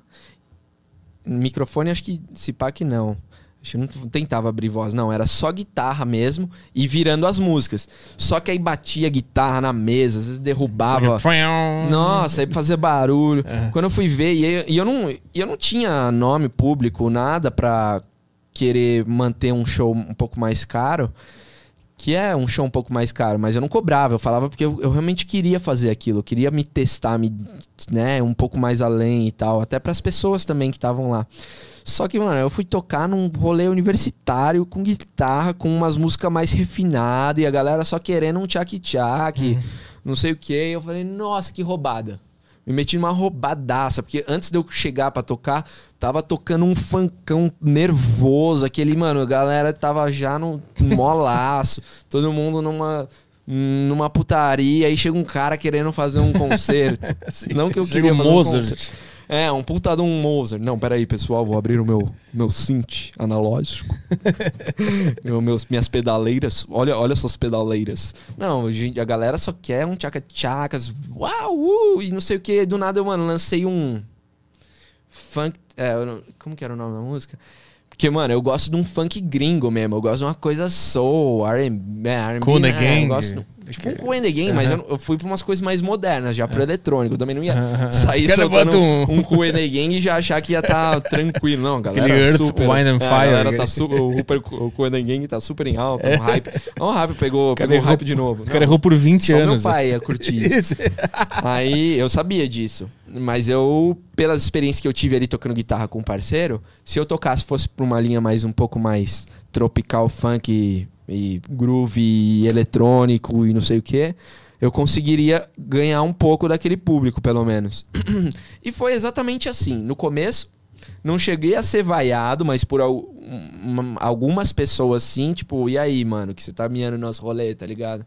microfone, acho que se pá que não. Acho que não tentava abrir voz, não. Era só guitarra mesmo e virando as músicas. Só que aí batia guitarra na mesa, às vezes derrubava. Nossa, aí fazia barulho. É. Quando eu fui ver, e eu, e eu, não, eu não tinha nome público, nada pra querer manter um show um pouco mais caro que é um show um pouco mais caro, mas eu não cobrava, eu falava porque eu, eu realmente queria fazer aquilo, eu queria me testar, me, né, um pouco mais além e tal, até para as pessoas também que estavam lá. Só que, mano, eu fui tocar num rolê universitário com guitarra, com umas músicas mais refinadas e a galera só querendo um tchac-tchac, uhum. não sei o que. Eu falei, nossa, que roubada me meti numa roubadaça, porque antes de eu chegar para tocar, tava tocando um funkão nervoso, aquele, mano, a galera tava já no molaço, todo mundo numa numa putaria, aí chega um cara querendo fazer um concerto. Sim, Não que eu queria fazer Mozart. um concerto. É, um puta de um Mozart. Não, peraí, pessoal, vou abrir o meu, meu synth analógico. meus, minhas pedaleiras. Olha, olha essas pedaleiras. Não, a galera só quer um tchaca-tchacas, uau, uh, e não sei o que. Do nada eu, mano, lancei um funk. É, como que era o nome da música? Porque, mano, eu gosto de um funk gringo mesmo. Eu gosto de uma coisa soul, R&B, R&B. Cool? Gang. Eu gosto Tipo um Coen the Game, mas eu, eu, fui pra umas coisas mais modernas, já pro eletrônico. Eu também não ia sair soltando um, um Coen the Game e já achar que ia estar tá tranquilo. Não, galera. Earth, super, Wine and é, Fire. Galera tá super, o, o Coen the Game tá super em alta, um hype. É um hype, pegou, pegou errou, hype de novo. O cara errou por 20 só anos. meu pai ia curtir isso. Aí eu sabia disso. Mas eu, pelas experiências que eu tive ali tocando guitarra com um parceiro, se eu tocasse fosse pra uma linha mais um pouco mais tropical, funk e groove e eletrônico e não sei o que, eu conseguiria ganhar um pouco daquele público, pelo menos. e foi exatamente assim. No começo, não cheguei a ser vaiado, mas por algumas pessoas sim, tipo, e aí, mano, que você tá miando nosso rolê, tá ligado?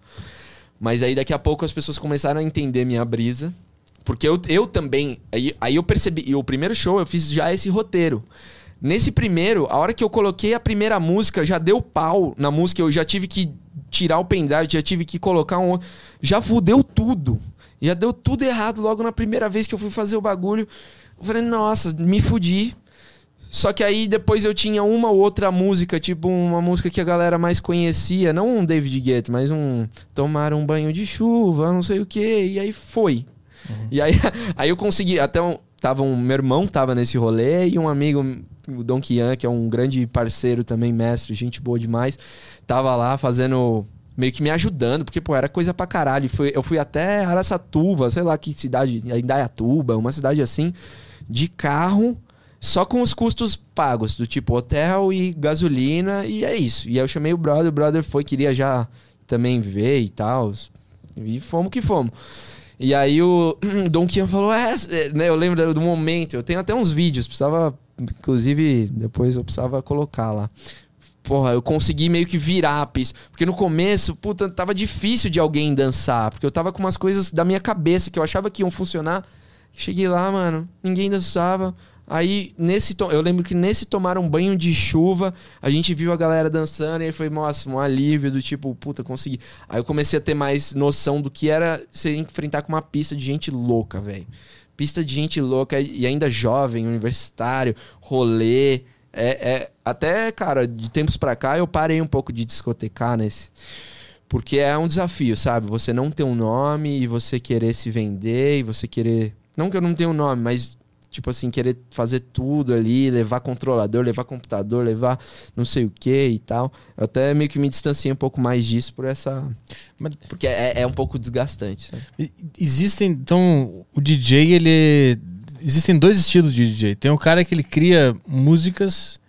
Mas aí daqui a pouco as pessoas começaram a entender minha brisa. Porque eu, eu também. Aí, aí eu percebi. E o primeiro show eu fiz já esse roteiro. Nesse primeiro, a hora que eu coloquei a primeira música, já deu pau na música, eu já tive que tirar o pendrive, já tive que colocar um. Já fudeu tudo. Já deu tudo errado logo na primeira vez que eu fui fazer o bagulho. Eu falei, nossa, me fudi. Só que aí depois eu tinha uma ou outra música, tipo uma música que a galera mais conhecia, não um David Guetta, mas um Tomar um banho de chuva, não sei o que, e aí foi. Uhum. E aí, aí eu consegui, até um, tava um, meu irmão tava nesse rolê e um amigo o Don Kian, que é um grande parceiro também, mestre, gente boa demais, tava lá fazendo meio que me ajudando, porque, pô, era coisa pra caralho. Foi, eu fui até Araçatuba, sei lá que cidade, Indaiatuba, uma cidade assim, de carro, só com os custos pagos, do tipo hotel e gasolina, e é isso. E aí eu chamei o brother, o brother foi, queria já também ver e tal, e fomos que fomos. E aí o Don Kian falou, é, é, né, eu lembro do momento, eu tenho até uns vídeos, precisava Inclusive, depois eu precisava colocar lá. Porra, eu consegui meio que virar a pista. Porque no começo, puta, tava difícil de alguém dançar. Porque eu tava com umas coisas da minha cabeça que eu achava que iam funcionar. Cheguei lá, mano, ninguém dançava. Aí, nesse eu lembro que nesse tomar um banho de chuva, a gente viu a galera dançando e aí foi, nossa, um alívio do tipo, puta, consegui. Aí eu comecei a ter mais noção do que era se enfrentar com uma pista de gente louca, velho pista de gente louca e ainda jovem, universitário, rolê. É, é- até, cara, de tempos pra cá eu parei um pouco de discotecar nesse. Porque é um desafio, sabe? Você não ter um nome e você querer se vender e você querer. Não que eu não tenha um nome, mas, tipo assim, querer fazer tudo ali, levar controlador, levar computador, levar não sei o que e tal. Eu até meio que me distanciei um pouco mais disso por essa. Mas- Porque é, é um pouco desgastante, sabe? Existem, então, o DJ, ele. Existem dois estilos de DJ. Tem o cara que ele cria músicas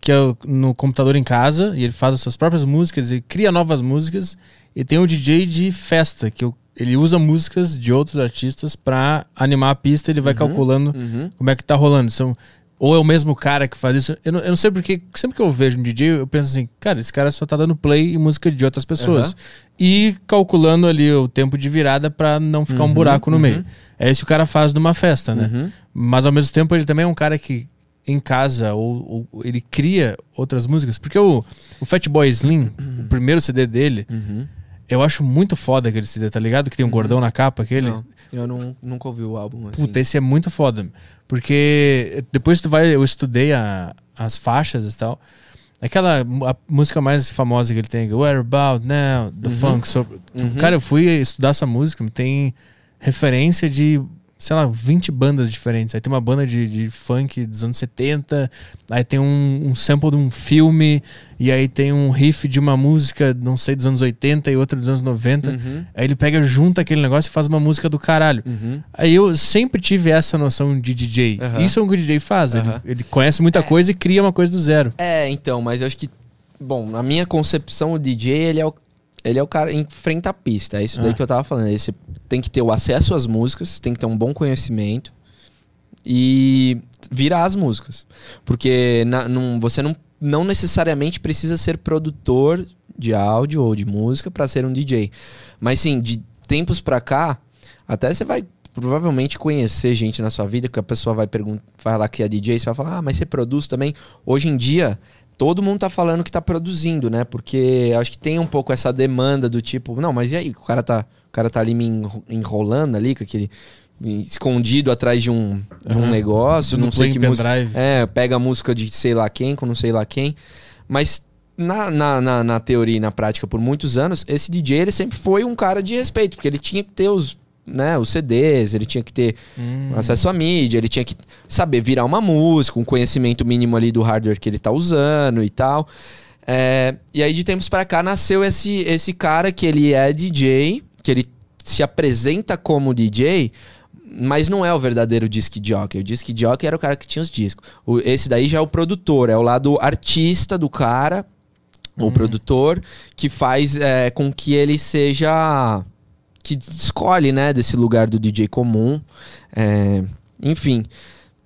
que é no computador em casa, e ele faz as suas próprias músicas e cria novas músicas. E tem o DJ de festa, que o- ele usa músicas de outros artistas pra animar a pista, ele vai calculando Uhum. como é que tá rolando. São, ou é o mesmo cara que faz isso. Eu não, eu não sei porque, sempre que eu vejo um DJ, eu penso assim, cara, esse cara só tá dando play em música de outras pessoas. Aham. E calculando ali o tempo de virada pra não ficar um Uhum, buraco no uhum. meio. É isso que o cara faz numa festa, né? Uhum. Mas ao mesmo tempo ele também é um cara que em casa ou, ou ele cria outras músicas. Porque o, o Fatboy Slim, o primeiro CD dele, Uhum. Eu acho muito foda aquele CD, tá ligado? Que tem um gordão na capa, aquele. Não, eu não, nunca ouvi o álbum assim. Puta, esse é muito foda. Porque depois tu vai, eu estudei a- as faixas e tal. Aquela a música mais famosa que ele tem, Where About Now, The Uhum. Funk. So, Uhum. Cara, eu fui estudar essa música, tem referência de, sei lá, 20 bandas diferentes. Aí tem uma banda de, de funk dos anos 70, aí tem um, um sample de um filme, e aí tem um riff de uma música, não sei, dos anos 80 e outra dos anos 90. Uhum. Aí ele pega, junta aquele negócio e faz uma música do caralho. Uhum. Aí eu sempre tive essa noção de DJ. Aham. Isso é o que o DJ faz. Ele, ele conhece muita coisa e cria uma coisa do zero. É, então, mas eu acho que. Bom, na minha concepção, o DJ, ele é o, ele é o cara em frente à pista. É isso daí Ah. que eu tava falando. Você tem que ter o acesso às músicas, tem que ter um bom conhecimento e virar as músicas. Porque na- não- você não, não necessariamente precisa ser produtor de áudio ou de música para ser um DJ. Mas sim, de tempos pra cá, até você vai provavelmente conhecer gente na sua vida que a pessoa vai perguntar, falar que é DJ, você vai falar: "Ah, mas você produz também?". Hoje em dia, todo mundo tá falando que tá produzindo, né? Porque acho que tem um pouco essa demanda do tipo, não, mas e aí, o cara tá, o cara tá ali me enro- enrolando ali com aquele escondido atrás de um, de um negócio, No não sei que música. pendrive. É, pega a música de sei lá quem com não sei lá quem. Mas na, na, na, na teoria e na prática, por muitos anos, esse DJ ele sempre foi um cara de respeito, porque ele tinha que ter os, né, os CDs, ele tinha que ter Hum. acesso à mídia, ele tinha que saber virar uma música, um conhecimento mínimo ali do hardware que ele tá usando e tal. É, e aí, de tempos pra cá, nasceu esse, esse cara que ele é DJ, que ele se apresenta como DJ, mas não é o verdadeiro disc jockey. O disc jockey era o cara que tinha os discos. O- esse daí já é o produtor, é o lado artista do cara, o produtor, que faz é, com que ele seja. Que escolhe, né, desse lugar do DJ comum. É, enfim.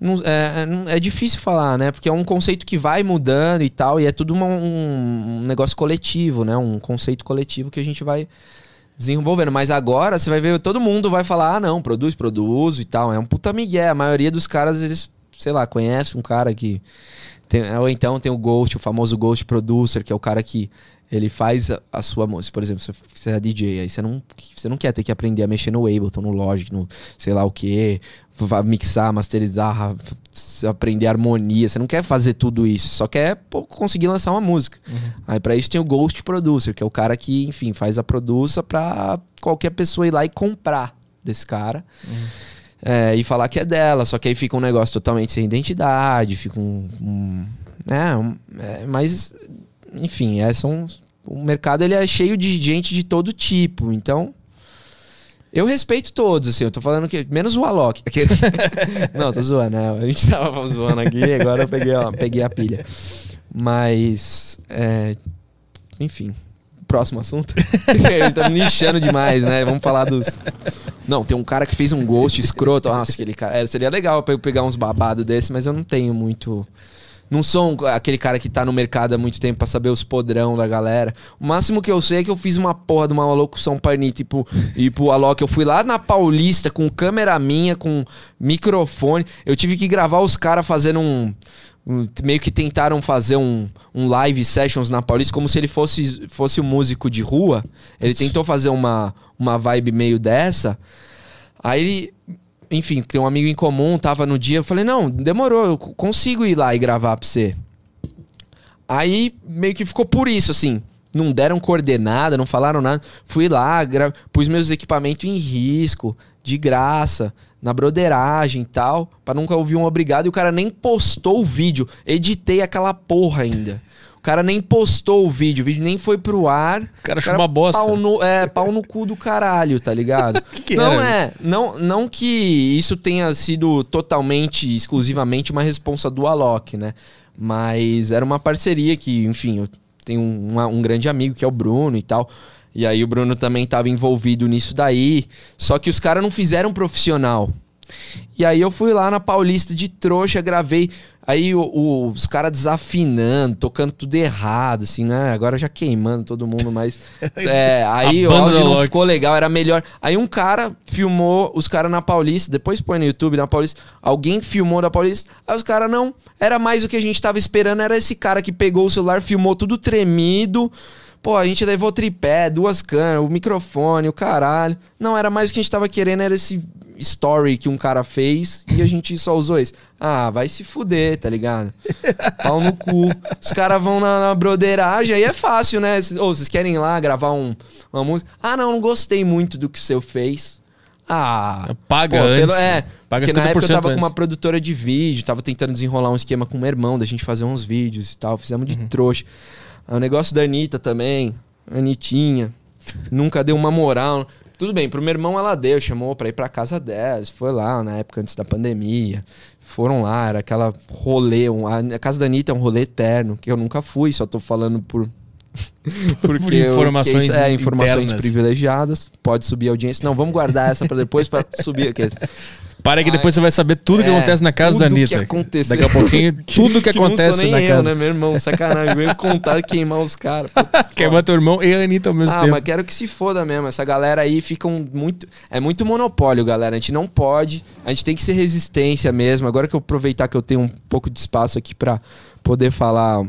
Não- é, é, difícil falar, né? Porque é um conceito que vai mudando e tal, e é tudo uma- um, negócio coletivo, né? Um conceito coletivo que a gente vai desenvolvendo. Mas agora você vai ver, todo mundo vai falar, ah, não, produz, produzo e tal. É um puta migué. A maioria dos caras, eles, sei lá, conhece um cara que. Tem, ou então tem o Ghost, o famoso Ghost Producer, que é o cara que ele faz a, a sua música. Por exemplo, você, você é DJ, aí você não, você não quer ter que aprender a mexer no Ableton, no Logic, no sei lá o que, mixar, masterizar, aprender harmonia. Você não quer fazer tudo isso, só quer pô, conseguir lançar uma música. Aí pra isso tem o Ghost Producer, que é o cara que, enfim, faz a produça pra qualquer pessoa ir lá e comprar desse cara. É, e falar que é dela, só que aí fica um negócio totalmente sem identidade, fica um. um- é, um- é, mas, enfim, é, são, o mercado ele é cheio de gente de todo tipo, então. Eu respeito todos, assim, eu tô falando que. Menos o Alok. Aqueles... Não, tô zoando, né? A gente tava zoando aqui, agora eu peguei, ó, peguei a pilha. Mas. é, enfim. Próximo assunto. Ele tá me lixando demais, né? Vamos falar dos. Não, tem um cara que fez um ghost escroto. Nossa, aquele cara. é, seria legal eu pegar uns babados desse, mas eu não tenho muito. Não sou aquele cara que tá no mercado há muito tempo pra saber os podrão da galera. O máximo que eu sei é que eu fiz uma porra de uma locução pra Anitta e pro, Alok. Eu fui lá na Paulista com câmera minha, com microfone. Eu tive que gravar os caras fazendo um, um- Meio que tentaram fazer um, um live sessions na Paulista, como se ele fosse, fosse um músico de rua. Ele tentou fazer uma, uma vibe meio dessa. Aí ele, enfim, tem um amigo em comum, tava no dia, eu falei, não, demorou, eu consigo ir lá e gravar pra você. Aí meio que ficou por isso, assim. Não deram coordenada, não falaram nada. Fui lá, gra- pus meus equipamentos em risco, de graça, na broderagem e tal, pra nunca ouvir um obrigado. E o cara nem postou o vídeo. Editei aquela porra ainda. O cara nem postou o vídeo, o vídeo nem foi pro ar. O cara achou uma bosta. Pau no, é, pau no cu do caralho, tá ligado? que não era? é, não, não que isso tenha sido totalmente, exclusivamente uma responsa do Alok, né? Mas era uma parceria que, enfim, eu tenho um, uma- um grande amigo que é o Bruno e tal. E aí o Bruno também estava envolvido nisso daí. Só que os caras não fizeram profissional. E aí eu fui lá na Paulista de trouxa, gravei. Aí o- o- os caras desafinando, tocando tudo errado, assim, né? Agora já queimando todo mundo, mas. é, aí o áudio não ficou legal, era melhor. Aí um cara filmou os caras na Paulista, depois põe no YouTube na Paulista. Alguém filmou da Paulista. Aí os caras não. Era mais o que a gente tava esperando, era esse cara que pegou o celular, filmou tudo tremido. Pô, a gente levou tripé, duas câmeras, o microfone, o caralho. Não, era mais o que a gente tava querendo, era esse story que um cara fez e a gente só usou esse. Ah, vai se fuder, tá ligado? Pau no cu. Os caras vão na, na broderagem, aí é fácil, né? Ô, vocês querem ir lá gravar um, uma música? Ah, não, não gostei muito do que o seu fez. Ah, Paga pô, antes. é, Paga porque na época eu 50% tava com uma antes. produtora de vídeo, tava tentando desenrolar um esquema com o meu irmão, da gente fazer uns vídeos e tal. Fizemos de Uhum. trouxa. Ah, O negócio da Anitta também. Anitinha. Nunca deu uma moral. Tudo bem, pro meu irmão ela deu, chamou pra ir pra casa dela. Foi lá na época antes da pandemia. Foram lá, era aquela rolê. um- a casa da Anitta é um rolê eterno, que eu nunca fui, só tô falando por. Porque eu- informações isso- é, informações internas. privilegiadas. Pode subir a audiência. Não, vamos guardar essa pra depois pra subir aqui. Para que depois você vai saber tudo que É, acontece na casa da Anitta. que aconteceu. Daqui a pouquinho, tudo que, não acontece sou nem na eu, casa. né, meu irmão? Sacanagem. Veio contar e queimar os caras. Pô, Queima teu irmão e a Anitta ao mesmo Ah, tempo. mas quero que se foda mesmo. Essa galera aí fica um muito. É muito monopólio, galera. A gente não pode. A gente tem que ser resistência mesmo. Agora que eu aproveitar que eu tenho um pouco de espaço aqui pra poder falar.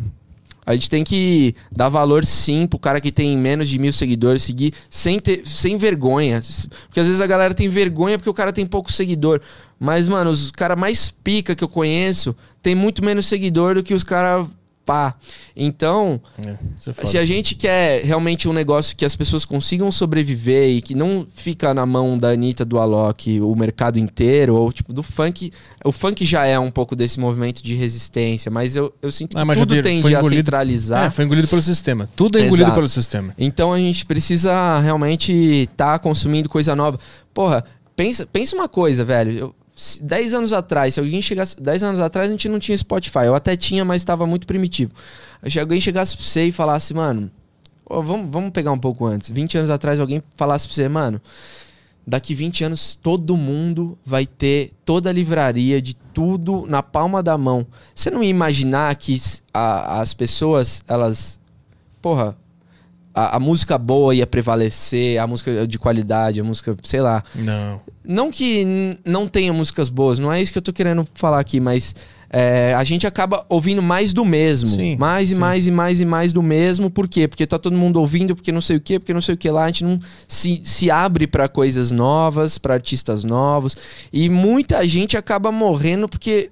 A gente tem que dar valor sim pro cara que tem menos de mil seguidores, seguir sem, ter, sem vergonha. Porque às vezes a galera tem vergonha porque o cara tem pouco seguidor. Mas, mano, os cara mais pica que eu conheço tem muito menos seguidor do que os caras pá. Então, É, é se a gente quer realmente um negócio que as pessoas consigam sobreviver e que não fica na mão da Anitta, do Alok, o mercado inteiro, ou tipo, do funk. O funk já é um pouco desse movimento de resistência, mas eu, eu sinto que Ah, mas já tudo vi- tende foi a engolido- centralizar. É, foi engolido pelo sistema. Tudo é engolido Exato. pelo sistema. Então a gente precisa realmente estar consumindo coisa nova. Porra, pensa, pensa uma coisa, velho. Eu, 10 anos atrás, se alguém chegasse. 10 anos atrás a gente não tinha Spotify. Eu até tinha, mas estava muito primitivo. Se alguém chegasse pra você e falasse, mano. ó, vamos, vamos pegar um pouco antes. 20 anos atrás alguém falasse pra você, mano. Daqui 20 anos todo mundo vai ter toda a livraria de tudo na palma da mão. Você não ia imaginar que a- as pessoas, elas. Porra, a, a música boa ia prevalecer, a música de qualidade, a música, sei lá. Não. Não que não tenha músicas boas, não é isso que eu tô querendo falar aqui, mas é, a gente acaba ouvindo mais do mesmo. Sim, mais e sim. mais e mais e mais do mesmo. Por quê? Porque tá todo mundo ouvindo, porque não sei o quê, porque não sei o que lá. A gente não se, se abre pra coisas novas, pra artistas novos. E muita gente acaba morrendo porque,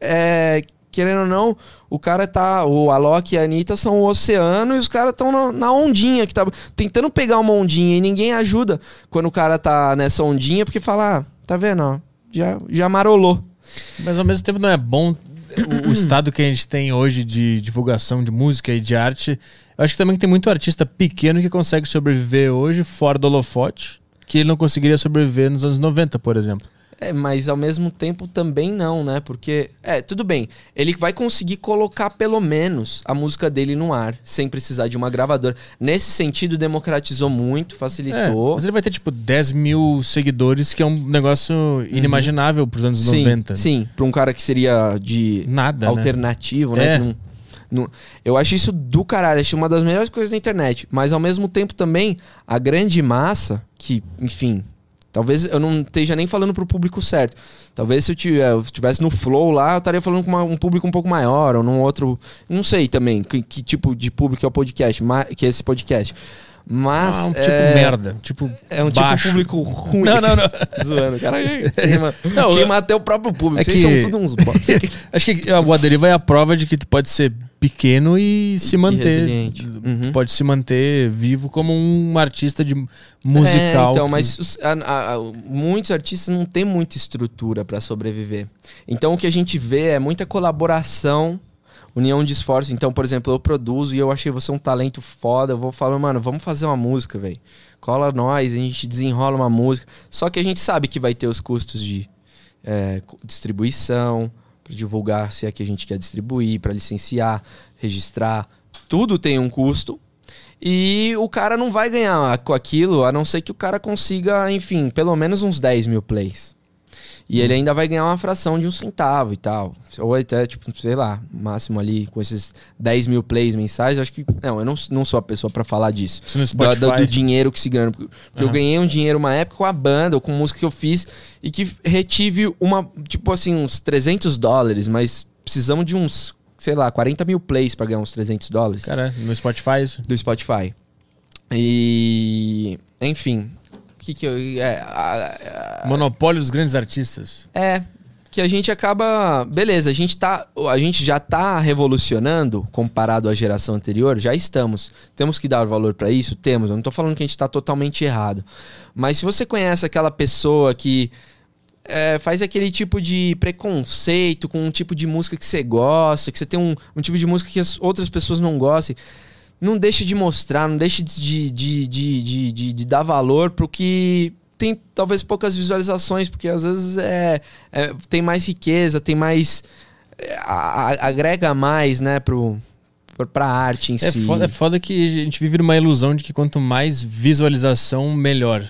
é, querendo ou não, o cara tá. O Alok e a Anitta são o oceano e os caras estão na, ondinha, que tá tentando pegar uma ondinha e ninguém ajuda quando o cara tá nessa ondinha, porque fala, ah, tá vendo, ó, já, já marolou. Mas ao mesmo tempo não é bom o, o estado que a gente tem hoje de divulgação de música e de arte. Eu acho que também tem muito artista pequeno que consegue sobreviver hoje fora do holofote, que ele não conseguiria sobreviver nos anos 90, por exemplo. É, mas ao mesmo tempo também não, né? Porque, é, tudo bem. Ele vai conseguir colocar pelo menos a música dele no ar, sem precisar de uma gravadora. Nesse sentido, democratizou muito, É, facilitou. mas ele vai ter tipo 10 mil seguidores, que é um negócio inimaginável pros anos sim, 90. sim, pra um cara que seria de Nada, né? alternativo, né? É. Não- não- eu acho isso do caralho, acho uma das melhores coisas da internet. Mas ao mesmo tempo também, a grande massa, que, enfim, talvez eu não esteja nem falando pro público certo. Talvez se eu tivesse, eu tivesse no Flow lá, eu estaria falando com uma- um público um pouco maior, ou num outro. Não sei também que, que tipo de público é o podcast, que é esse podcast. Mas. Ah, um tipo é, merda. Tipo É um tipo baixo. de público ruim. Não, não, não. Zoando, cara. Queima, Não, queima até o próprio público. É Vocês que- são todos uns. Acho que a Guaderiva é a prova de que tu pode ser pequeno e se manter. Tu Uhum. pode se manter vivo como um artista de musical. É, então, que- mas a- a- muitos artistas não têm muita estrutura para sobreviver. Então o que a gente vê é muita colaboração, união de esforço. Então, por exemplo, eu produzo e eu achei você um talento foda. Eu vou falar, mano, vamos fazer uma música, velho. Cola nós, a gente desenrola uma música. Só que a gente sabe que vai ter os custos de é, distribuição, para divulgar se é que a gente quer distribuir, para licenciar, registrar. Tudo tem um custo. E o cara não vai ganhar com aquilo, a não ser que o cara consiga, enfim, pelo menos uns 10 mil plays. E ele ainda vai ganhar uma fração de um centavo e tal. Ou até, tipo, sei lá, máximo ali com esses 10 mil plays mensais. Eu acho que. Não, eu não, não sou a pessoa pra falar disso. Do, do- do dinheiro que se ganha. Porque eu Aham. ganhei um dinheiro uma época com a banda, ou com música que eu fiz, e que retive uma, tipo assim, uns 300 dólares, mas precisamos de uns, sei lá, 40 mil plays pra ganhar uns 300 dólares Cara, no Spotify isso. do Spotify. E. Enfim. Que que eu. É, a- a- Monopólio dos grandes artistas. é. Que a gente acaba. Beleza, a gente, tá, a gente já tá revolucionando comparado à geração anterior? Já estamos. Temos que dar valor pra isso? Temos. Eu não tô falando que a gente tá totalmente errado. Mas se você conhece aquela pessoa que é, faz aquele tipo de preconceito com um tipo de música que você gosta, que você tem um, um tipo de música que as outras pessoas não gostem, não deixe de mostrar, não deixe de, de, de, de, de, dar valor pro que tem talvez poucas visualizações, porque às vezes é, é- tem mais riqueza, tem mais. é, a- agrega mais, né, pro, pra arte em É si. foda, é foda que a gente vive numa ilusão de que quanto mais visualização, melhor.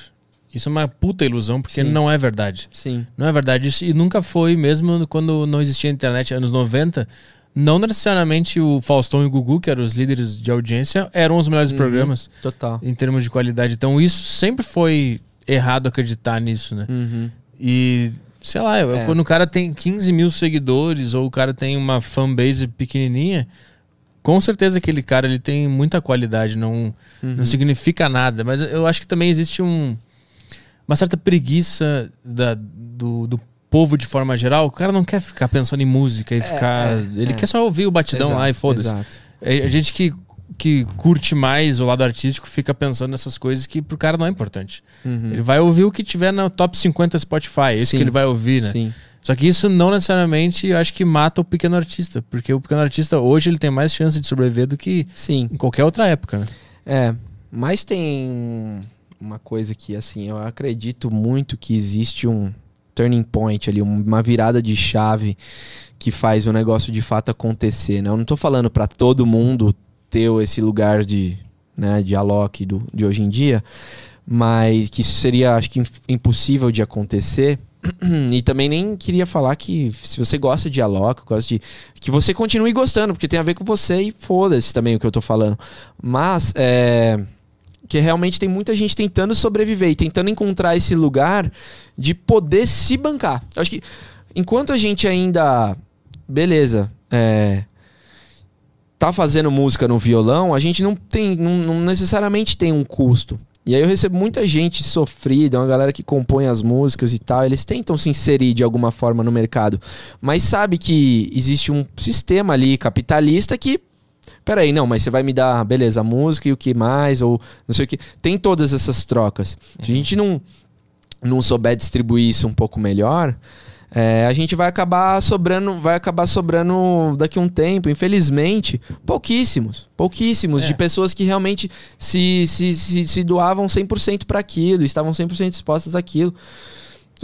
Isso é uma puta ilusão, porque Sim. não é verdade. Sim. Não é verdade. Isso, e nunca foi, mesmo quando não existia internet, anos 90. Não necessariamente o Faustão e o Gugu, que eram os líderes de audiência, eram os melhores Uhum. programas Total. em termos de qualidade. Então isso sempre foi errado acreditar nisso, né? Uhum. E, sei lá, É. quando o cara tem 15 mil seguidores ou o cara tem uma fanbase pequenininha, com certeza aquele cara ele tem muita qualidade, não, Uhum. não significa nada. Mas eu acho que também existe um, uma certa preguiça da- do, do povo de forma geral. O cara não quer ficar pensando em música e ficar. é, ele é. quer só ouvir o batidão lá e Exato, foda-se. exato. É, A gente que, que curte mais o lado artístico fica pensando nessas coisas que pro cara não é importante. Uhum. Ele vai ouvir o que tiver no top 50 Spotify, é isso Sim. que ele vai ouvir, né? Sim. Só que isso não necessariamente eu acho que mata o pequeno artista, porque o pequeno artista hoje ele tem mais chance de sobreviver do que Sim. em qualquer outra época, né? É, mas tem uma coisa que, assim, eu acredito muito que existe um turning point ali, um- uma virada de chave que faz o negócio de fato acontecer, né? Eu não tô falando pra todo mundo ter esse lugar de, né, de Alok do, de hoje em dia, mas que isso seria, acho que, im- impossível de acontecer. E também nem queria falar que se você gosta de Alok, gosta de. Que você continue gostando, porque tem a ver com você e foda-se também o que eu tô falando. Mas é. Que realmente tem muita gente tentando sobreviver e tentando encontrar esse lugar de poder se bancar. Eu acho que enquanto a gente ainda. Beleza. É, tá fazendo música no violão, a gente não tem. Não, não necessariamente tem um custo. E aí eu recebo muita gente sofrida, uma galera que compõe as músicas e tal, eles tentam se inserir de alguma forma no mercado, mas sabe que existe um sistema ali capitalista que Peraí, não, mas você vai me dar, beleza, a música e o que mais, ou não sei o que. Tem todas essas trocas. Se a gente não, não souber distribuir isso um pouco melhor, é, a gente vai acabar sobrando, vai acabar sobrando daqui a um tempo, infelizmente, pouquíssimos, pouquíssimos É. de pessoas que realmente se, se, se, se doavam 100% para aquilo, estavam 100% dispostas àquilo.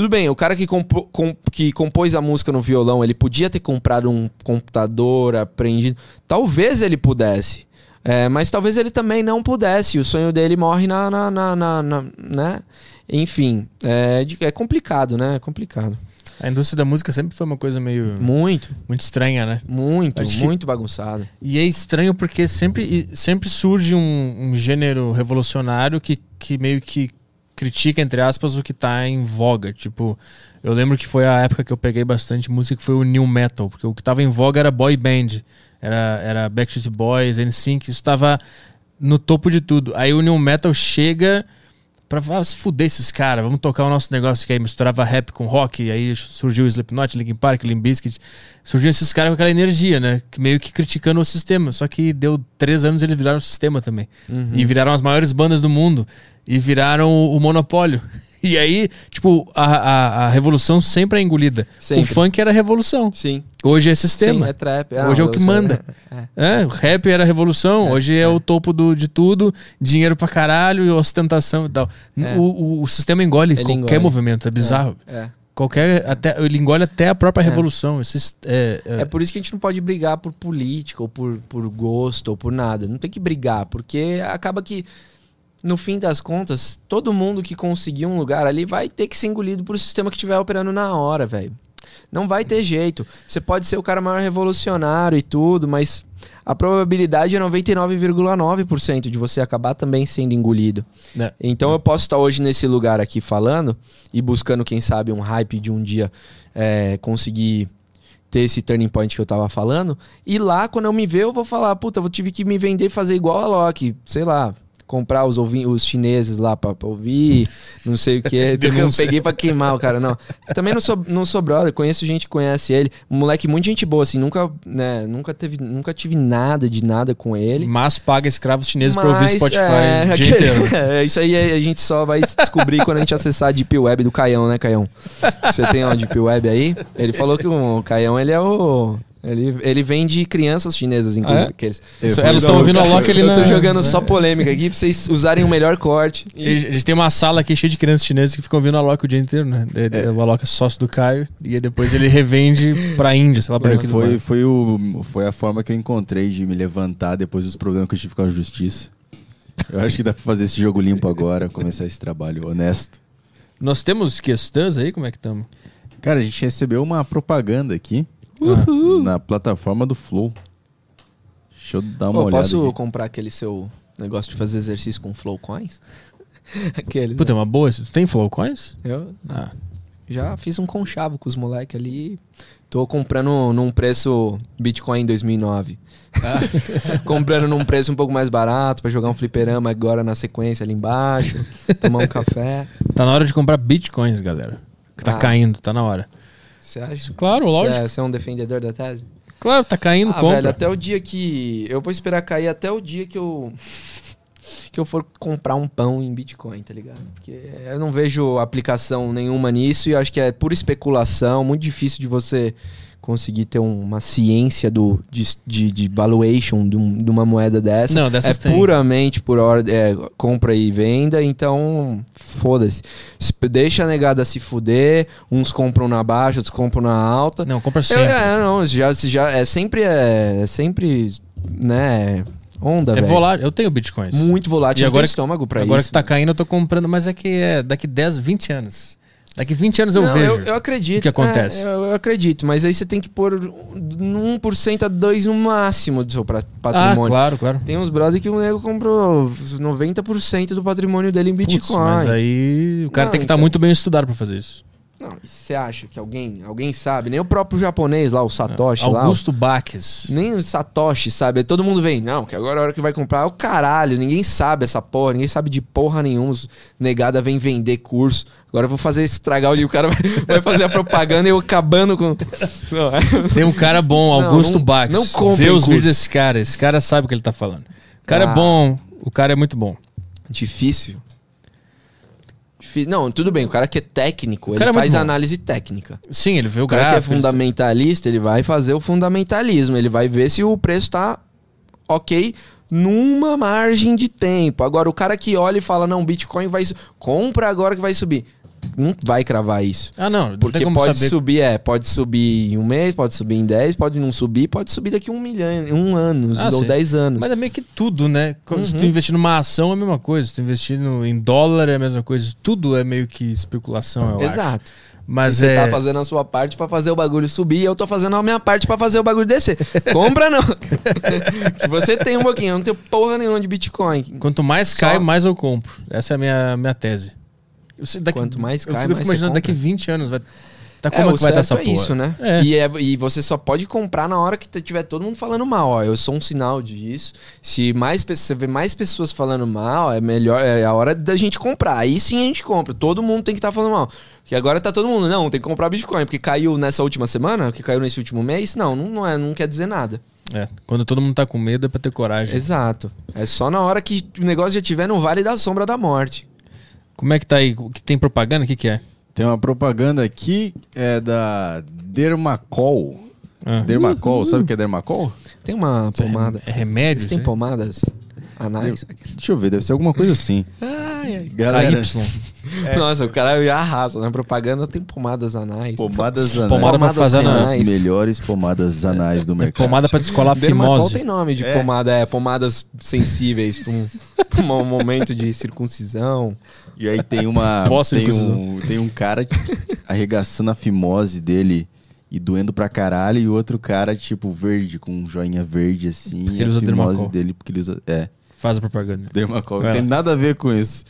Tudo bem, o cara que, compo- com- que compôs a música no violão, ele podia ter comprado um computador, aprendido. Talvez ele pudesse. É, mas talvez ele também não pudesse. O sonho dele morre na. na, na, na- na- né? Enfim, é, é complicado, né? É complicado. A indústria da música sempre foi uma coisa meio Muito, muito estranha, né? muito, Acho que- muito bagunçado. E é estranho porque sempre, sempre surge um, um gênero revolucionário que, que meio que critica, entre aspas, o que tá em voga. Tipo, eu lembro que foi a época que eu peguei bastante música, que foi o New Metal, porque o que tava em voga era boy band. Era, era Backstreet Boys, NSYNC, isso tava no topo de tudo. Aí o New Metal chega pra falar, se fuder esses caras, vamos tocar o nosso negócio que aí misturava rap com rock, e aí surgiu o Slipknot, Linkin Park, Limp Bizkit, surgiam esses caras com aquela energia, né, que meio que criticando o sistema, só que deu três anos eles viraram o sistema também, e viraram as maiores bandas do mundo, e viraram o monopólio. E aí, tipo, a, a, a revolução sempre é engolida. Sempre. O funk era a revolução. Sim. Hoje é sistema. Sim, é trap. Hoje é o que manda. é, é. É, o rap era a revolução, hoje é, o topo do, de tudo, dinheiro pra caralho e ostentação e tal. É. O, o, o sistema engole Ele qualquer engole. movimento, é bizarro. É. Qualquer, até, ele engole até a própria revolução. Esses, é, é, É por isso que a gente não pode brigar por política, ou por, por gosto, ou por nada. Não tem que brigar, porque acaba que, no fim das contas, todo mundo que conseguir um lugar ali vai ter que ser engolido por sistema que estiver operando na hora, velho. Não vai ter jeito. Você pode ser o cara maior revolucionário e tudo, mas a probabilidade é 99,9% de você acabar também sendo engolido. né? Então eu posso estar hoje nesse lugar aqui falando e buscando, quem sabe, um hype de um dia é, conseguir ter esse turning point que eu tava falando. E lá, quando eu me ver, eu vou falar, puta, eu tive que me vender e fazer igual a Loki, sei lá. Comprar os, ouvi os chineses lá pra, pra ouvir, não sei o que. eu Denúncia. peguei pra queimar o cara, não. Eu também não sou, não sou brother, conheço gente que conhece ele. Um moleque muito gente boa, assim, nunca, né, nunca, teve, nunca tive nada de nada com ele. Mas paga escravos chineses pra ouvir Mas, Spotify é, o dia aquele- inteiro. é, isso aí a gente só vai descobrir quando a gente acessar a Deep Web do Caião, né, Caião? Você tem uma Deep Web aí? Ele falou que o Caião, ele é o... Ele, ele vende crianças chinesas, inclusive. Ah, é? fui estão ouvindo a Loki ali Eu tô na- jogando só polêmica aqui pra vocês usarem o melhor corte. E A gente tem uma sala aqui cheia de crianças chinesas que ficam ouvindo a Loki o dia inteiro, né? Ele- O Alok é sócio do Caio e aí depois ele revende pra Índia, sei lá pra É, foi, foi, o, foi a forma que eu encontrei de me levantar depois dos problemas que eu tive com a justiça. Eu acho que dá pra fazer esse jogo limpo agora, começar esse trabalho honesto. Nós temos questões aí, como é que estamos? Cara, a gente recebeu uma propaganda aqui na plataforma do Flow. Deixa eu dar uma Ô, olhada. posso aqui. comprar aquele seu negócio de fazer exercício com Flow Coins? Aquele. Puta, é uma boa. Tu tem Flowcoins? Eu Ah, já fiz um conchavo com os moleques ali. Tô comprando num preço Bitcoin 2009. comprando num preço um pouco mais barato pra jogar um fliperama agora na sequência ali embaixo, tomar um café. tá na hora de comprar bitcoins, galera. Que tá Ah. caindo, tá na hora. Você acha? Claro, lógico. Você é, é um defendedor da tese? Claro, tá caindo, Ah, compra. velho, até o dia que. Eu vou esperar cair até o dia que eu. Que eu for comprar um pão em Bitcoin, tá ligado? Porque eu não vejo aplicação nenhuma nisso e eu acho que é pura especulação, muito difícil de você conseguir ter um- uma ciência do, de, de, de valuation de, um- de uma moeda dessa. Não, dessas é tem. puramente por ordem, é, compra e venda, então foda-se. Deixa a negada se fuder, uns compram na baixa, outros compram na alta. Não, compra sempre. é, não, já, já é sempre é, é sempre, né, onda, É volátil. Eu tenho bitcoins. Muito volátil, E agora que- estômago pra Agora isso. que tá caindo, eu tô comprando, mas é que é daqui 10, 20 anos. Daqui 20 anos eu não, vejo. Eu, eu acredito. o que acontece. É, eu, eu acredito, mas aí você tem que pôr um 1% a 2% no máximo do seu pra- ah, patrimônio. claro, claro. Tem uns brothers que o nego comprou 90% do patrimônio dele em Bitcoin. Putz, mas aí o cara Não, tem que estar então- muito bem estudado pra fazer isso. Não, e você acha que alguém, alguém sabe? Nem o próprio japonês lá, o Satoshi lá. Augusto Baques. Nem o Satoshi, sabe? Todo mundo vem, não, que agora é a hora que vai comprar. É o caralho, ninguém sabe essa porra, ninguém sabe de porra nenhuma. Os Negada vem vender curso. Agora eu vou fazer estragar o livro. O cara vai, vai fazer a propaganda e eu acabando com. Não, é- Tem um cara bom, Não, Augusto não- Baques. não comprem Vê os curso. vídeos desse cara. Esse cara sabe o que ele tá falando. O cara Ah. é bom. O cara é muito bom. Difícil. Não, tudo bem, o cara que é técnico, ele é faz análise técnica. Sim, ele vê o, O cara que é gráfico. fundamentalista, ele vai fazer o fundamentalismo. Ele vai ver se o preço tá ok numa margem de tempo. Agora, o cara que olha e fala, não, Bitcoin vai... Compra agora que vai subir. Não vai cravar isso. Ah, não. Não Porque pode saber. subir, é, pode subir em um mês, pode subir em 10, pode não subir, pode subir daqui um milhão, um ano, Ah, ou sim. 10 anos. Mas é meio que tudo, né? Quando- Se tu Uhum. investir numa ação é a mesma coisa. Se tu investir no- em dólar é a mesma coisa. Tudo é meio que especulação, eu acho. Exato. Mas você é. tá fazendo a sua parte pra fazer o bagulho subir e eu tô fazendo a minha parte pra fazer o bagulho descer. Compra não. Você tem um pouquinho, eu não tenho porra nenhuma de Bitcoin. Quanto mais Só- cai, mais eu compro. Essa é a minha, minha tese. Eu sei, daqui- Quanto mais eu cai, fico mais imaginando daqui compra. 20 anos vai. Tá É, como é, o que vai certo essa é porra? isso, né? É. E, é- e você só pode comprar na hora que tiver todo mundo falando mal. Ó, eu sou um sinal disso. Se mais você vê mais pessoas falando mal, é melhor, é a hora da gente comprar. Aí sim a gente compra. Todo mundo tem que estar falando mal. Porque agora tá todo mundo, não, tem que comprar Bitcoin, porque caiu nessa última semana, que caiu nesse último mês. Não, não, não é, não quer dizer nada. É, Quando todo mundo tá com medo é pra ter coragem. Exato. É só na hora que o negócio já tiver no vale da sombra da morte. Como é que tá aí? O que tem propaganda? O que, que é? Tem uma propaganda aqui, é da Dermacol. Ah. Dermacol, sabe o que é Dermacol? Tem uma pomada. É remédio? Têm isso aí? pomadas anais? Deixa eu ver, deve ser alguma coisa assim. Ai, ai. Galera, KY. Nossa, o cara já arrasa. Na propaganda tem pomadas anais. pomadas anais. Pomada pra Pomadas fazer As na... renais. melhores pomadas anais do mercado. Pomada pra descolar fimose. tem nome de É. pomada, é pomadas sensíveis para um, pra um momento de circuncisão. E aí tem uma. Posso, tem, um, tem um cara arregaçando a fimose dele e doendo pra caralho, e outro cara, tipo, verde, com um joinha verde assim. Porque ele a usa fimose Dermacol. dele, porque ele usa. É, Faz a propaganda. Dermacol. Não tem nada a ver com isso.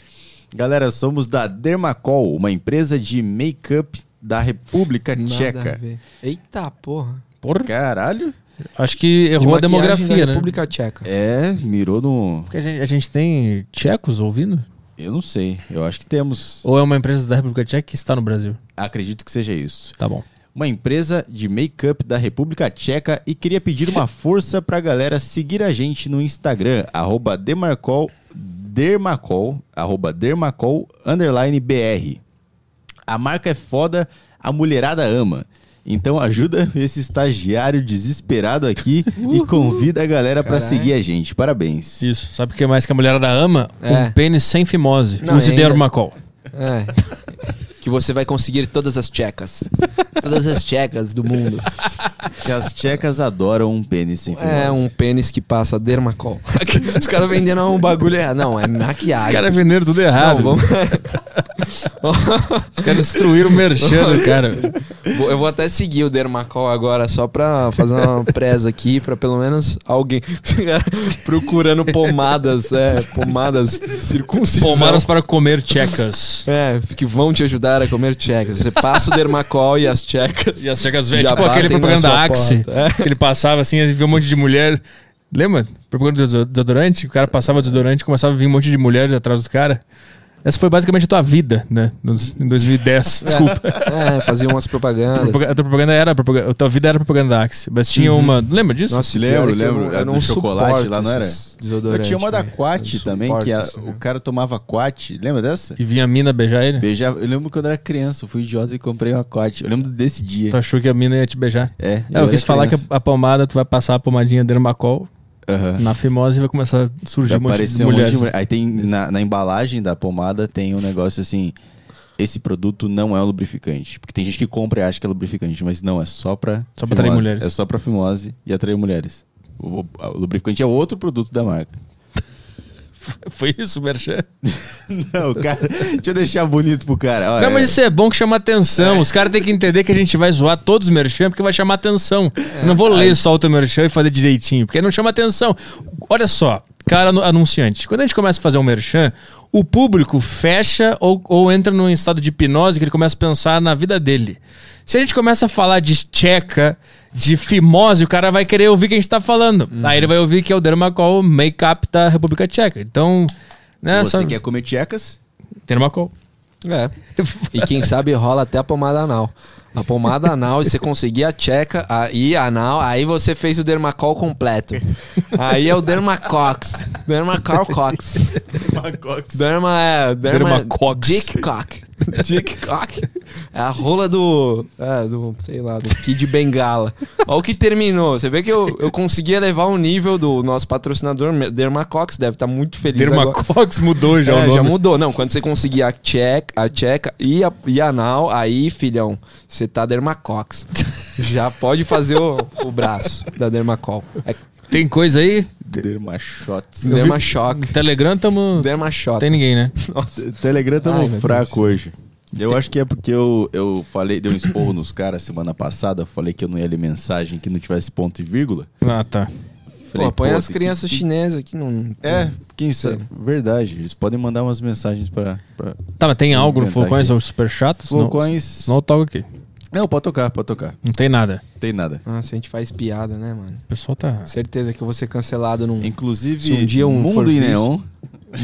Galera, somos da Dermacol, uma empresa de make-up da República Nada a Tcheca. ver. Eita porra. Porra. Caralho. Acho que De errou a maquiagem da demografia, né? República Tcheca. É, mirou no. Porque a gente, a gente tem tchecos ouvindo? Eu não sei. Eu acho que temos. Ou é uma empresa da República Tcheca que está no Brasil? Acredito que seja isso. Tá bom. Uma empresa de make-up da República Tcheca e queria pedir uma força pra galera seguir a gente no Instagram, arroba Demarcol, Dermacol, arroba Dermacol, underline BR. A marca é foda, a mulherada ama. Então ajuda esse estagiário desesperado aqui e convida a galera pra Caralho. seguir a gente. Parabéns. Isso. Sabe o que mais que a mulherada ama? É. Um pênis sem fimose. Não, Use ainda- Dermacol. É. que você vai conseguir todas as tchecas. Todas as tchecas do mundo. Que as tchecas adoram um pênis sem. É um pênis que passa dermacol. Os caras vendendo um bagulho errado. Não, é maquiagem. Os caras venderam tudo errado. Não, vamos... Os caras destruíram o merchan cara. Eu vou até seguir o Dermacol agora, só pra fazer uma presa aqui, pra pelo menos alguém procurando pomadas, é, pomadas circuncisão. Pomadas para comer tchecas. É, que vão te ajudar a comer tchecas. Você passa o Dermacol e as tchecas. E as tchecas. Já Tipo aquele propaganda da Axe. É. Que ele passava assim, e via um monte de mulher. Lembra? Propaganda do desodorante? O cara passava desodorante e começava a vir um monte de mulher atrás do cara. Essa foi basicamente a tua vida, né? Nos- Em 2010. Desculpa. É, fazia umas propagandas. A tua propaganda era a propaganda, a tua vida era a propaganda da Axe. Mas tinha uma. Lembra disso? Nossa, Lembro, é que eu lembro. Eu do não chocolate lá, não era? Eu tinha uma da. Quat Eu também, que a- o cara tomava Quat. Lembra dessa? E vinha a mina beijar ele. Beijar, eu lembro quando eu era criança, eu fui idiota e comprei uma Quat. Eu lembro desse dia. Tu achou que a mina ia te beijar? É, É, eu, era quis falar que criança. a, a pomada, tu vai passar a pomadinha Dermacol Aham. na fimose vai começar a surgir Vai um monte de um monte mulher. de mulher. Aí tem na, na embalagem da pomada tem um negócio assim. Esse produto não é um lubrificante. Porque tem gente que compra e acha que é lubrificante, mas não, é só pra. Só atrair mulheres. É só pra fimose e atrair mulheres. O, o lubrificante é outro produto da marca. Foi isso, Merchan? Não, cara, deixa eu deixar bonito pro cara. Olha, Não, mas isso é bom que chama atenção. Os caras têm que entender que a gente vai zoar todos os merchan porque vai chamar atenção. Eu não vou ler só o teu merchan e fazer direitinho, porque não chama atenção. Olha só, cara anu- anunciante, quando a gente começa a fazer um merchan, o público fecha ou, ou entra num estado de hipnose que ele começa a pensar na vida dele. Se a gente começa a falar de tcheca, de fimose, o cara vai querer ouvir o que a gente tá falando. Aí ele vai ouvir que é o Dermacol Makeup da República Tcheca. Então, né, se você só... quer comer tchecas, Dermacol. É. E quem sabe rola até a pomada anal. A pomada anal, e você conseguir a tcheca a, e a anal, aí você fez o dermacol completo. Aí é o dermacox. Dermacol cox. Derma é. Derma Dermacox. Dick cock. Dick cock. É a rola do. É, do. Sei lá, do Kid Bengala. Olha o que terminou. Você vê que eu, eu consegui elevar o nível do nosso patrocinador, Dermacox. Deve estar muito feliz. Dermacox mudou já É, já mudou. Não, quando você conseguir a check, a checa e a, e a anal, aí, filhão, você tá dermacox. já pode fazer o, o braço da dermacol. É Tem coisa aí? dermachotes. dermachoque. Telegram tamo. Dermachota. Tem ninguém, né? Nossa. Telegram Ai, tamo meu fraco hoje. Eu acho que é porque eu, eu falei, dei um esporro nos caras semana passada, falei que eu não ia ler mensagem que não tivesse ponto e vírgula. Ah, tá. Falei, Pô, põe pô, as crianças que- chinesas aqui não. É, quem sabe? Sim. Verdade. Eles podem mandar umas mensagens pra. pra... Tá, mas tem algo no Flowcoins ou super chato? Flowcoins. Senão eu toco aqui. Não, pode tocar, pode tocar. Não tem nada. Tem nada. Nossa, a gente faz piada, né, mano? O pessoal tá. Certeza que eu vou ser cancelado num. Inclusive, Se um dia um Mundo em visto- Neon.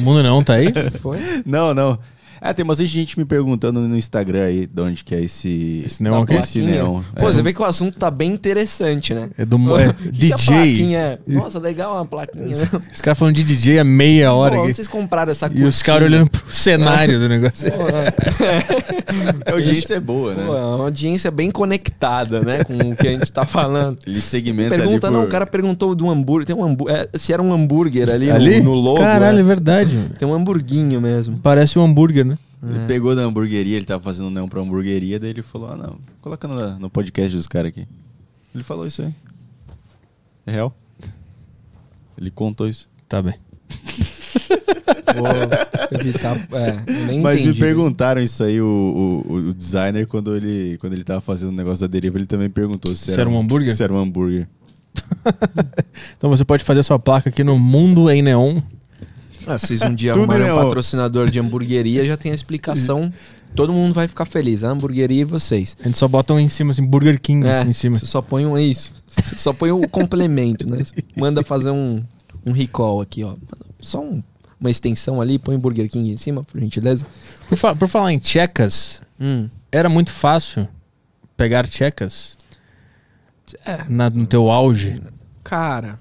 Mundo não tá aí? Foi? Não, não. Ah, tem bastante gente me perguntando no Instagram aí de onde que é esse. Esse neon aqui? Esse neon. Pô, É. você vê que o assunto tá bem interessante, né? É do é, Que que a DJ. plaquinha é? Nossa, legal uma plaquinha. né? Os caras falando de DJ há meia hora Pô, onde vocês compraram essa E os caras olhando pro cenário do negócio. A audiência é boa, né? Pô, é uma audiência bem conectada, né? Com o que a gente tá falando. Ele segmenta Pergunta, ali não, por... o cara perguntou do hambúrguer. Tem um hambúrguer. se era um hambúrguer ali, Ali? No, no logo. Caralho, é é. verdade. Tem um hamburguinho mesmo. Parece um hambúrguer, né? Ele pegou da hamburgueria, ele tava fazendo neon pra hamburgueria, daí ele falou, ah não, coloca no, no podcast dos caras aqui. Ele falou isso aí. É real. Ele contou isso. Tá bem. Vou evitar. É, nem Mas entendi. me perguntaram isso aí, o, o, o designer, quando ele, quando ele tava fazendo o negócio da deriva, ele também perguntou se, Se era um hambúrguer? Se era um hambúrguer. Então você pode fazer sua placa aqui no Mundo em Neon. Ah, vocês um dia arrumarem um neon. patrocinador de hamburgueria, já tem a explicação. Todo mundo vai ficar feliz. A hamburgueria e vocês. A gente só bota um em cima, assim, Burger King É, em cima. Você só põe um. Isso. Você só põe o complemento, né? Você Manda fazer um, um recall aqui, ó. Só um- uma extensão ali, põe o Burger King em cima, por gentileza. Por, fa- por falar em tchecas, Hum. era muito fácil pegar tchecas É. na- no teu auge. Cara.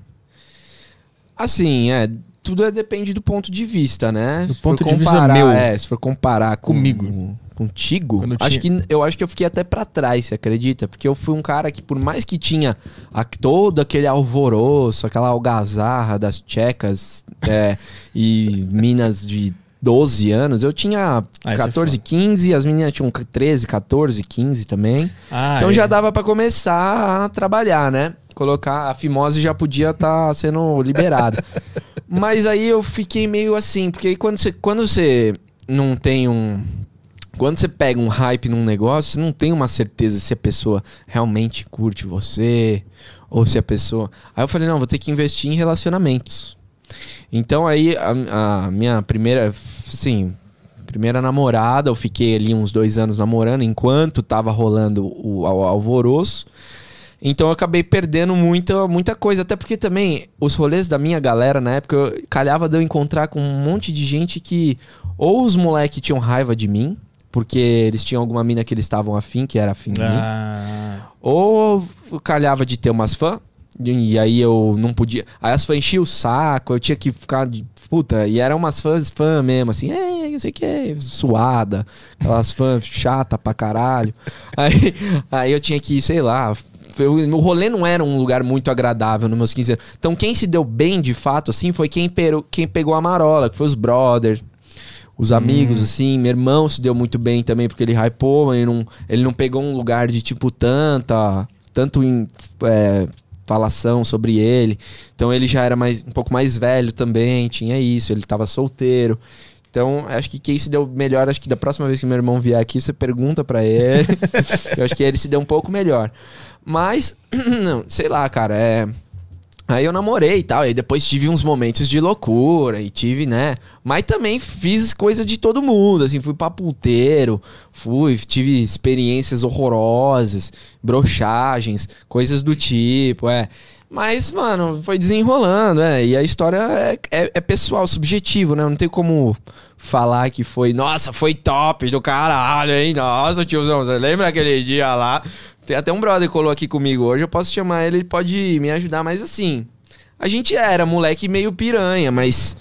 Assim, é. Tudo é, depende do ponto de vista, né? Do Se ponto for de vista meu. É, se for comparar com- Comigo. Contigo, Quando eu acho que eu acho que eu fiquei até pra trás, você acredita? Porque eu fui um cara que, por mais que tinha a- todo aquele alvoroço, aquela algazarra das tchecas é, e minas de 12 anos, eu tinha é 14, foda. 15, as meninas tinham 13, 14, 15 também. Ah, Então é. já dava pra começar a trabalhar, né? Colocar a fimose já podia estar sendo liberada. Mas aí eu fiquei meio assim, porque aí quando você, quando você não tem um. Quando você pega um hype num negócio, você não tem uma certeza se a pessoa realmente curte você ou se a pessoa. Aí eu falei, não, vou ter que investir em relacionamentos. Então aí a, a minha primeira, assim, primeira namorada, eu fiquei ali uns dois anos namorando enquanto tava rolando o, al- alvoroço. Então eu acabei perdendo muita, muita coisa. Até porque também os rolês da minha galera na época, eu, calhava de eu encontrar com um monte de gente que ou os moleques tinham raiva de mim, porque eles tinham alguma mina que eles estavam afim, que era afim de mim. Ah, Ou calhava de ter umas fãs. E aí eu não podia. Aí as fãs enchiam o saco, eu tinha que ficar de. Puta, e eram umas fãs fã mesmo, assim, é, não sei o que, suada, aquelas fãs chata pra caralho. Aí, aí eu tinha que, sei lá. O rolê não era um lugar muito agradável nos meus 15 anos. Então quem se deu bem de fato, assim, foi quem, peru- quem pegou a marola, que foi os brothers os amigos, assim. Meu irmão se deu muito bem também, porque ele hypou, ele não, ele não pegou um lugar de, tipo, tanta. Tanto em. é, falação sobre ele. Então ele já era mais, um pouco mais velho também, tinha isso, ele tava solteiro. Então, acho que quem se deu melhor, acho que da próxima vez que meu irmão vier aqui, você pergunta pra ele. Eu acho que ele se deu um pouco melhor. Mas, não, sei lá, cara, é. Aí eu namorei e tal, e aí depois tive uns momentos de loucura, e tive, né? Mas também fiz coisa de todo mundo, assim, fui pra puteiro, fui, tive experiências horrorosas, brochagens, coisas do tipo, é. Mas, mano, foi desenrolando, é. E a história é, é, é pessoal, subjetivo, né? Não tem como falar que foi, nossa, foi top do caralho, hein? Nossa, tiozão, você lembra aquele dia lá? Tem até um brother que colou aqui comigo hoje, eu posso chamar ele, ele pode me ajudar, mas assim, a gente era moleque meio piranha, mas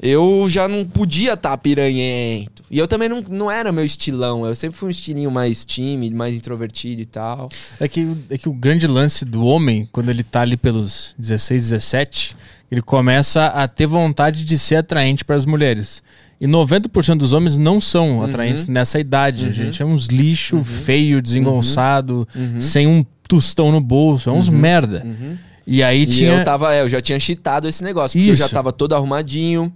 eu já não podia estar tá piranhento. E eu também não, não era meu estilão, eu sempre fui um estilinho mais tímido, mais introvertido e tal. é, que, é que o grande lance do homem, quando ele tá ali pelos 16, 17, ele começa a ter vontade de ser atraente para as mulheres. E 90% dos homens não são atraentes nessa idade. A gente é uns lixo feio, desengonçado, sem um tostão no bolso, é uns merda. E aí E tinha. eu tava, é, eu já tinha cheatado esse negócio, porque eu já Isso. tava todo arrumadinho,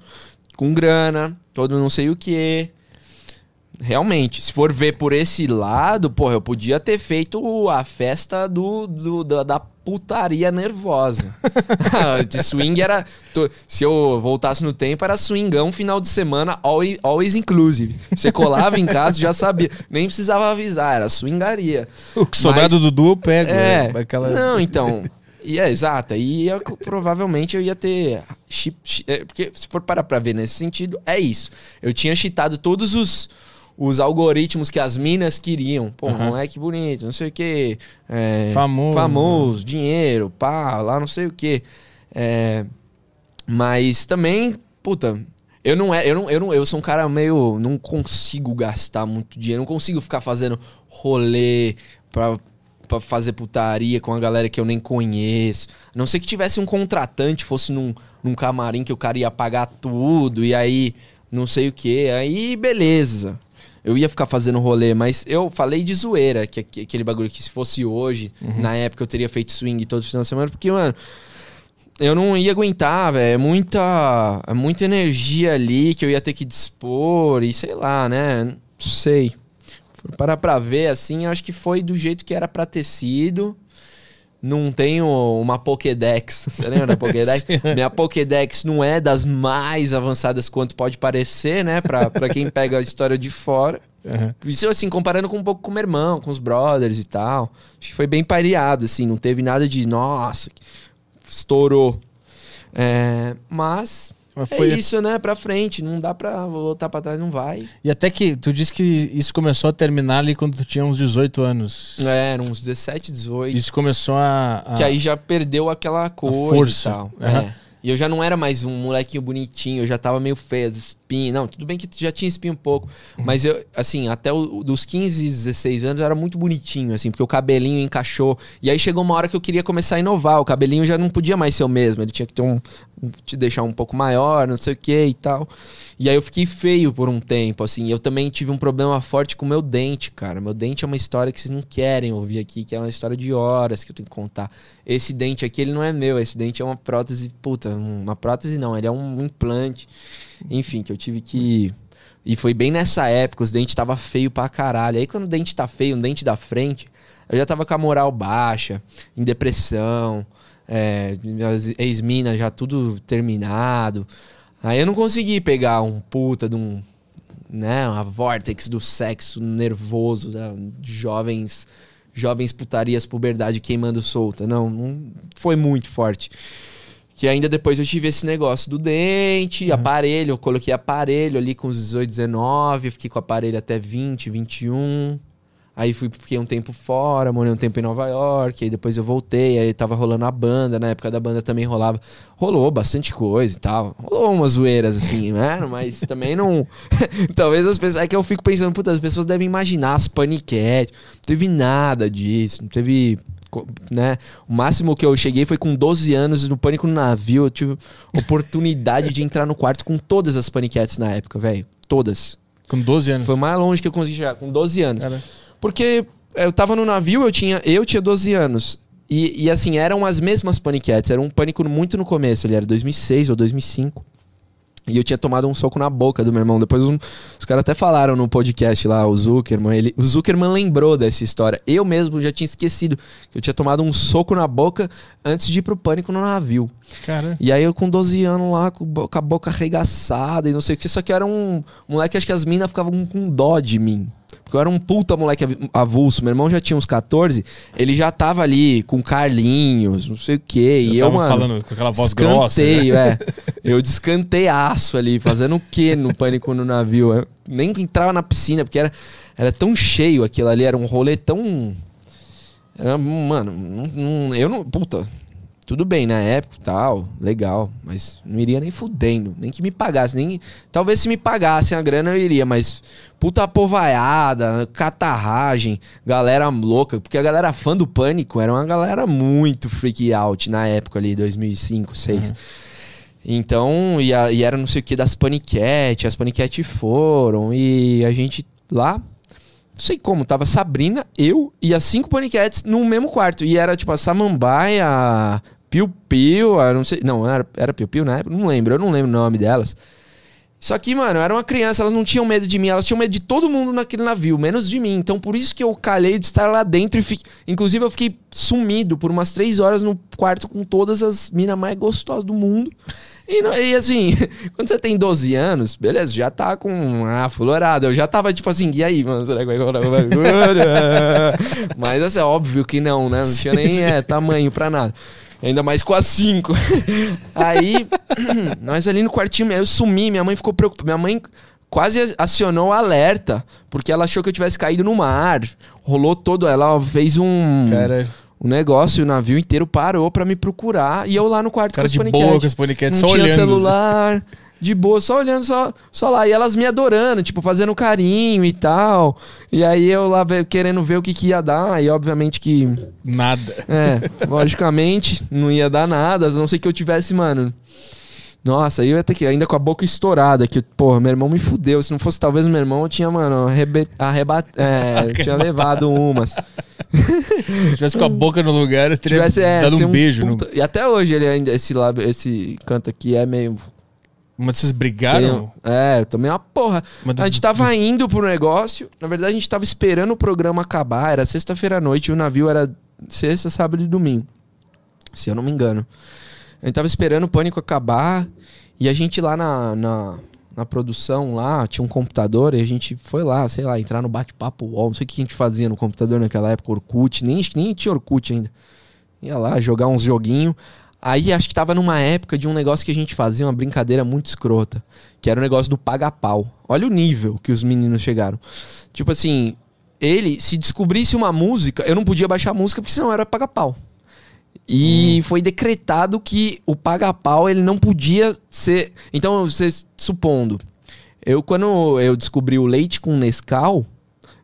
com grana, todo não sei o quê. realmente, se for ver por esse lado, porra, eu podia ter feito a festa do, do da, da putaria nervosa. de swing era. to- se eu voltasse no tempo, era swingão final de semana, always, always inclusive. Você colava em casa já sabia. Nem precisava avisar, era swingaria. O que sobrar Mas- do Dudu eu pego. É. né? Aquela... Não, então. E é, exato. E eu- provavelmente eu ia ter. Chip, chi- é, porque se for parar pra ver nesse sentido, é isso. Eu tinha cheatado todos os, os algoritmos que as minas queriam. Pô, Aham. moleque bonito, não sei o quê. é, Famoso. Famoso, dinheiro, pá, lá não sei o quê. É, mas também, puta. Eu não, é, eu, não, eu não eu sou um cara meio. Não consigo gastar muito dinheiro. Não consigo ficar fazendo rolê pra, pra fazer putaria com a galera que eu nem conheço. A não ser que tivesse um contratante, fosse num, num camarim que o cara ia pagar tudo, e aí não sei o que. Aí beleza. Eu ia ficar fazendo rolê, mas eu falei de zoeira, que, que- aquele bagulho que se fosse hoje, na época eu teria feito swing todo final de semana, porque, mano, eu não ia aguentar, velho. É muita, é muita energia ali que eu ia ter que dispor e sei lá, né? Não sei. Parar pra ver, assim, acho que foi do jeito que era pra ter sido. Não tenho uma Pokédex. Você lembra da Pokédex? Minha Pokédex não é das mais avançadas quanto pode parecer, né? Pra, pra quem pega a história de fora. Aham. Isso, assim, comparando com um pouco com o meu irmão, com os brothers e tal. Acho que foi bem pareado, assim. Não teve nada de, nossa, estourou. É, Mas foi- é isso, né? Pra frente. Não dá pra voltar pra trás, não vai. E até que tu disse que isso começou a terminar ali quando tu tinha uns 18 anos. É, eram uns 17, 18. Isso começou a. a- Que aí já perdeu aquela coisa força. e tal. Aham. É. E eu já não era mais um molequinho bonitinho, eu já tava meio feio, as espinhas. Não, tudo bem que já tinha espinha um pouco. Uhum. Mas eu, assim, até o, dos 15, 16 anos eu era muito bonitinho, assim, porque o cabelinho encaixou. E aí chegou uma hora que eu queria começar a inovar. O cabelinho já não podia mais ser o mesmo. Ele tinha que ter um. Te deixar um pouco maior, não sei o que e tal. E aí eu fiquei feio por um tempo, assim. Eu também tive um problema forte com meu dente, cara. Meu dente é uma história que vocês não querem ouvir aqui, que é uma história de horas que eu tenho que contar. Esse dente aqui, ele não é meu. Esse dente é uma prótese, puta, uma prótese não, ele é um implante. Enfim, que eu tive que. E foi bem nessa época, os dentes tava feio pra caralho. Aí quando o dente tá feio, um dente da frente, eu já tava com a moral baixa, em depressão, é, minhas ex-minas já tudo terminado. Aí eu não consegui pegar um puta de um. Né, uma vortex do sexo nervoso, né, de jovens. Jovens putarias, puberdade queimando solta. Não, não foi muito forte. Que ainda depois eu tive esse negócio do dente, aparelho. Eu coloquei aparelho ali com os 18, 19. eu Fiquei com aparelho até 20, 21. Aí fui, fiquei um tempo fora, morei um tempo em Nova York. Aí depois eu voltei. Aí tava rolando a banda. Na época da banda também rolava. Rolou bastante coisa e tal. Rolou umas zoeiras assim, né? Mas também não. Talvez as pessoas. É que eu fico pensando, puta, as pessoas devem imaginar as paniquetes. Não teve nada disso. Não teve né? O máximo que eu cheguei foi com 12 anos no Pânico no Navio. Eu tive oportunidade de entrar no quarto com todas as paniquetes na época, velho. Todas. Com 12 anos. Foi mais longe que eu consegui chegar, com 12 anos. Cara, Porque eu tava no navio, eu tinha, eu tinha 12 anos. E, e, assim, eram as mesmas paniquetes. Era um pânico muito no começo, ele era 2006 ou 2005. E eu tinha tomado um soco na boca do meu irmão. Depois um- os caras até falaram no podcast lá, o Zuckerman. Ele, o Zuckerman lembrou dessa história. Eu mesmo já tinha esquecido que eu tinha tomado um soco na boca antes de ir pro pânico no navio. cara. E aí eu com 12 anos lá, com, a boca arregaçada e não sei o que. Só que era um moleque, acho que as minas ficavam com dó de mim. Porque eu era um puta moleque av- avulso. Meu irmão já tinha uns 14, ele já tava ali com Carlinhos, não sei o que. E Eu mano. falando com aquela voz grossa. né? É. Eu descanteiaço ali, fazendo o quê no pânico no navio? Eu nem entrava na piscina, porque era, era tão cheio aquilo ali, era um rolê tão. Era, mano, não- não- eu não. Puta, tudo bem, na época e tal, legal, mas não iria nem fudendo, nem que me pagasse, nem. Talvez se me pagassem a grana eu iria, mas puta povaiada, catarragem, galera louca, porque a galera fã do Pânico era uma galera muito freak out na época ali, 2005, 2006. Então, e, a- e era não sei o que das paniquete, as paniquete foram, e a gente lá, não sei como, tava Sabrina, eu e as cinco paniquetes no mesmo quarto. E era tipo a Samambaia, Piu Piu, não sei, não, era, era Piu Piu na época, não lembro, eu não lembro o nome delas. Só que, mano, eu era uma criança, elas não tinham medo de mim, elas tinham medo de todo mundo naquele navio, menos de mim. Então, por isso que eu calhei de estar lá dentro e fi... Inclusive, eu fiquei sumido por umas três horas no quarto com todas as minas mais gostosas do mundo. E, não- e, assim, quando você tem 12 anos, beleza, já tá com a florada. Eu já tava tipo assim, e aí, mano, será que vai rolar uma bagulho? Mas assim, é óbvio que não, né? Não tinha nem é, tamanho pra nada. Ainda mais com as 5. Aí, nós ali no quartinho, eu sumi, minha mãe ficou preocupada. Minha mãe quase acionou o alerta, porque ela achou que eu tivesse caído no mar. Rolou todo, ela fez um Cara, o negócio, o navio inteiro parou pra me procurar e eu lá no quarto cara com de os boa paniquete. com esse paniquete, Não só tinha olhando. celular, de boa, só olhando, só, só lá. E elas me adorando, tipo, fazendo carinho e tal. E aí eu lá querendo ver o que, que ia dar. E obviamente que, Nada. é, logicamente, não ia dar nada. A não ser que eu tivesse, mano. Nossa, aí eu ia ter que, ainda com a boca estourada, que, porra, meu irmão me fudeu. Se não fosse talvez o meu irmão, eu tinha, mano, arrebe, arreba, é, tinha levado umas. Se tivesse com a boca no lugar, eu teria tivesse é, dado um beijo. no- puta- E até hoje ele ainda, esse lábio, esse canto aqui é meio. Mas vocês brigaram? É, eu tomei uma porra. Mas A gente tava indo pro negócio. Na verdade, a gente tava esperando o programa acabar. Era sexta-feira à noite e o navio era sexta, sábado e domingo. Se eu não me engano. A gente tava esperando o pânico acabar. E a gente lá na, na, na produção, lá, tinha um computador. E a gente foi lá, sei lá, entrar no bate-papo UOL. Não sei o que a gente fazia no computador naquela época. Orkut. Nem, nem tinha Orkut ainda. Ia lá jogar uns joguinhos. Aí acho que tava numa época de um negócio que a gente fazia, uma brincadeira muito escrota. Que era o negócio do paga-pau. Olha o nível que os meninos chegaram. Tipo assim, ele, se descobrisse uma música, eu não podia baixar a música porque senão era paga-pau. E foi decretado que o paga-pau ele não podia ser. Então, vocês supondo, eu quando eu descobri o leite com Nescau,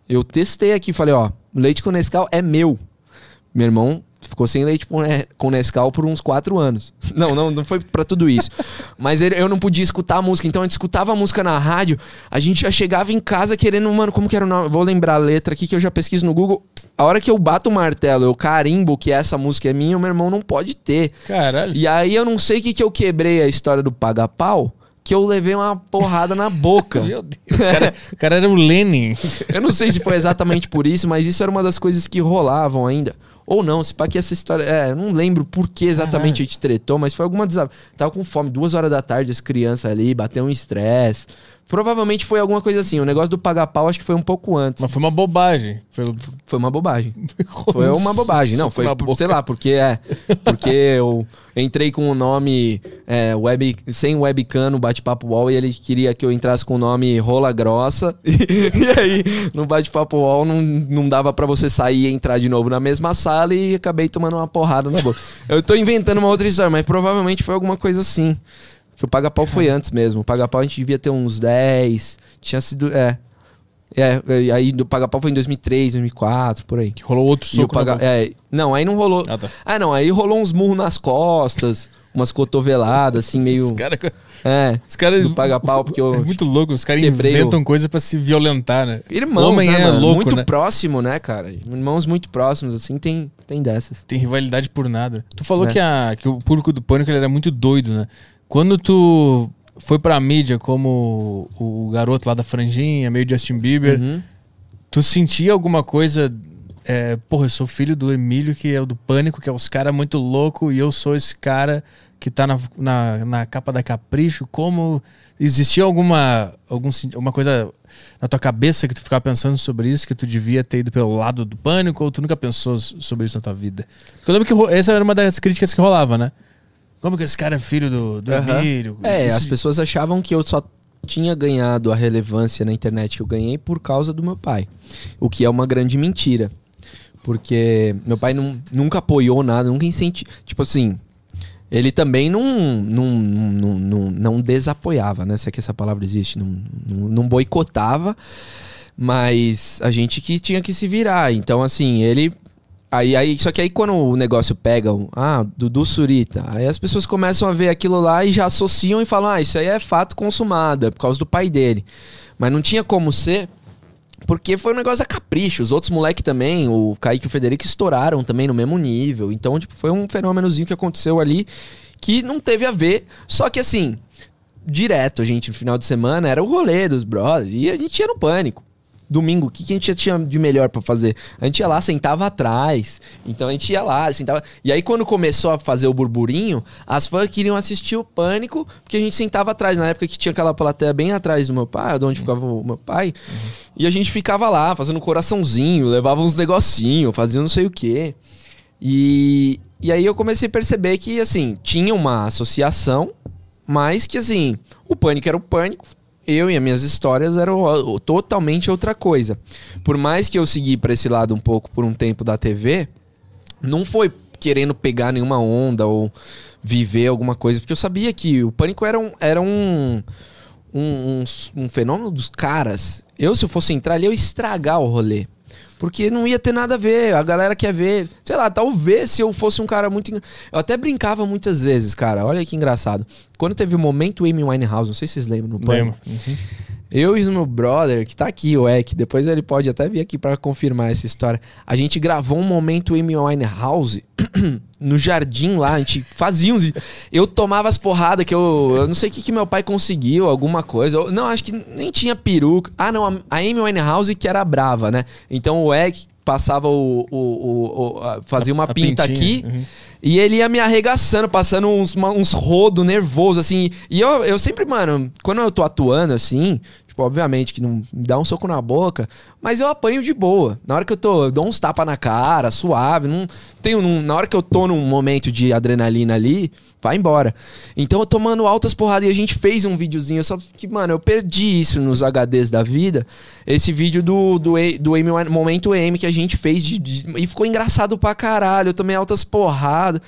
eu testei aqui, falei, ó, leite com Nescau é meu. Meu irmão ficou sem leite com Ne- com Nescau por uns quatro anos. Não, não, não foi pra tudo isso. Mas ele- eu não podia escutar a música, então a gente escutava a música na rádio, a gente já chegava em casa querendo, mano, como que era o nome? Vou lembrar a letra aqui que eu já pesquiso no Google. A hora que eu bato o martelo, eu carimbo que essa música é minha, o meu irmão não pode ter. Caralho. E aí eu não sei o que, que eu quebrei a história do paga-pau, que eu levei uma porrada na boca. Meu Deus. O cara, o cara era o Lenin. Eu não sei se foi exatamente por isso, mas isso era uma das coisas que rolavam ainda. Ou não, se pá que essa história. É, não lembro por que exatamente Caralho. a gente tretou, mas foi alguma desab... Tava com fome, duas horas da tarde, as crianças ali, bateu um estresse. Provavelmente foi alguma coisa assim. O negócio do paga-pau acho que foi um pouco antes. Mas foi uma bobagem. Foi, Foi uma bobagem. Foi uma bobagem. Não, foi, sei lá, porque é. Porque eu entrei com o nome é, web, sem webcam no bate-papo wall e ele queria que eu entrasse com o nome Rola Grossa. E, aí, no bate-papo wall não, não dava pra você sair e entrar de novo na mesma sala e acabei tomando uma porrada na boca. Eu tô inventando uma outra história, mas provavelmente foi alguma coisa assim. Que o paga-pau foi antes mesmo. O paga-pau a gente devia ter uns 10. Tinha sido. É. É, e aí do paga-pau foi em 2003, 2004, por aí. Que rolou outro o soco paga... é, não, aí não rolou. Ah, tá. Ah, não, aí rolou uns murros nas costas, umas cotoveladas, assim, meio. Os caras É. os cara, Do paga-pau, porque eu É muito louco. Os caras inventam coisa pra se violentar, né? Irmãos, O homem né, é mano? louco, muito né? próximo, né, cara? Irmãos muito próximos, assim, tem, tem dessas. Tem rivalidade por nada. Tu falou É. que, a, que o público do Pânico ele era muito doido, né? Quando tu foi pra mídia como o, garoto lá da franjinha, meio Justin Bieber, Uhum. tu sentia alguma coisa... É, porra, eu sou filho do Emílio, que é o do Pânico, que é os caras muito louco, e eu sou esse cara que tá na, na, na capa da Capricho. Como... Existia alguma, algum, alguma coisa na tua cabeça que tu ficava pensando sobre isso, que tu devia ter ido pelo lado do Pânico, ou tu nunca pensou sobre isso na tua vida? Porque eu lembro que essa era uma das críticas que rolava, né? Como que esse cara é filho do, do Aham. Emílio? É, Esse- as pessoas achavam que eu só tinha ganhado a relevância na internet que eu ganhei por causa do meu pai. O que é uma grande mentira. Porque meu pai não, nunca apoiou nada, nunca incentivou. Tipo assim, ele também não, não, não, não, não desapoiava, né? Se é que essa palavra existe. Não, não, não boicotava, mas a gente que tinha que se virar. Então, assim, ele Aí, aí, só que aí quando o negócio pega, o- ah, Dudu Surita, aí as pessoas começam a ver aquilo lá e já associam e falam, ah, isso aí é fato consumado, é por causa do pai dele. Mas não tinha como ser, porque foi um negócio a capricho. Os outros moleques também, o Kaique e o Federico, estouraram também no mesmo nível. Então, tipo, foi um fenômenozinho que aconteceu ali que não teve a ver. Só que assim, direto, gente, no final de semana, era o rolê dos brothers. E a gente ia no pânico. Domingo, o que, que a gente tinha de melhor pra fazer? A gente ia lá, sentava atrás. Então a gente ia lá, sentava. E aí, quando começou a fazer o burburinho, as fãs queriam assistir o pânico, porque a gente sentava atrás. Na época que tinha aquela plateia bem atrás do meu pai, de onde ficava o meu pai. E a gente ficava lá, fazendo coraçãozinho, levava uns negocinhos, fazia não sei o quê. E, e aí eu comecei a perceber que, assim, tinha uma associação, mas que, assim, o pânico era o pânico, eu e as minhas histórias eram totalmente outra coisa. Por mais que eu segui para esse lado um pouco por um tempo da TV, não foi querendo pegar nenhuma onda ou viver alguma coisa, porque eu sabia que o pânico era um, era um, um, um, um fenômeno dos caras. Eu, se eu fosse entrar ali, eu ia estragar o rolê. Porque não ia ter nada a ver. A galera quer ver. Sei lá, talvez se eu fosse um cara muito. Eu até brincava muitas vezes, cara. Olha que engraçado. Quando teve o momento Amy Winehouse, não sei se vocês lembram no. Lembro. Uhum. Eu e o meu brother, que tá aqui, o Ek, depois ele pode até vir aqui pra confirmar essa história. A gente gravou um momento Amy Winehouse no jardim lá, a gente fazia uns. Eu tomava as porradas que eu. Eu não sei o que, que meu pai conseguiu, alguma coisa. Eu- não, acho que nem tinha peruca. Ah, não, a, Amy Winehouse que era brava, né? Então o Ek passava o. o- o- o- fazia uma A pinta aqui. uhum. E ele ia me arregaçando, passando uns, uns rodo nervoso, assim. E eu, eu sempre, mano, quando eu tô atuando, assim, tipo, obviamente que não me dá um soco na boca, mas eu apanho de boa. Na hora que eu tô, eu dou uns tapas na cara, suave. Não tenho. não- na hora que eu tô num momento de adrenalina ali, vai embora. Então eu tomando altas porradas e a gente fez um videozinho, só que, mano, eu perdi isso nos HDs da vida. Esse vídeo do, do, do Wine- Momento M que a gente fez de- de- e ficou engraçado pra caralho. Eu tomei altas porradas.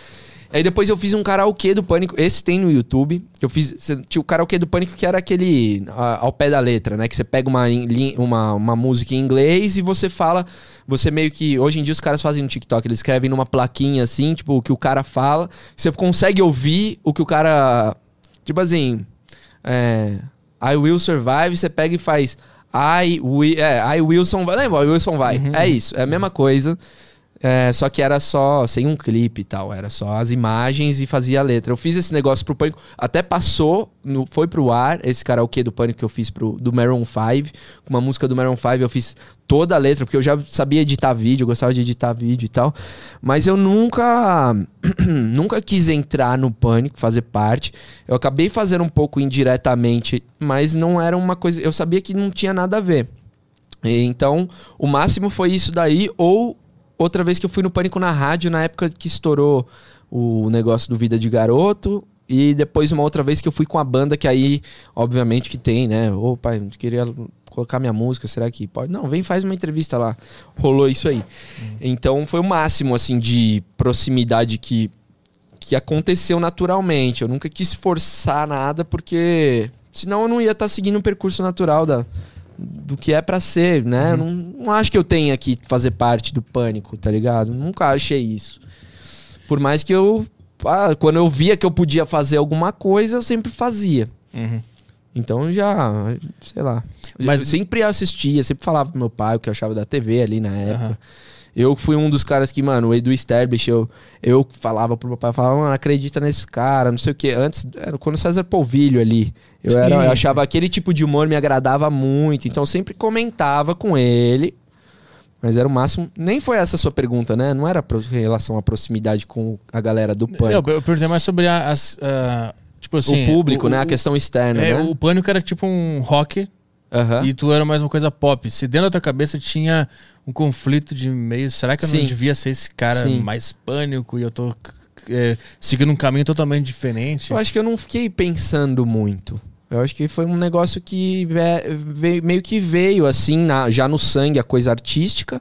Aí depois eu fiz um karaokê do Pânico. Esse tem no YouTube. Eu fiz. Tinha o karaokê do Pânico que era aquele. a- ao pé da letra, né? Que você pega uma, uma, uma música em inglês e você fala. Você meio que. Hoje em dia os caras fazem no TikTok. Eles escrevem numa plaquinha assim, tipo, o que o cara fala. Você consegue ouvir o que o cara. Tipo assim. É, I will survive. Você pega e faz. I will. É, I Wilson vai. Lembra? I Wilson vai. É isso. É a mesma coisa. É, só que era só sem um clipe e tal, era só as imagens e fazia a letra. Eu fiz esse negócio pro Pânico, até passou, no, foi pro ar, esse karaokê do Pânico que eu fiz pro, do Maroon 5, com uma música do Maroon 5 eu fiz toda a letra, porque eu já sabia editar vídeo, eu gostava de editar vídeo e tal, mas eu nunca, nunca quis entrar no Pânico, fazer parte. Eu acabei fazendo um pouco indiretamente, mas não era uma coisa, eu sabia que não tinha nada a ver. Então, o máximo foi isso daí, ou outra vez que eu fui no Pânico na rádio, na época que estourou o negócio do Vida de Garoto. E depois uma outra vez que eu fui com a banda, que aí, obviamente, que tem, né? Ô, pai, queria colocar minha música, será que pode? Não, vem, faz uma entrevista lá. Rolou isso aí. Então foi o máximo, assim, de proximidade que, que aconteceu naturalmente. Eu nunca quis forçar nada, porque senão eu não ia estar seguindo o percurso natural da, do que é pra ser, né? Eu não, não acho que eu tenha que fazer parte do pânico, tá ligado? Nunca achei isso. Por mais que eu. ah, quando eu via que eu podia fazer alguma coisa, eu sempre fazia. Uhum. Então já, sei lá. Mas- sempre assistia, sempre falava pro meu pai o que eu achava da TV ali na época. Aham. Eu fui um dos caras que, mano, o Edu Sterblich, eu, eu falava pro meu pai, eu falava, mano, acredita nesse cara, não sei o quê. Antes, era quando o César Polvilho ali. Eu, era, eu achava aquele tipo de humor me agradava muito. Então eu sempre comentava com ele. Mas era o máximo. Nem foi essa a sua pergunta, né? Não era pro- em relação à proximidade com a galera do Eu, pânico. eu perguntei mais sobre a- as. tipo assim. o público, o- né? A o- questão externa, é, né? O pânico era tipo um rock e tu era mais uma coisa pop. Se dentro da tua cabeça tinha um conflito de meio, será que eu Sim. não devia ser esse cara Sim. mais pânico e eu tô é, seguindo um caminho totalmente diferente? Eu acho que eu não fiquei pensando muito. Eu acho que foi um negócio que ve- veio- meio que veio assim, na- já no sangue, a coisa artística.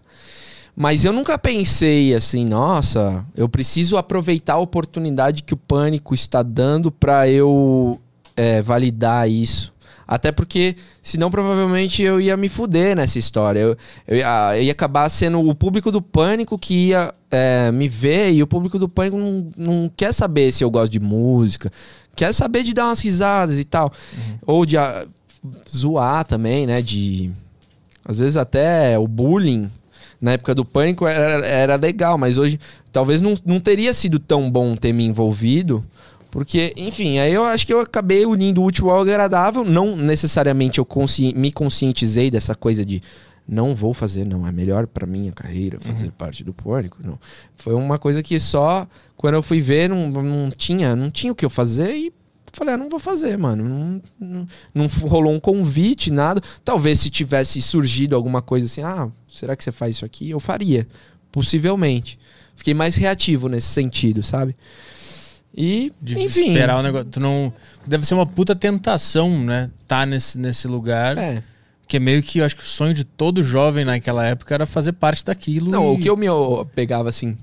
Mas eu nunca pensei assim, nossa, eu preciso aproveitar a oportunidade que o pânico está dando para eu é, validar isso. Até porque, senão provavelmente eu ia me fuder nessa história. Eu, eu ia, eu ia acabar sendo o público do pânico que ia é, me ver e o público do pânico não, não quer saber se eu gosto de música, quer saber de dar umas risadas e tal. Ou de ah, zoar também, né? De. Às vezes até o bullying. Na época do pânico era, era legal, mas hoje talvez não, não teria sido tão bom ter me envolvido. Porque, enfim, aí eu acho que eu acabei unindo o útil ao agradável. Não necessariamente eu consci- me conscientizei dessa coisa de não vou fazer, não. É melhor pra minha carreira fazer parte do pânico. Não. Foi uma coisa que só quando eu fui ver, não, não tinha, não tinha o que eu fazer e falei, ah, não vou fazer, mano. Não, não, não rolou um convite, nada. Talvez se tivesse surgido alguma coisa assim, ah, será que você faz isso aqui? Eu faria. Possivelmente. Fiquei mais reativo nesse sentido, sabe? E, De enfim. esperar o negócio. Tu não. Deve ser uma puta tentação, né? Tá nesse, nesse lugar. É. Que é meio que eu acho que o sonho de todo jovem naquela época era fazer parte daquilo. Não, e- o que eu me pegava assim,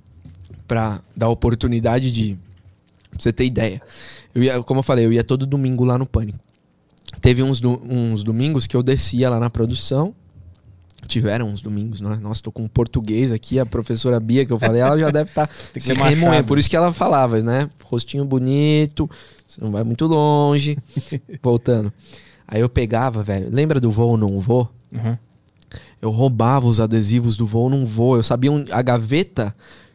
pra dar oportunidade de. Pra você ter ideia. Eu ia, como eu falei, eu ia todo domingo lá no Pânico. Teve uns, do- uns domingos que eu descia lá na produção. Tiveram uns domingos, né? Nossa, tô com português aqui, a professora Bia que eu falei, ela já deve estar que se remoendo. Por isso que ela falava, né? Rostinho bonito, você não vai muito longe. Voltando. Aí eu pegava, velho. Lembra do voo ou não voo? Uhum. Eu roubava os adesivos do voo num voo. Eu sabia um- a gaveta.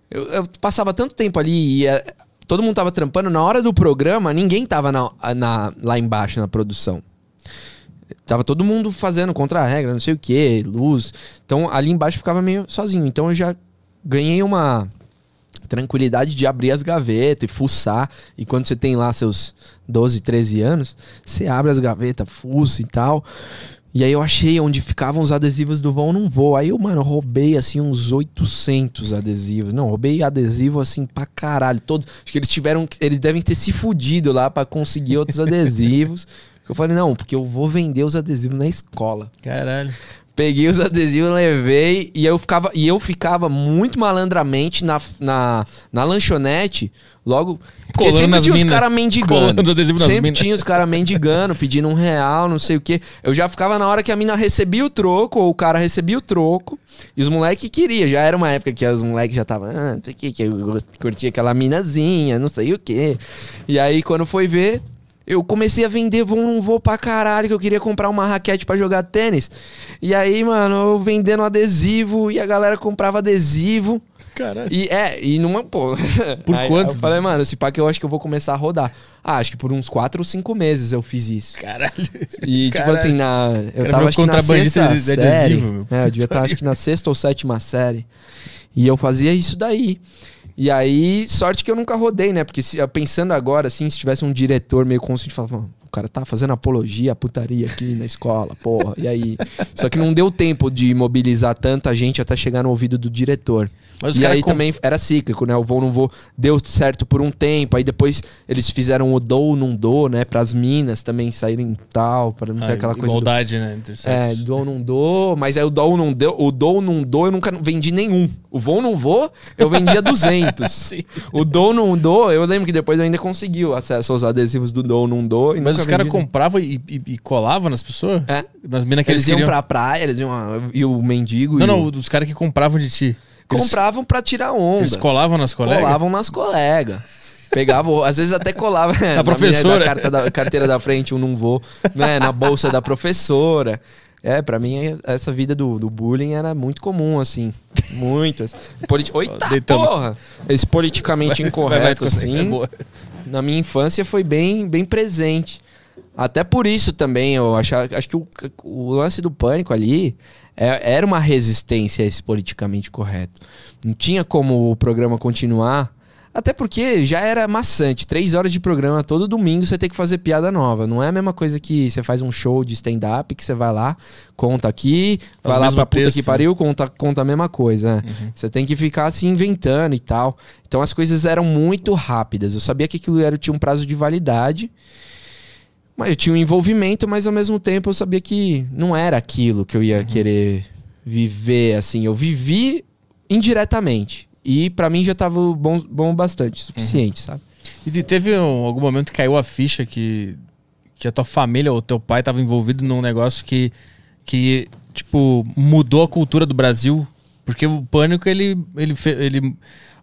Eu, eu passava tanto tempo ali e eh, todo mundo tava trampando. Na hora do programa, ninguém tava na- na- lá embaixo na produção. Tava todo mundo fazendo contra a regra, não sei o que, luz. Então ali embaixo ficava meio sozinho. Então eu já ganhei uma tranquilidade de abrir as gavetas e fuçar. E quando você tem lá seus 12, 13 anos, você abre as gavetas, fuça e tal. E aí eu achei onde ficavam os adesivos do voo não vou. Aí eu, mano, roubei assim uns 800 adesivos. Não, roubei adesivo assim pra caralho. Todos, acho que eles tiveram, eles devem ter se fudido lá pra conseguir outros adesivos. Eu falei, não, porque eu vou vender os adesivos na escola. Caralho. Peguei os adesivos, levei e eu ficava, e eu ficava muito malandramente na, na, na lanchonete, logo. Porque Colando sempre tinha os minas. caras mendigando. Os Sempre minas. tinha os caras mendigando, pedindo um real, não sei o quê. Eu já ficava na hora que a mina recebia o troco, ou o cara recebia o troco, e os moleques queriam. Já era uma época que os moleques já estavam, ah, não sei o quê, que eu curtia aquela minazinha, não sei o quê. E aí, quando foi ver, eu comecei a vender voo não vou pra caralho, que eu queria comprar uma raquete pra jogar tênis. E aí, mano, eu vendendo adesivo e a galera comprava adesivo. Caralho. E é, e numa, pô. Por Aí quanto? Eu falei, mano, esse que eu acho que eu vou começar a rodar. Ah, acho que por uns 4 ou 5 meses eu fiz isso. Caralho. E, tipo Caralho. assim, na. Eu Cara, tava acho que na contrabandista sexta de- de série. adesivo, meu. É, eu devia estar acho que na sexta ou sétima série. E eu fazia isso daí. E aí, sorte que eu nunca rodei, né? Porque se- pensando agora, assim, se tivesse um diretor meio consciente, falava, "Mano, o cara tá fazendo apologia à putaria aqui na escola, porra. E aí. Só que não deu tempo de mobilizar tanta gente até chegar no ouvido do diretor. Mas e aí com- também era cíclico, né? O voo não vou deu certo por um tempo, aí depois eles fizeram o dou não dou, né? Para as minas também saírem tal, para não ter Ah, aquela coisa do, Igualdade, né? Entre é, dou não dou, mas aí o dou não deu, o dou não dou eu nunca vendi nenhum. O voo não vou, eu vendia 200. o dou não dou, eu lembro que depois eu ainda consegui o acesso aos adesivos do dou não dou. Mas os caras compravam e, e, e colavam nas pessoas? É. Nas minas que Eles eles, iam queriam. pra praia, eles iam a- e o mendigo Não, e não, o- os caras que compravam de ti. Eles, compravam pra tirar onda. eles colavam nas colegas? Colavam nas colegas. Pegavam, às vezes até colava é, na professora. minha- da carta da, carteira da frente, um não vou, né? Na bolsa da professora. É, pra mim, essa vida do, do bullying era muito comum, assim. Muito. assim. Politi Eita, Deitamos. porra! Esse politicamente Vai, vai, incorreto, tu consegue, é assim, na minha infância foi bem, bem presente. Até por isso também, eu acho, acho que o, o lance do pânico ali é- era uma resistência a esse politicamente correto. Não tinha como o programa continuar. Até porque já era maçante. Três horas de programa todo domingo você tem que fazer piada nova. Não é a mesma coisa que você faz um show de stand-up que você vai lá, conta aqui, Faz vai lá pra puta texto, que né? pariu, conta, conta a mesma coisa. né? Você tem que ficar se inventando e tal. Então as coisas eram muito rápidas. Eu sabia que aquilo era, tinha um prazo de validade. Mas eu tinha um envolvimento, mas ao mesmo tempo eu sabia que não era aquilo que eu ia querer viver, assim. Eu vivi indiretamente. E pra mim já tava bom, bom bastante, suficiente, sabe? E te- teve um- algum momento que caiu a ficha que, que a tua família ou teu pai tava envolvido num negócio que, que tipo, mudou a cultura do Brasil? Porque o pânico, ele, ele, ele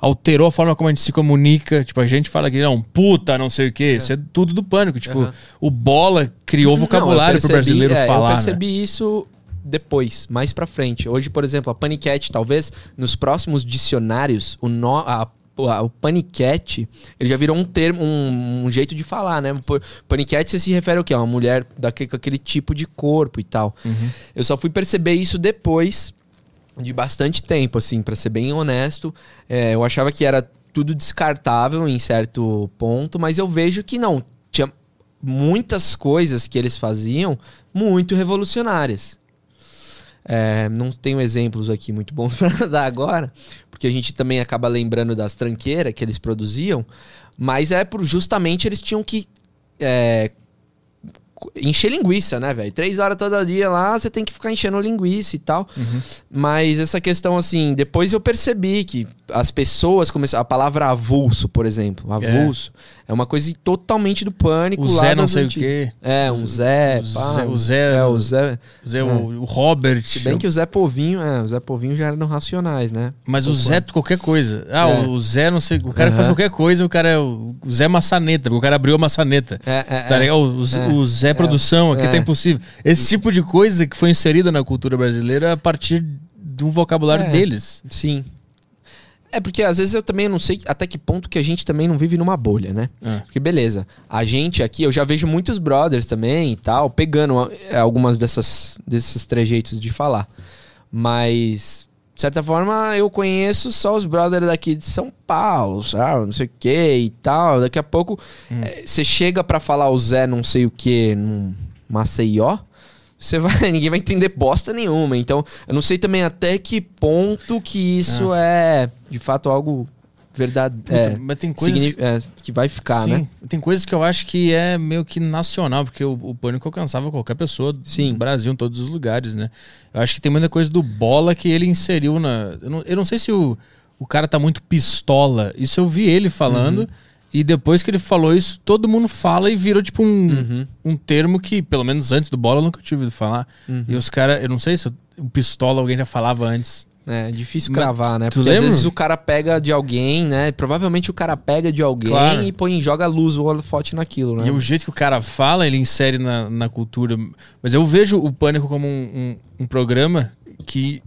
alterou a forma como a gente se comunica. Tipo, a gente fala que não, puta, não sei o quê. Isso é tudo do pânico. Tipo, Aham. o bola criou Não, vocabulário pro percebi- brasileiro é, falar. Eu né? percebi isso depois, mais pra frente. Hoje, por exemplo, a Panicat, talvez nos próximos dicionários, o nó- a o, paniquete, ele já virou um termo, um, um jeito de falar, né? Paniquete você se refere ao quê? A uma mulher daquele, com aquele tipo de corpo e tal. Eu só fui perceber isso depois de bastante tempo, assim, pra ser bem honesto. É, eu achava que era tudo descartável em certo ponto, mas eu vejo que não. Tinha muitas coisas que eles faziam muito revolucionárias. É, não tenho exemplos aqui muito bons para dar agora, porque a gente também acaba lembrando das tranqueiras que eles produziam, mas é por justamente eles tinham que é, encher linguiça, né, velho? Três horas todo dia lá, você tem que ficar enchendo linguiça e tal. Mas essa questão, assim, depois eu percebi que as pessoas começaram. A palavra avulso, por exemplo. Avulso. É, uma coisa totalmente do pânico. O lá Zé não sei o quê. É, um Zé. o pá, Zé- o Zé- É, o Zé. Zé, o, o Robert. Se bem que o Zé Povinho, é, o Zé Povinho já era no Racionais, né? Mas o Zé qualquer coisa. Ah, É. o Zé não sei. O cara que faz qualquer coisa, o cara é o o Zé Maçaneta, o cara abriu a maçaneta. É, é, Tá é. ligado? O, o- É. o Zé Produção, aqui É. tá impossível. Esse tipo de coisa que foi inserida na cultura brasileira a partir de um vocabulário É. deles. Sim. É porque às vezes eu também não sei até que ponto que a gente também não vive numa bolha, né? É. Porque beleza, a gente aqui, eu já vejo muitos brothers também e tal, pegando é, algumas dessas, desses trejeitos de falar. Mas, de certa forma, eu conheço só os brothers daqui de São Paulo, sabe? Não sei o que e tal. Daqui a pouco, é, você chega pra falar o Zé não sei o que num Maceió, você vai, ninguém vai entender bosta nenhuma. Então, eu não sei também até que ponto que isso é, de fato, algo verdade, é, mas tem coisas. é, que vai ficar, Sim, né? Tem coisas que eu acho que é meio que nacional, porque o, o pânico alcançava qualquer pessoa Sim. do Brasil, em todos os lugares, né? Eu acho que tem muita coisa do bola que ele inseriu na. Eu não, eu não sei se o, o cara tá muito pistola. Isso eu vi ele falando. Uhum. E depois que ele falou isso, todo mundo fala e virou tipo um, Uhum. um termo que, pelo menos antes do bola, eu nunca tinha ouvido falar. Uhum. E os caras, eu não sei se o pistola alguém já falava antes. É difícil cravar, né? Porque às lembra? vezes o cara pega de alguém, né? Provavelmente o cara pega de alguém Claro. e põe, joga a luz, o holofote naquilo, né? E o jeito que o cara fala, ele insere na, na cultura. Mas eu vejo o Pânico como um, um, um programa que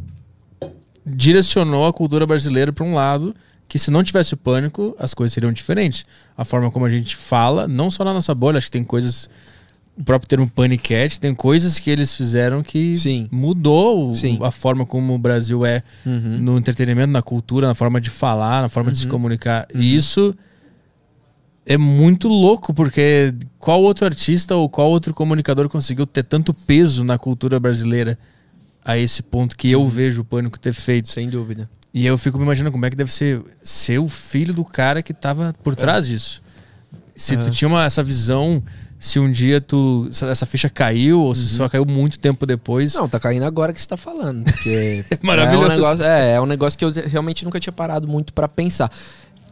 direcionou a cultura brasileira para um lado que se não tivesse o Pânico, as coisas seriam diferentes. A forma como a gente fala, não só na nossa bolha, acho que tem coisas... O próprio termo paniquete, tem coisas que eles fizeram que Sim. mudou Sim. a forma como o Brasil é Uhum. no entretenimento, na cultura, na forma de falar, na forma de se comunicar. E isso é muito louco, porque qual outro artista ou qual outro comunicador conseguiu ter tanto peso na cultura brasileira a esse ponto que eu vejo o Pânico ter feito? Sem dúvida. E eu fico me imaginando como é que deve ser ser o filho do cara que tava por trás disso. Se tu tinha uma, essa visão, se um dia tu essa ficha caiu ou se só caiu muito tempo depois. Não, tá caindo agora que você tá falando. Porque Maravilhoso. É um, negócio, é, é um negócio que eu realmente nunca tinha parado muito pra pensar.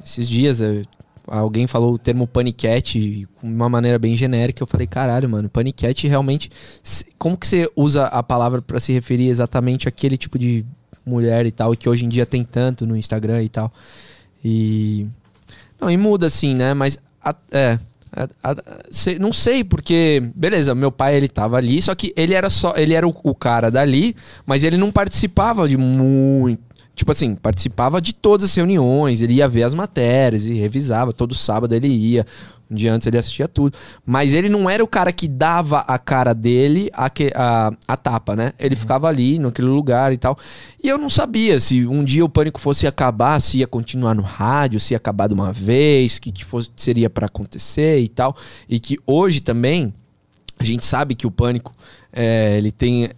Esses dias eu- alguém falou o termo paniquete de uma maneira bem genérica. Eu falei, caralho, mano, paniquete realmente. Como que você usa a palavra pra se referir exatamente àquele tipo de mulher e tal, e que hoje em dia tem tanto no Instagram e tal. E. Não, e muda assim, né? Mas. a- é. a- a- não sei, porque. Beleza, meu pai ele tava ali, só que ele era só. Ele era o, o cara dali, mas ele não participava de muito. Tipo assim, participava de todas as reuniões, ele ia ver as matérias e revisava. Todo sábado ele ia. Um dia antes ele assistia tudo. Mas ele não era o cara que dava a cara dele a, que- a, a tapa, né? Ele ficava ali, naquele lugar e tal. E eu não sabia se um dia o pânico fosse acabar, se ia continuar no rádio, se ia acabar de uma vez, o que, que fosse, seria para acontecer e tal. E que hoje também, a gente sabe que o pânico é, ele tem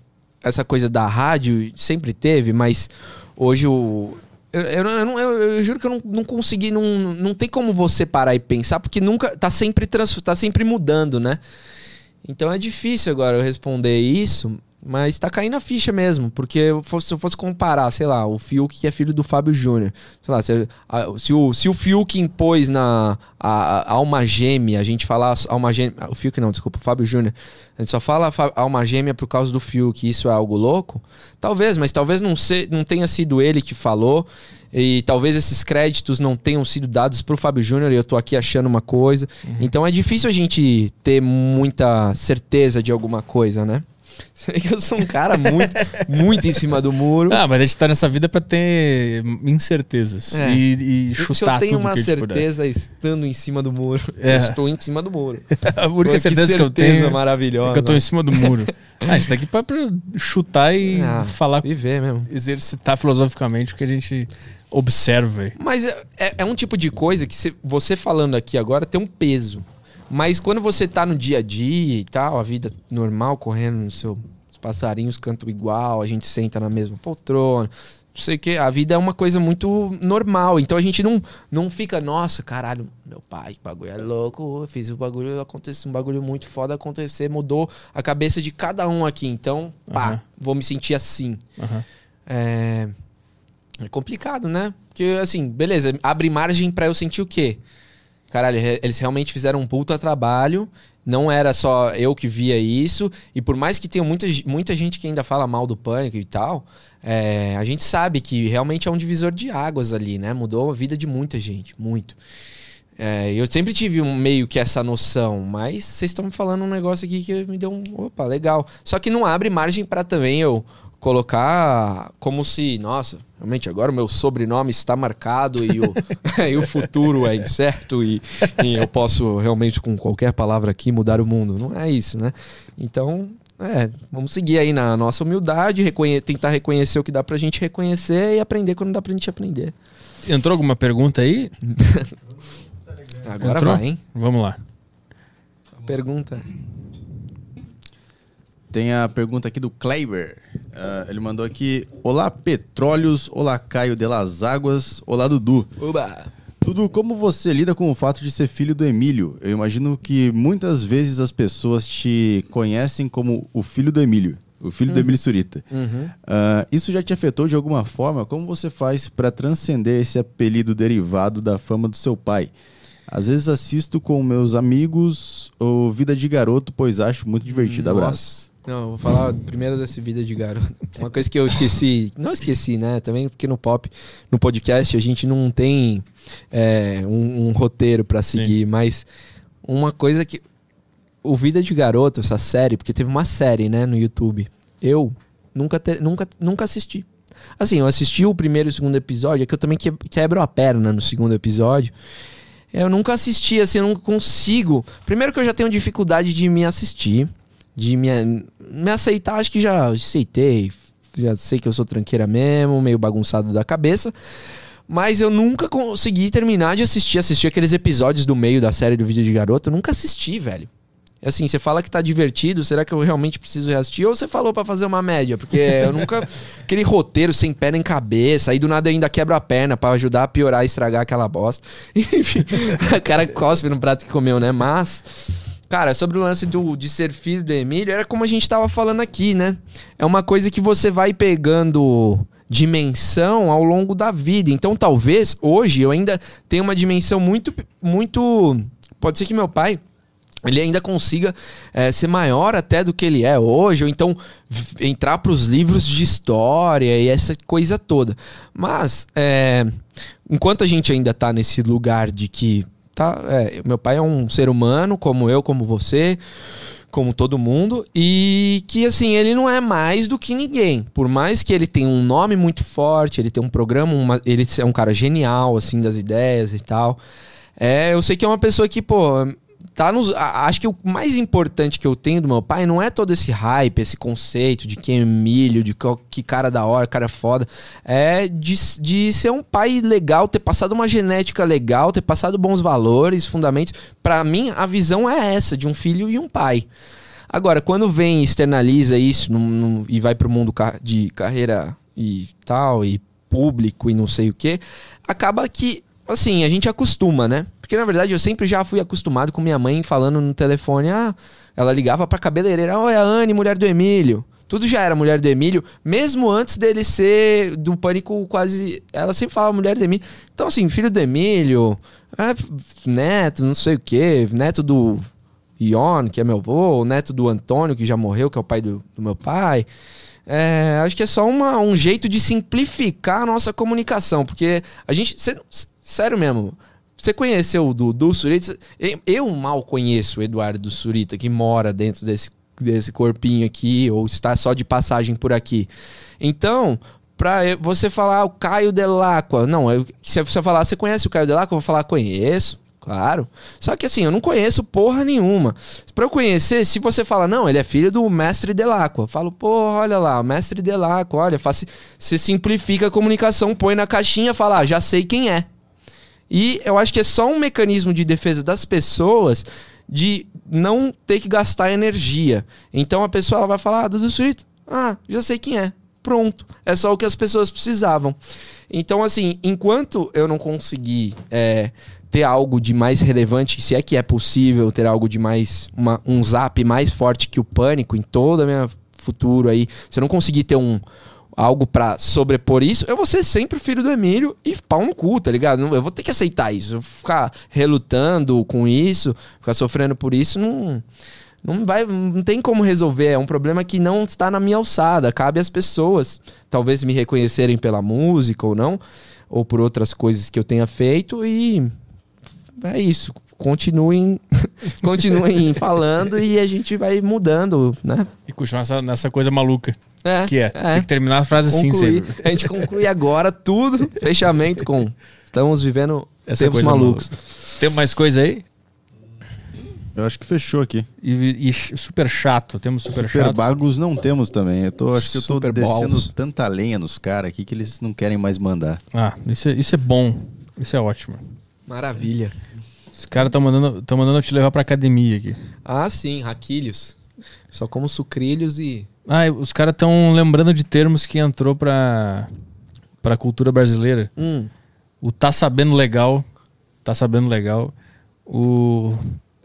essa coisa da rádio, sempre teve, mas hoje o. Eu, eu, eu- eu juro que eu não, não consegui, não, não tem como você parar e pensar, porque nunca. Tá sempre, trans, tá sempre mudando, né? Então é difícil agora eu responder isso, mas tá caindo a ficha mesmo. Porque se eu fosse comparar, sei lá, o Fiuk que é filho do Fábio Júnior. Sei lá, se, a- se o, se o Fiuk impôs na a, a alma gêmea, a gente falar alma gêmea. O Fiuk não, desculpa, o Fábio Júnior. A gente só fala fa- alma gêmea por causa do Fiuk, isso é algo louco? Talvez, mas talvez não, se, não tenha sido ele que falou. E talvez esses créditos não tenham sido dados pro Fábio Júnior e eu tô aqui achando uma coisa. Então é difícil a gente ter muita certeza de alguma coisa, né? Você vê que eu sou um cara muito, muito em cima do muro. Ah, mas a gente tá nessa vida pra ter incertezas É. e, e chutar Se eu tenho tudo uma que certeza estando em cima do muro, É. eu estou em cima do muro. A única Pô, certeza que, eu certeza tenho maravilhosa. é que eu tô em cima do muro. ah, a gente tá aqui pra, pra chutar e Ah, falar, Viver mesmo. exercitar filosoficamente o que a gente observa. Mas é, é- é um tipo de coisa que cê- você falando aqui agora tem um peso. Mas quando você tá no dia a dia e tal, a vida normal, correndo no seu. Os passarinhos cantam igual, a gente senta na mesma poltrona. Não sei o que, a vida é uma coisa muito normal. Então a gente não, não fica, nossa, caralho, meu pai, que bagulho é louco, eu fiz o bagulho acontecer, um bagulho muito foda acontecer, mudou a cabeça de cada um aqui. Então, pá, Aham. vou me sentir assim. Aham. É... é complicado, né? Porque, assim, beleza, abre margem pra eu sentir o quê? Caralho, eles realmente fizeram um puta trabalho. Não era só eu que via isso. E por mais que tenha muita, muita gente que ainda fala mal do pânico e tal, é, a gente sabe que realmente é um divisor de águas ali, né? Mudou a vida de muita gente, muito. É, eu sempre tive um, meio que essa noção, mas vocês estão me falando um negócio aqui que me deu um. Opa, legal. Só que não abre margem pra também eu colocar como se, nossa, realmente agora o meu sobrenome está marcado e o, e o futuro é incerto e, e eu posso realmente com qualquer palavra aqui mudar o mundo. Não é isso, né? Então, é, vamos seguir aí na nossa humildade, reconhe- tentar reconhecer o que dá pra gente reconhecer e aprender quando dá pra gente aprender. Entrou alguma pergunta aí? Agora Entrou? vai, hein? Vamos lá. Pergunta. Tem a pergunta aqui do Kleiber. Ah, ele mandou aqui: Olá, Petróleos. Olá, Caio de las Águas. Olá, Dudu. Oba! Dudu, como você lida com o fato de ser filho do Emílio? Eu imagino que muitas vezes as pessoas te conhecem como o filho do Emílio, o filho do Emílio Surita. Ah, isso já te afetou de alguma forma? Como você faz para transcender esse apelido derivado da fama do seu pai? Às vezes assisto com meus amigos o Vida de Garoto, pois acho muito divertido. Abraço. Não, eu vou falar primeiro desse vida de garoto. Uma coisa que eu esqueci, não esqueci, né? Também porque no pop, no podcast, a gente não tem é, um, um roteiro pra seguir, mas uma coisa que. O Vida de Garoto, essa série, porque teve uma série, né, no YouTube. Eu nunca, te- nunca, nunca assisti. Assim, eu assisti o primeiro e o segundo episódio, é que eu também que- quebro a perna no segundo episódio. Eu nunca assisti, assim, eu não consigo. Primeiro que eu já tenho dificuldade de me assistir, de me, me aceitar, acho que já aceitei. Já sei que eu sou tranqueira mesmo, meio bagunçado da cabeça. Mas eu nunca consegui terminar de assistir, assistir aqueles episódios do meio da série do vídeo de garoto. Eu nunca assisti, velho. Assim, você fala que tá divertido, será que eu realmente preciso reassistir? Ou você falou pra fazer uma média? Porque eu nunca. Aquele roteiro sem pé nem cabeça, aí do nada ainda quebra a perna pra ajudar a piorar e estragar aquela bosta. Enfim, o cara cospe no prato que comeu, né? Mas. Cara, sobre o lance do, de ser filho do Emílio, era como a gente tava falando aqui, né? É uma coisa que você vai pegando dimensão ao longo da vida. Então, talvez, hoje, eu ainda tenha uma dimensão muito. muito. Pode ser que meu pai ele ainda consiga eh, ser maior até do que ele é hoje, ou então entrar para os livros de história e essa coisa toda. Mas, eh, enquanto a gente ainda tá nesse lugar de que tá, é, meu pai é um ser humano, como eu, como você, como todo mundo, e que assim, ele não é mais do que ninguém. Por mais que ele tenha um nome muito forte, ele tem um programa, uma- ele é um cara genial, assim, das ideias e tal. É, eu sei que é uma pessoa que, pô, tá nos. Acho que o mais importante que eu tenho do meu pai não é todo esse hype, esse conceito de quem é milho, de que cara da hora, cara foda. É de, de ser um pai legal, ter passado uma genética legal, ter passado bons valores, fundamentos. Pra mim, a visão é essa, de um filho e um pai. Agora, quando vem e externaliza isso num- num- e vai pro mundo de carreira e tal, e público e não sei o que, acaba que, assim, a gente acostuma, né? Porque na verdade eu sempre já fui acostumado com minha mãe falando no telefone, ah, ela ligava pra cabeleireira, oi, a Anne, mulher do Emílio. Tudo já era mulher do Emílio, mesmo antes dele ser do pânico quase. Ela sempre falava mulher do Emílio. Então, assim, filho do Emílio, é, neto, não sei o quê, neto do Ion, que é meu avô, neto do Antônio, que já morreu, que é o pai do, do meu pai. É, acho que é só uma- um jeito de simplificar a nossa comunicação, porque a gente. cê- sério mesmo. Você conheceu o Dudu Surita? Eu- mal conheço o Eduardo Surita, que mora dentro desse, desse corpinho aqui, ou está só de passagem por aqui. Então, pra você falar o Caio Delacqua, não, eu, se você falar, você conhece o Caio Delacqua? Eu vou falar, conheço. Claro. Só que assim, eu não conheço porra nenhuma. Pra eu conhecer, se você fala, não, ele é filho do mestre Delacqua. Eu falo, porra, olha lá, o mestre Delacqua, olha, faci... você simplifica a comunicação, põe na caixinha, fala, ah, já sei quem é. E eu acho que é só um mecanismo de defesa das pessoas de não ter que gastar energia. Então a pessoa ela vai falar, ah, Dudu Surito, ah, já sei quem é. Pronto. É só o que as pessoas precisavam. Então, assim, enquanto eu não conseguir é, ter algo de mais relevante, se é que é possível ter algo de mais. Uma, um zap mais forte que o pânico em toda a minha futuro aí, se eu não conseguir ter um, algo pra sobrepor isso, eu vou ser sempre filho do Emílio e pau no cu, tá ligado? Não- Eu vou ter que aceitar isso. Eu ficar relutando com isso, ficar sofrendo por isso, não. Não vai, não tem como resolver. É um problema que não está na minha alçada. Cabe às pessoas, talvez me reconhecerem pela música ou não, ou por outras coisas que eu tenha feito e é isso. Continuem, continuem falando e a gente vai mudando, né? E continuar nessa, nessa coisa maluca. É, Que é. Tem que terminar a frase assim concluir. sempre. A gente conclui agora tudo. Fechamento com. Estamos vivendo Essa tempos coisa malucos. maluca. Tem mais coisa aí? Eu acho que fechou aqui. E, e super chato. Temos super, Super chato. bagos não temos também. Eu tô, acho que eu tô Super descendo balls. tanta lenha nos caras aqui que eles não querem mais mandar. Ah, isso é, isso é bom. Isso é ótimo. Maravilha. Os caras estão mandando, tão mandando eu te levar pra academia aqui. Ah, sim, raquilhos. Só como sucrilhos e. Ah, os caras estão lembrando de termos que entrou pra, pra cultura brasileira. Hum. O tá sabendo legal. Tá sabendo legal. O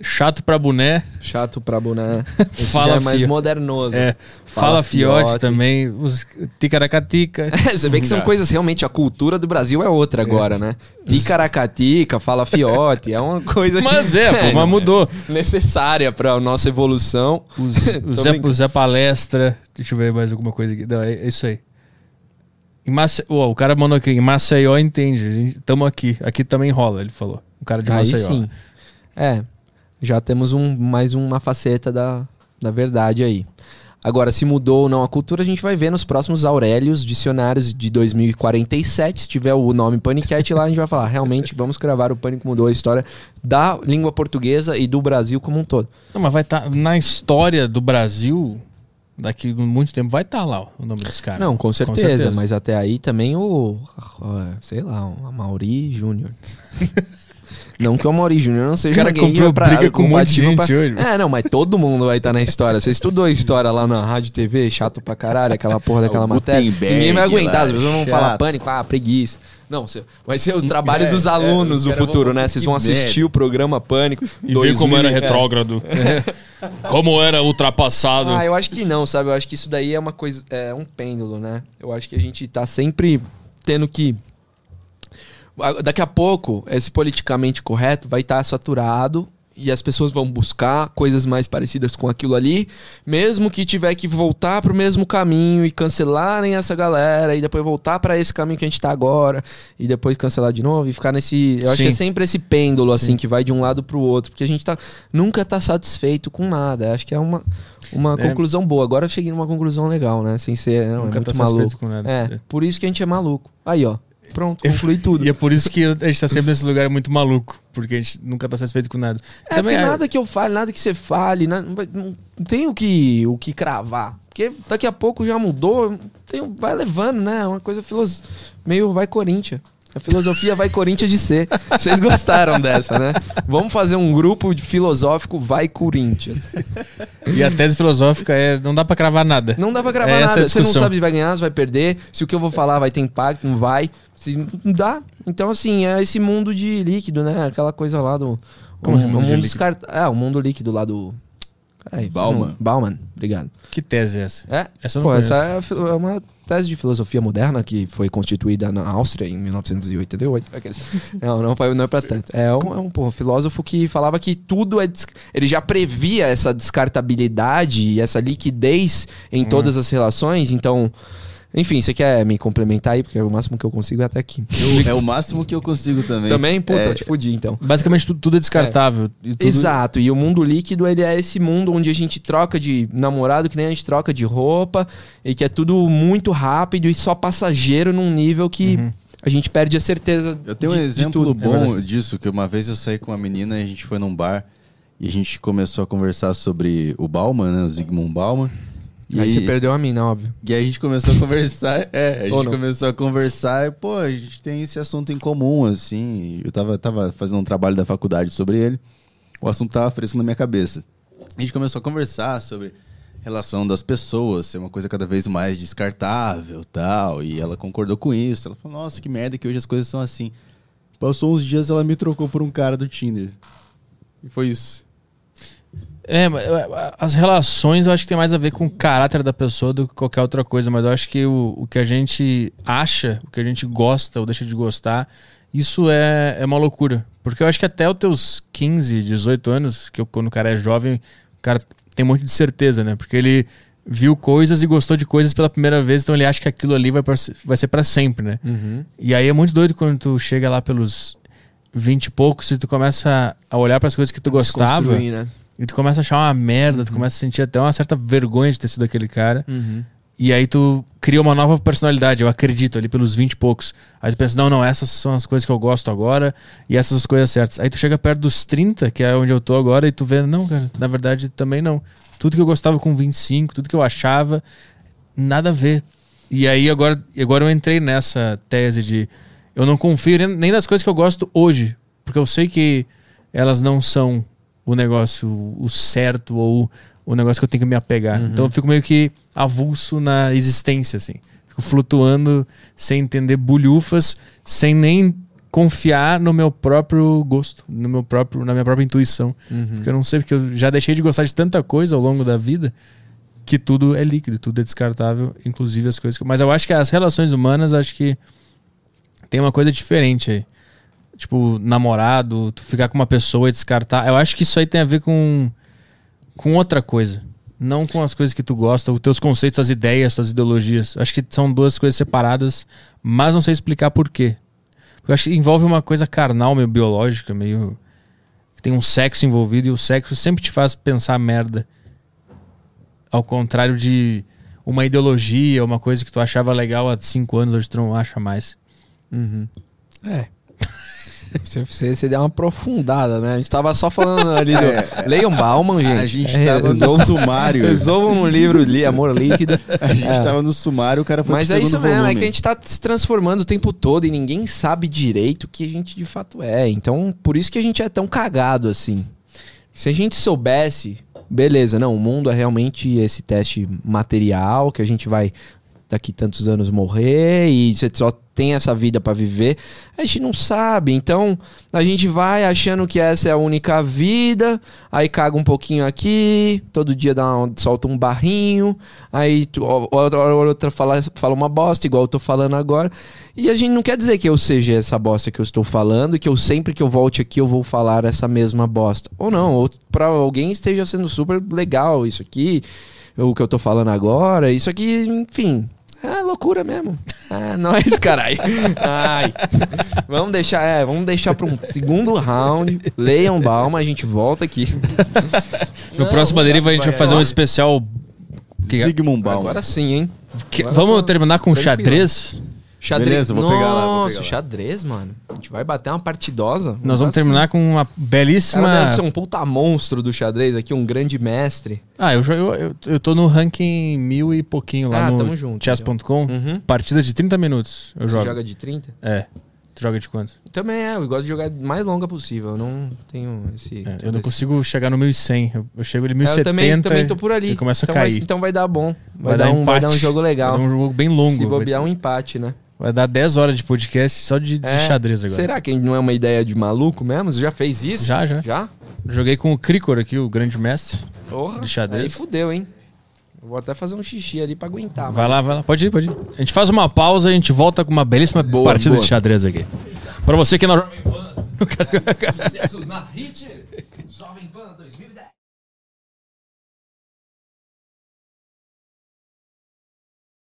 chato pra boné. Chato pra boné. Esse Fala, é mais fio. modernoso. É, Fala fala, fiote, fiote. também. Os ticaracatica. Você vê que são coisas realmente. A cultura do Brasil é outra agora, né? Ticaracatica, fala fiote. É uma coisa. Mas é, pô, mas mudou. necessária pra nossa evolução. Os, o, Zé, o Zé Palestra. Deixa eu ver mais alguma coisa aqui. Não, é, é isso aí. Em Mace... Ó, o cara mandou aqui. Em Maceió entende. A gente, tamo aqui. Aqui também rola, ele falou. O cara de Aí Maceió. sim. É. Já temos um, mais uma faceta da, da verdade aí. Agora, se mudou ou não a cultura, a gente vai ver nos próximos Aurélios, dicionários de 2047. Se tiver o nome Panicat lá, a gente vai falar. Realmente, vamos gravar o Pânico Mudou a história da língua portuguesa e do Brasil como um todo. Não, mas vai estar na história do Brasil. Daqui a muito tempo vai estar lá ó, o nome dos caras. Não, com certeza, certeza. Mas até aí também o. ó, Sei lá, o Mauri Júnior. não que o Mauri Júnior não seja O cara alguém comprou pra- briga com um monte de gente hoje. É, não, mas todo mundo vai estar na história. Você estudou história lá na Rádio TV, chato pra caralho, aquela porra daquela O matéria. Ninguém vai aguentar, lá, as pessoas vão falar pânico, ah, preguiça. Não, vai ser o trabalho É, dos é, alunos os do futuro, né? Vocês vão assistir merda. o programa Pânico. E ver como era 2000, é. retrógrado. como era ultrapassado. Ah, eu acho que não, sabe? Eu acho que isso daí é uma coisa, é um pêndulo, né? Eu acho que a gente tá sempre tendo que daqui a pouco esse politicamente correto vai estar saturado e as pessoas vão buscar coisas mais parecidas com aquilo ali, mesmo que tiver que voltar pro mesmo caminho e cancelarem essa galera e depois voltar para esse caminho que a gente tá agora e depois cancelar de novo e ficar nesse, eu acho Sim. que é sempre esse pêndulo assim Sim. que vai de um lado pro outro, porque a gente tá nunca tá satisfeito com nada. Acho que é uma uma É. conclusão boa. Agora eu cheguei numa conclusão legal, né? Sem ser, não, Nunca é tá muito satisfeito maluco. É, por isso que a gente é maluco. Aí, ó. Pronto, conclui tudo. E é por isso que a gente tá sempre nesse lugar muito maluco. Porque a gente nunca tá satisfeito com nada. É, porque nada que eu fale, nada que você fale, não, não tem o que, o que cravar. Porque daqui a pouco já mudou, tem- vai levando, né? É Uma coisa filos... meio vai Corinthians. A filosofia vai Corinthians de ser. Vocês gostaram dessa, né? Vamos fazer um grupo de filosófico vai Corinthians. E a tese filosófica é não dá pra cravar nada. Não dá pra gravar É nada. Você não sabe se vai ganhar, se vai perder, se o que eu vou falar vai ter impacto, não vai. Se não dá. Então, assim, é esse mundo de líquido, né? Aquela coisa lá do. Como assim, mundo o de mundo líquido? descart... É, o mundo líquido lá do. Caralho, Bauman. não- Bauman, obrigado. Que tese é essa? É, Essa pô, essa é, é uma tese de filosofia moderna que foi constituída na Áustria em 1988. Aqueles- Não, não, foi, não é pra tanto. É um, é um pô, filósofo que falava que tudo é. des- Ele já previa essa descartabilidade e essa liquidez em Hum. todas as relações, então. Enfim, você quer me complementar aí? Porque é o máximo que eu consigo é até aqui. Eu- é o máximo que eu consigo também. Também? Puta, É, eu te fudi então. Basicamente tudo, tudo é descartável. E tudo- Exato, e o mundo líquido, ele é esse mundo onde a gente troca de namorado, que nem a gente troca de roupa, e que é tudo muito rápido e só passageiro num nível que a gente perde a certeza Eu tenho um de- de exemplo tudo. bom disso, que uma vez eu saí com uma menina e a gente foi num bar e a gente começou a conversar sobre o Bauman, né? O Zygmunt Bauman. E Aí você perdeu a mina, óbvio. E aí a gente começou a conversar, é, a gente começou a conversar e, pô, a gente tem esse assunto em comum, assim. Eu tava, tava fazendo um trabalho da faculdade sobre ele, o assunto tava fresco na minha cabeça. A gente começou a conversar sobre relação das pessoas, ser uma coisa cada vez mais descartável tal, e ela concordou com isso. Ela falou, nossa, que merda que hoje as coisas são assim. Passou uns dias, ela me trocou por um cara do Tinder. E foi isso. É, mas, as relações eu acho que tem mais a ver com o caráter da pessoa do que qualquer outra coisa, mas eu acho que o, o que a gente acha, o que a gente gosta ou deixa de gostar, isso é, é uma loucura. Porque eu acho que até os teus 15, 18 anos, que eu- quando o cara é jovem, o cara tem um monte de certeza, né? Porque ele viu coisas e gostou de coisas pela primeira vez, então ele acha que aquilo ali vai, pra- vai ser para sempre, né? E aí é muito doido quando tu chega lá pelos 20 e poucos e tu começa a olhar para as coisas que tu gostava. Né? E tu começa a achar uma merda, tu começa a sentir até uma certa vergonha de ter sido aquele cara. E aí tu cria uma nova personalidade, eu acredito, ali pelos 20 e poucos. Aí tu pensa, não, não, essas são as coisas que eu gosto agora e essas são as coisas certas. Aí tu chega perto dos 30, que é onde eu tô agora, e tu vê, não, cara, na verdade também não. Tudo que eu gostava com 25, tudo que eu achava, nada a ver. E aí agora, agora eu entrei nessa tese de eu não confio nem nas coisas que eu gosto hoje, porque eu sei que elas não são o negócio o certo ou o negócio que eu tenho que me apegar. Então eu fico meio que avulso na existência assim. Fico flutuando sem entender bulhufas, sem nem confiar no meu próprio gosto, no meu próprio, na minha própria intuição. Porque eu não sei, porque eu já deixei de gostar de tanta coisa ao longo da vida que tudo é líquido, tudo é descartável, inclusive as coisas que... Mas eu acho que as relações humanas, acho que tem uma coisa diferente aí. Tipo, namorado, tu ficar com uma pessoa e descartar. Eu acho que isso aí tem a ver com, com outra coisa. Não com as coisas que tu gosta, os teus conceitos, as ideias, as ideologias. Eu acho que são duas coisas separadas, mas não sei explicar por quê. Porque eu acho que envolve uma coisa carnal, meio biológica, meio. Tem um sexo envolvido e o sexo sempre te faz pensar merda. Ao contrário de uma ideologia, uma coisa que tu achava legal há cinco anos, hoje tu não acha mais. É. Você, você, você deu uma aprofundada, né? A gente tava só falando ali do. Leiam Bauman, gente. A gente É, tava no sumário. Resolvam um livro ali, Amor Líquido. A gente É. tava no sumário, o cara foi Mas é isso mesmo, é volume. que a gente tá se transformando o tempo todo e ninguém sabe direito o que a gente de fato é. Então, por isso que a gente é tão cagado assim. Se a gente soubesse, beleza, não, o mundo é realmente esse teste material que a gente vai daqui tantos anos morrer e você só tem essa vida pra viver. A gente não sabe. Então, a gente vai achando que essa é a única vida, aí caga um pouquinho aqui, todo dia dá solta um barrinho, aí tu- outra outra fala, fala uma bosta, igual eu tô falando agora. E a gente não quer dizer que eu seja essa bosta que eu estou falando, que eu sempre que eu volte aqui eu vou falar essa mesma bosta. Ou não, ou pra alguém esteja sendo super legal isso aqui, o que eu tô falando agora, isso aqui, enfim. É loucura mesmo. É nóis, caralho. Ai. Vamos deixar, é, vamos deixar pra um segundo round. Leiam Balma, a gente volta aqui. No próximo deriva a gente vai fazer um especial. Que- Sigmund Bauman. Agora sim, hein? que- Agora vamos tô terminar com tranquilo. xadrez? Xadrez. Beleza, vou pegar lá, vou Nossa, pegar lá. xadrez, mano. A gente vai bater uma partidosa. Nós vamos Assim. terminar com uma Cara, belíssima. deve ser um puta monstro do xadrez aqui, um grande mestre. Ah, eu, eu, eu, eu tô no ranking mil e pouquinho lá Ah, no tamo junto, chess.com. Uhum. Partida de 30 minutos. Eu Você jogo. joga de 30? É. Tu joga de quanto? Também é, eu gosto de jogar mais longa possível. Eu não tenho esse. É, eu não esse- consigo chegar no 1100. Eu, eu chego ali É, 1070 eu também, também tô por ali. e começa a então vai- cair. então vai dar bom. Vai, Vai dar, dar um, vai dar um jogo legal. Vai dar um jogo bem longo. Se vai, bobear um empate, né? Vai dar 10 horas de podcast só de, de É. xadrez agora. Será que não é uma ideia de maluco mesmo? Você já fez isso? Já, já. Já? Joguei com o Cricor aqui, o grande mestre. Porra. De xadrez. Aí fudeu, hein? Eu vou até fazer um xixi ali pra aguentar. Vai lá, vai lá. Pode ir, pode ir. A gente faz uma pausa e a gente volta com uma belíssima Boa, partida boa. de xadrez aqui. Pra você que não... Sucesso na Hit Jovem Pan 2019.